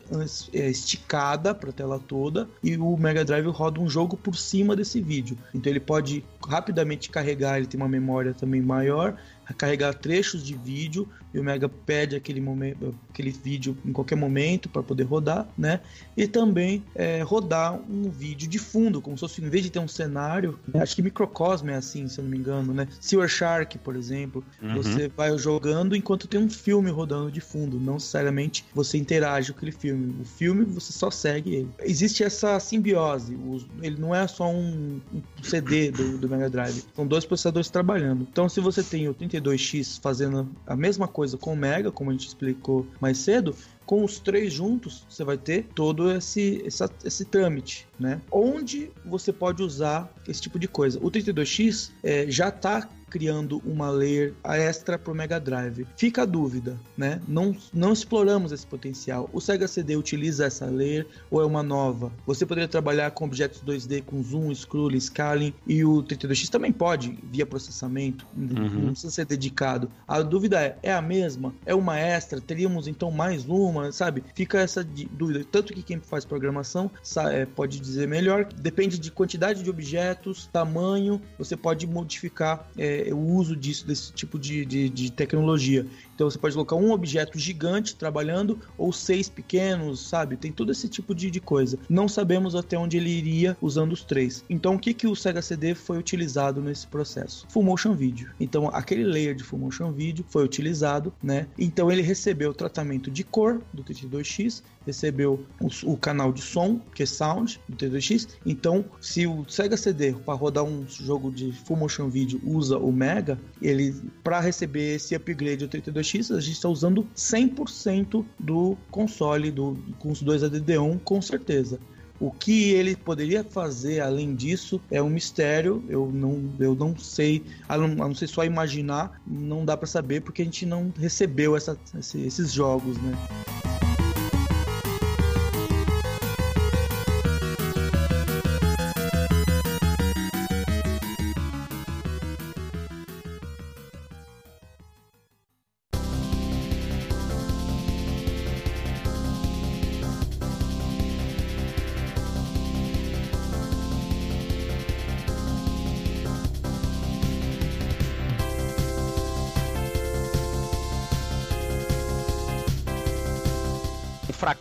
é, esticada para a tela toda e o Mega Drive roda um jogo por cima desse vídeo. Então ele pode rapidamente carregar, ele tem uma memória também maior carregar trechos de vídeo e o Mega pede aquele, momento, aquele vídeo em qualquer momento para poder rodar, né? E também é, rodar um vídeo de fundo, como se fosse, em vez de ter um cenário, né? acho que Microcosmo é assim, se eu não me engano, né? Sewer Shark, por exemplo, uhum. você vai jogando enquanto tem um filme rodando de fundo, não necessariamente você interage com aquele filme. O filme você só segue ele. Existe essa simbiose, ele não é só um, CD do, do Mega Drive, são dois processadores trabalhando. Então, se você tem o 30 32X fazendo a mesma coisa com o Mega, como a gente explicou mais cedo, com os três juntos, você vai ter todo esse, esse, esse trâmite, né? Onde você pode usar esse tipo de coisa. O 32X é, já está criando uma layer extra para o Mega Drive. Fica a dúvida, né? Não, não exploramos esse potencial. O Sega CD utiliza essa layer ou é uma nova? Você poderia trabalhar com objetos 2D com zoom, scroll, scaling e o 32X também pode via processamento, uhum. não precisa ser dedicado. A dúvida é, é a mesma? É uma extra? Teríamos então mais uma, sabe? Fica essa dúvida. Tanto que quem faz programação é, pode dizer melhor, depende de quantidade de objetos, tamanho, você pode modificar é, o uso disso, desse tipo de, de, de, tecnologia. Então você pode colocar um objeto gigante trabalhando ou seis pequenos, sabe? Tem todo esse tipo de, de coisa. Não sabemos até onde ele iria usando os três. Então o que, que o Sega CD foi utilizado nesse processo? Full Motion Video. Então aquele layer de Full Motion Video foi utilizado, né? Então ele recebeu o tratamento de cor do 32X recebeu o, o, canal de som, que é Sound, do T2X. Então, se o Sega CD para rodar um jogo de Full Motion Video usa o Mega, ele para receber esse upgrade do 32X, a gente está usando 100% do console do, com os dois ADD1, com certeza. O que ele poderia fazer além disso é um mistério. Eu não, eu não sei, a não, a não ser só imaginar, não dá para saber porque a gente não recebeu essa, esses jogos, né?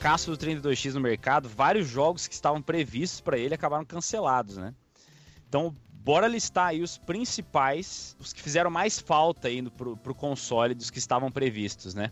Fracasso do 32X no mercado, vários jogos que estavam previstos para ele acabaram cancelados, né? Então, bora listar aí os principais, os que fizeram mais falta indo pro, pro console dos que estavam previstos, né?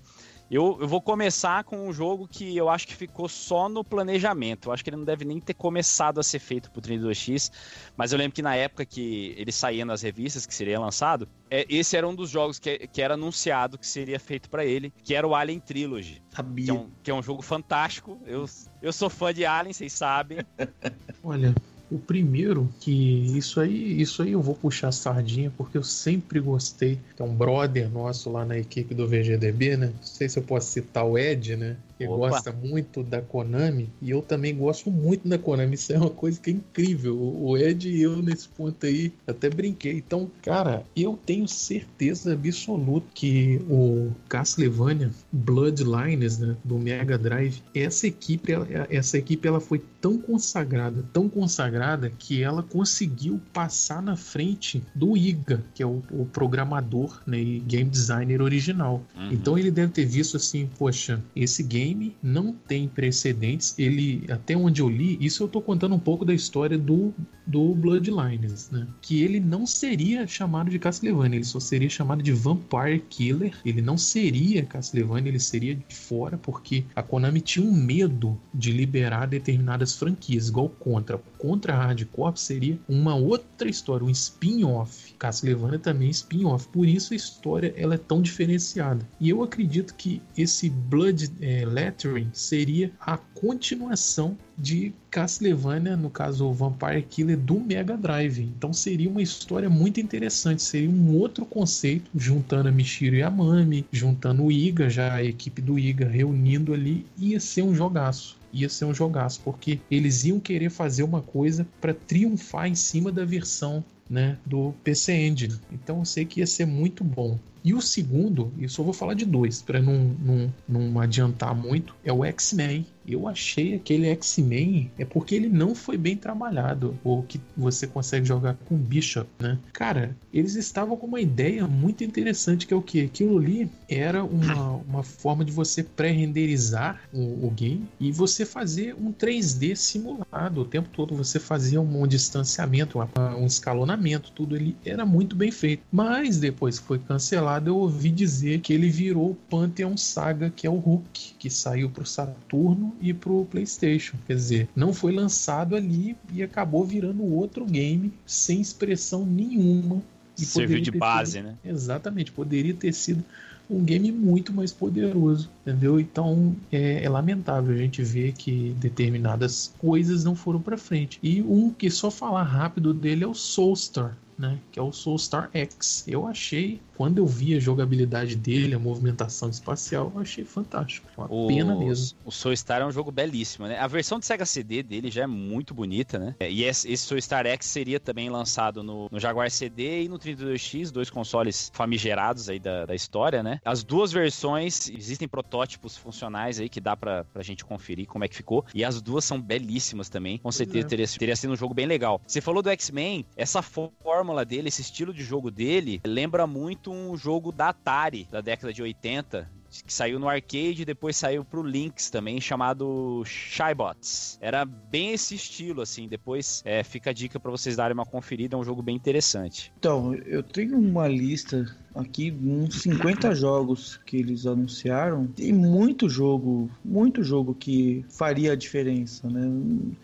Eu, eu vou começar com um jogo que eu acho que ficou só no planejamento. Eu acho que ele não deve nem ter começado a ser feito pro 32X, mas eu lembro que na época que ele saía nas revistas, que seria lançado, é, esse era um dos jogos que, que era anunciado que seria feito para ele, que era o Alien Trilogy. Sabia. Que é, um, que é um jogo fantástico. Eu, eu sou fã de Alien, vocês sabem. Olha, o primeiro, que isso aí, isso aí eu vou puxar sardinha, porque eu sempre gostei. É um brother nosso lá na equipe do VGDB, né? Não sei se eu posso citar o Ed, né? Que Opa. gosta muito da Konami. E eu também gosto muito da Konami. Isso é uma coisa que é incrível. O Ed e eu, nesse ponto aí, até brinquei. Então, cara, eu tenho certeza absoluta que o Castlevania Bloodlines, né? Do Mega Drive, essa equipe, essa equipe, ela foi tão consagrada, tão consagrada, que ela conseguiu passar na frente do Iga, que é o, o programador né, e game designer original. Uhum. Então ele deve ter visto assim, poxa, esse game não tem precedentes. Ele, até onde eu li, isso eu tô contando um pouco da história do, do Bloodlines, né? Que ele não seria chamado de Castlevania, ele só seria chamado de Vampire Killer. Ele não seria Castlevania, ele seria de fora, porque a Konami tinha um medo de liberar determinadas franquias, igual Contra. Contra Hard Corp seria uma outra história, um spin-off. Castlevania também é spin-off. Por isso a história ela é tão diferenciada. E eu acredito que esse Blood é, Lettering seria a continuação de Castlevania, no caso o Vampire Killer do Mega Drive. Então seria uma história muito interessante, seria um outro conceito, juntando a Michiro e a Mami, juntando o Iga, já a equipe do Iga reunindo ali, ia ser um jogaço ia ser um jogaço, porque eles iam querer fazer uma coisa para triunfar em cima da versão né, do PC Engine. Então eu sei que ia ser muito bom. E o segundo, e só vou falar de dois, para não, não, não adiantar muito, é o X-Men. Eu achei aquele X-Men é porque ele não foi bem trabalhado, ou que você consegue jogar com Bishop, né? Cara, eles estavam com uma ideia muito interessante que é o que? Aquilo ali era uma, uma forma de você pré-renderizar o, o game e você fazer um 3D simulado o tempo todo. Você fazia um, um distanciamento, um escalonamento, tudo ele era muito bem feito. Mas depois foi cancelado, eu ouvi dizer que ele virou o Pantheon Saga, que é o Hulk, que saiu pro Saturno e pro PlayStation. Quer dizer, não foi lançado ali e acabou virando outro game sem expressão nenhuma. E Serviu de base, sido- né? Exatamente, poderia ter sido um game muito mais poderoso, entendeu? Então é, é lamentável a gente ver que determinadas coisas não foram pra frente. E um que só falar rápido dele é o Soulstar, né? Que é o Soulstar X. Eu achei, quando eu vi a jogabilidade dele, a movimentação espacial, eu achei fantástico. Uma O, pena mesmo. O Soul Star é um jogo belíssimo, né? A versão de Sega CD dele já é muito bonita, né? É, E esse, esse Soul Star X seria também lançado no, no Jaguar CD e no 32X, dois consoles famigerados aí da, da história, né? As duas versões, existem protótipos funcionais aí que dá pra, pra gente conferir como é que ficou. E as duas são belíssimas também. Com certeza é. teria, teria sido um jogo bem legal. Você falou do X-Men, essa fórmula dele, esse estilo de jogo dele, lembra muito um jogo da Atari, da década de 80, que saiu no arcade e depois saiu pro Lynx também, chamado Shybots. Era bem esse estilo, assim. Depois é, fica a dica pra vocês darem uma conferida, é um jogo bem interessante. Então, eu tenho uma lista aqui, uns 50 jogos que eles anunciaram. Tem muito jogo, muito jogo que faria a diferença, né?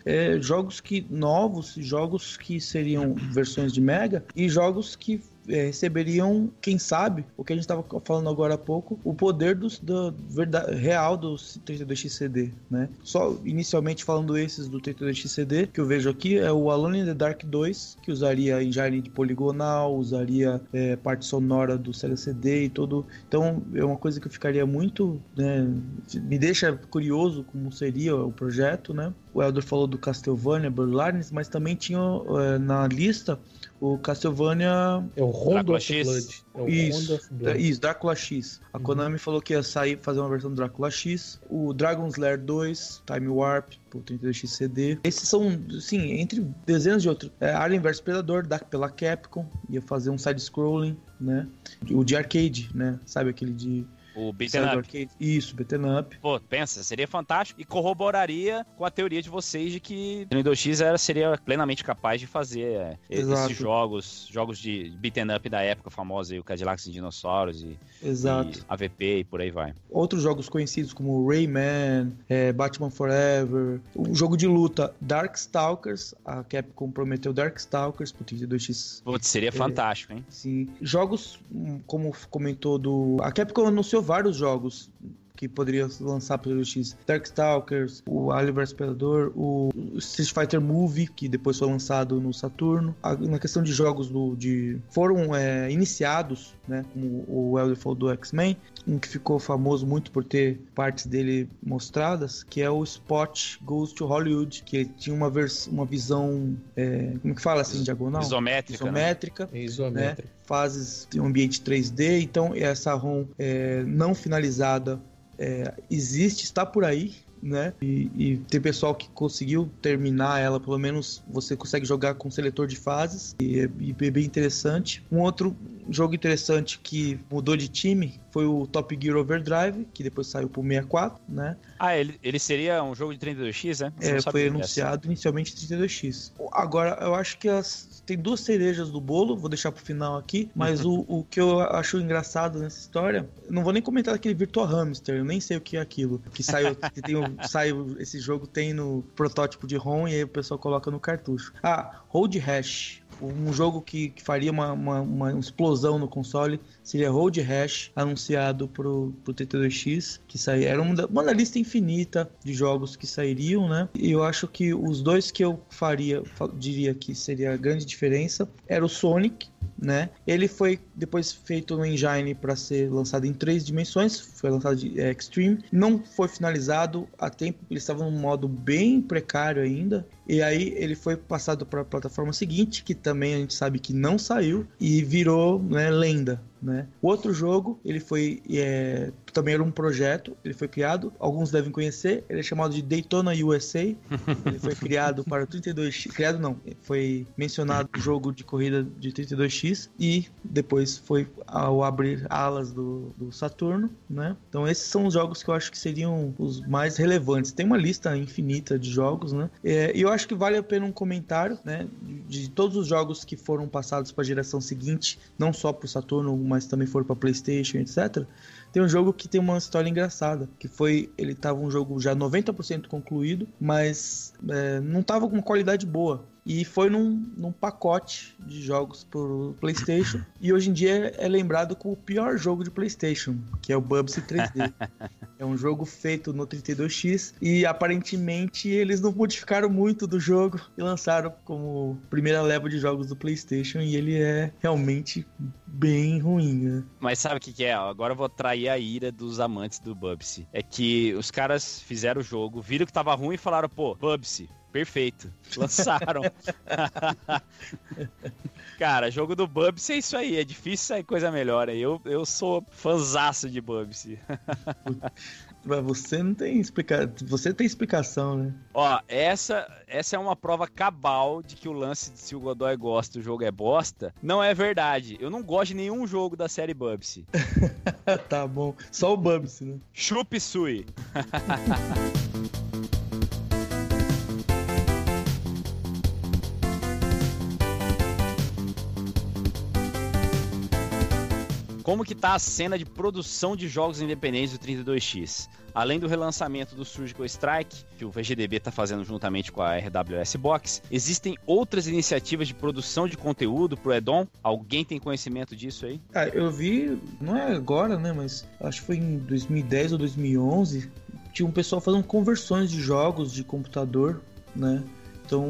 É, jogos que novos, jogos que seriam versões de Mega e jogos que é, receberiam, quem sabe, o que a gente estava falando agora há pouco, o poder dos, do verda- real do 32x CD, né? Só inicialmente falando esses do 32x CD que eu vejo aqui é o Alone in the Dark 2, que usaria engine poligonal, usaria é, parte sonora do Sega CD e todo. Então é uma coisa que eu ficaria muito, né, me deixa curioso como seria o projeto, né? O Elder falou do Castlevania, Bloodlines, mas também tinha é, na lista o Castlevania É o Drácula of X. Blood. É o Isso, of Blood. Isso, Drácula X. A Uhum. Konami falou que ia sair fazer uma versão do Drácula X. O Dragon's Lair 2, Time Warp, pro 32X CD. Esses são, sim, entre dezenas de outros. É, Alien vs Predador, da, pela Capcom, ia fazer um side-scrolling, né? O de arcade, né? Sabe aquele de O do up. arcade. Isso, beaten up. Pô, pensa, seria fantástico e corroboraria com a teoria de vocês de que o 2X era, seria plenamente capaz de fazer é, Exato. esses jogos, jogos de beaten up da época famosa, aí, o Cadillacs e Dinossauros e, Exato. e AVP e por aí vai. Outros jogos conhecidos como Rayman, é, Batman Forever, o jogo de luta Darkstalkers, a Capcom prometeu Darkstalkers pro 32X. Putz, seria fantástico, hein? Sim. Jogos, hum, como comentou do. A Capcom anunciou vários jogos que poderia lançar pelo X. Darkstalkers, o Alien vs Predador, o Street Fighter Movie, que depois foi lançado no Saturno. A- na questão de jogos do, de foram é, iniciados, né, como o Elder falou do X-Men, um que ficou famoso muito por ter partes dele mostradas, que é o Spot Goes to Hollywood, que tinha uma, vers uma visão, é, como que fala assim, diagonal? Isométrica. né? Isométrica É isométrico. fases de um ambiente 3D, então essa ROM é, não finalizada é, existe, está por aí, né? E, e tem pessoal que conseguiu terminar ela, pelo menos você consegue jogar com seletor de fases, e é, e é bem interessante. Um outro jogo interessante que mudou de time foi o Top Gear Overdrive, que depois saiu pro 64, né? Ah, ele, ele seria um jogo de 32X, né? Você É, foi anunciado inicialmente 32x. Agora, eu acho que as, tem duas cerejas do bolo, vou deixar pro final aqui, mas o, o que eu acho engraçado nessa história, não vou nem comentar daquele Virtua Hamster, eu nem sei o que é aquilo. Que saiu, que tem saiu, esse jogo tem no protótipo de ROM e aí o pessoal coloca no cartucho. Ah, Road Rash. Um jogo que, que faria uma, uma, uma explosão no console seria Road Rash, anunciado pro, pro T2X, que saía. Era uma, uma lista infinita de jogos que sairiam, né? E eu acho que os dois que eu faria, fa- diria que seria a grande diferença, era o Sonic, né? Ele foi depois feito no engine para ser lançado em três dimensões, foi lançado de é, Extreme, não foi finalizado a tempo, ele estava num modo bem precário ainda. E aí ele foi passado para a plataforma seguinte, que também a gente sabe que não saiu e virou né, lenda. Né? O outro jogo, ele foi é, também era um projeto, ele foi criado, alguns devem conhecer, ele é chamado de Daytona USA. Ele foi criado para o 32X, criado não, foi mencionado jogo de corrida de 32X e depois foi ao abrir alas do, do Saturno, né? Então esses são os jogos que eu acho que seriam os mais relevantes. Tem uma lista infinita de jogos, né? É, E eu acho que vale a pena um comentário, né? De, de todos os jogos que foram passados para a geração seguinte, não só para o Saturno, mas também foram para PlayStation, etc. Tem um jogo que tem uma história engraçada, que foi ele tava um jogo já 90% concluído, mas é, não tava com uma qualidade boa. E foi num, num pacote de jogos pro PlayStation. e hoje em dia é lembrado como o pior jogo de PlayStation, que é o Bubsy 3D. é um jogo feito no 32X e aparentemente eles não modificaram muito do jogo e lançaram como primeira leva de jogos do PlayStation. E ele é realmente bem ruim, né? Mas sabe o que, que é? Agora eu vou trair a ira dos amantes do Bubsy. É que os caras fizeram o jogo, viram que tava ruim e falaram, pô, Bubsy, perfeito. Lançaram. Cara, jogo do Bubsy é isso aí, é difícil sair coisa melhor. Eu, eu sou fanzaço de Bubsy. Mas você não tem explicação. Você tem explicação, né? Ó, essa, essa é uma prova cabal de que o lance de se o Godoy gosta o jogo é bosta. Não é verdade. Eu não gosto de nenhum jogo da série Bubsy. tá bom. Só o Bubsy, né? Chup Sui. Como que tá a cena de produção de jogos independentes do 32X? Além do relançamento do Surgical Strike, que o VGDB está fazendo juntamente com a RWS Box, existem outras iniciativas de produção de conteúdo pro Edon? Alguém tem conhecimento disso aí? Ah, eu vi, não é agora, né? Mas acho que foi em 2010 ou 2011. Tinha um pessoal fazendo conversões de jogos de computador, né? Então,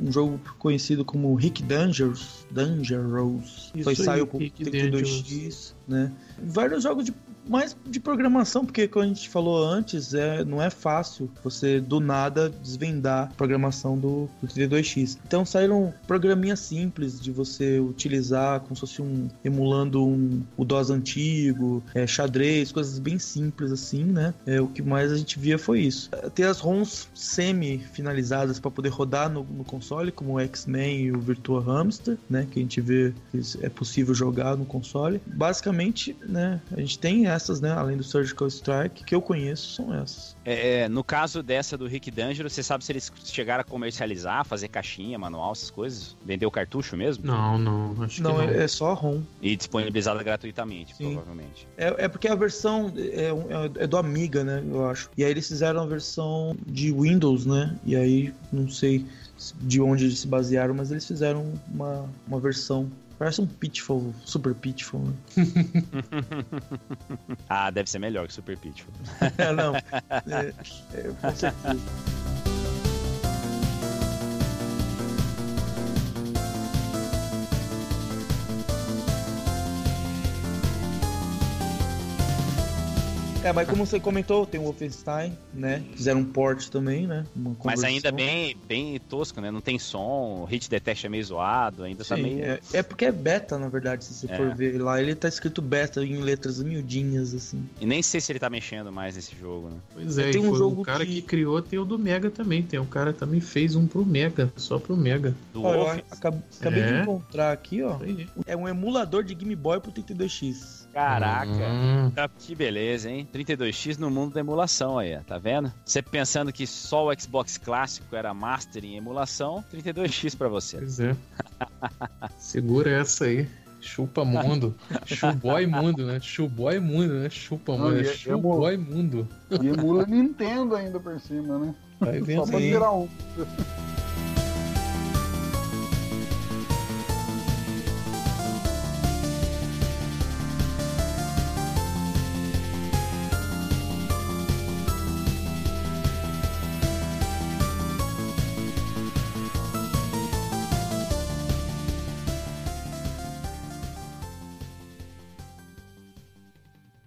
um jogo conhecido como Rick Dangerous, Dangerous, Isso foi aí, saiu pro Rick 32X, né? Vários jogos de mais de programação, porque como a gente falou antes, é, não é fácil você do nada desvendar a programação do, do 32X. Então saíram programinhas simples de você utilizar como se fosse um emulando um, o DOS antigo, é, xadrez, coisas bem simples assim, né? É, o que mais a gente via foi isso. Ter as ROMs semi-finalizadas para poder rodar no, no console, como o X-Men e o Virtua Hamster, né? Que a gente vê que é possível jogar no console. Basicamente basicamente, né, a gente tem essas, né, além do Surgical Strike, que eu conheço, são essas. É, é, no caso dessa do Rick Dangerous, você sabe se eles chegaram a comercializar, fazer caixinha, manual, essas coisas? Vender o cartucho mesmo? Não, não, acho não, que não. É, é só ROM. E disponibilizada gratuitamente, Sim. provavelmente. É, é porque a versão é, é, é do Amiga, né, eu acho. E aí eles fizeram a versão de Windows, né, e aí não sei de onde eles se basearam, mas eles fizeram uma, uma versão Parece um Pitfall, Super Pitfall. Né? ah, deve ser melhor que Super Pitfall. não, é, é, com certeza. É, mas como você comentou, tem o Wolfenstein, né? Fizeram um port também, né? mas ainda bem, bem tosco, né? Não tem som, o hit detect é meio zoado, ainda tá Sim, tá meio. É, é, porque é beta, na verdade, se você é. for ver lá. Ele tá escrito beta em letras miudinhas, assim. E nem sei se ele tá mexendo mais nesse jogo, né? Pois é, tem um jogo o cara que... que... criou tem o do Mega também. Tem um cara que também fez um pro Mega, só pro Mega. Do ó, acabei, acabei de é. encontrar aqui, ó. É um emulador de Game Boy pro 32X. Caraca, hum. que beleza, hein? 32X no mundo da emulação aí, tá vendo? Você pensando que só o Xbox clássico era master em emulação, 32X para você. Pois é. Segura essa aí. Chupa mundo. Chuboy mundo, né? Chuboy mundo, né? Chupa mundo. É Chuboy mundo. E emula Nintendo ainda por cima, né? Vai vendo Só pra tirar um.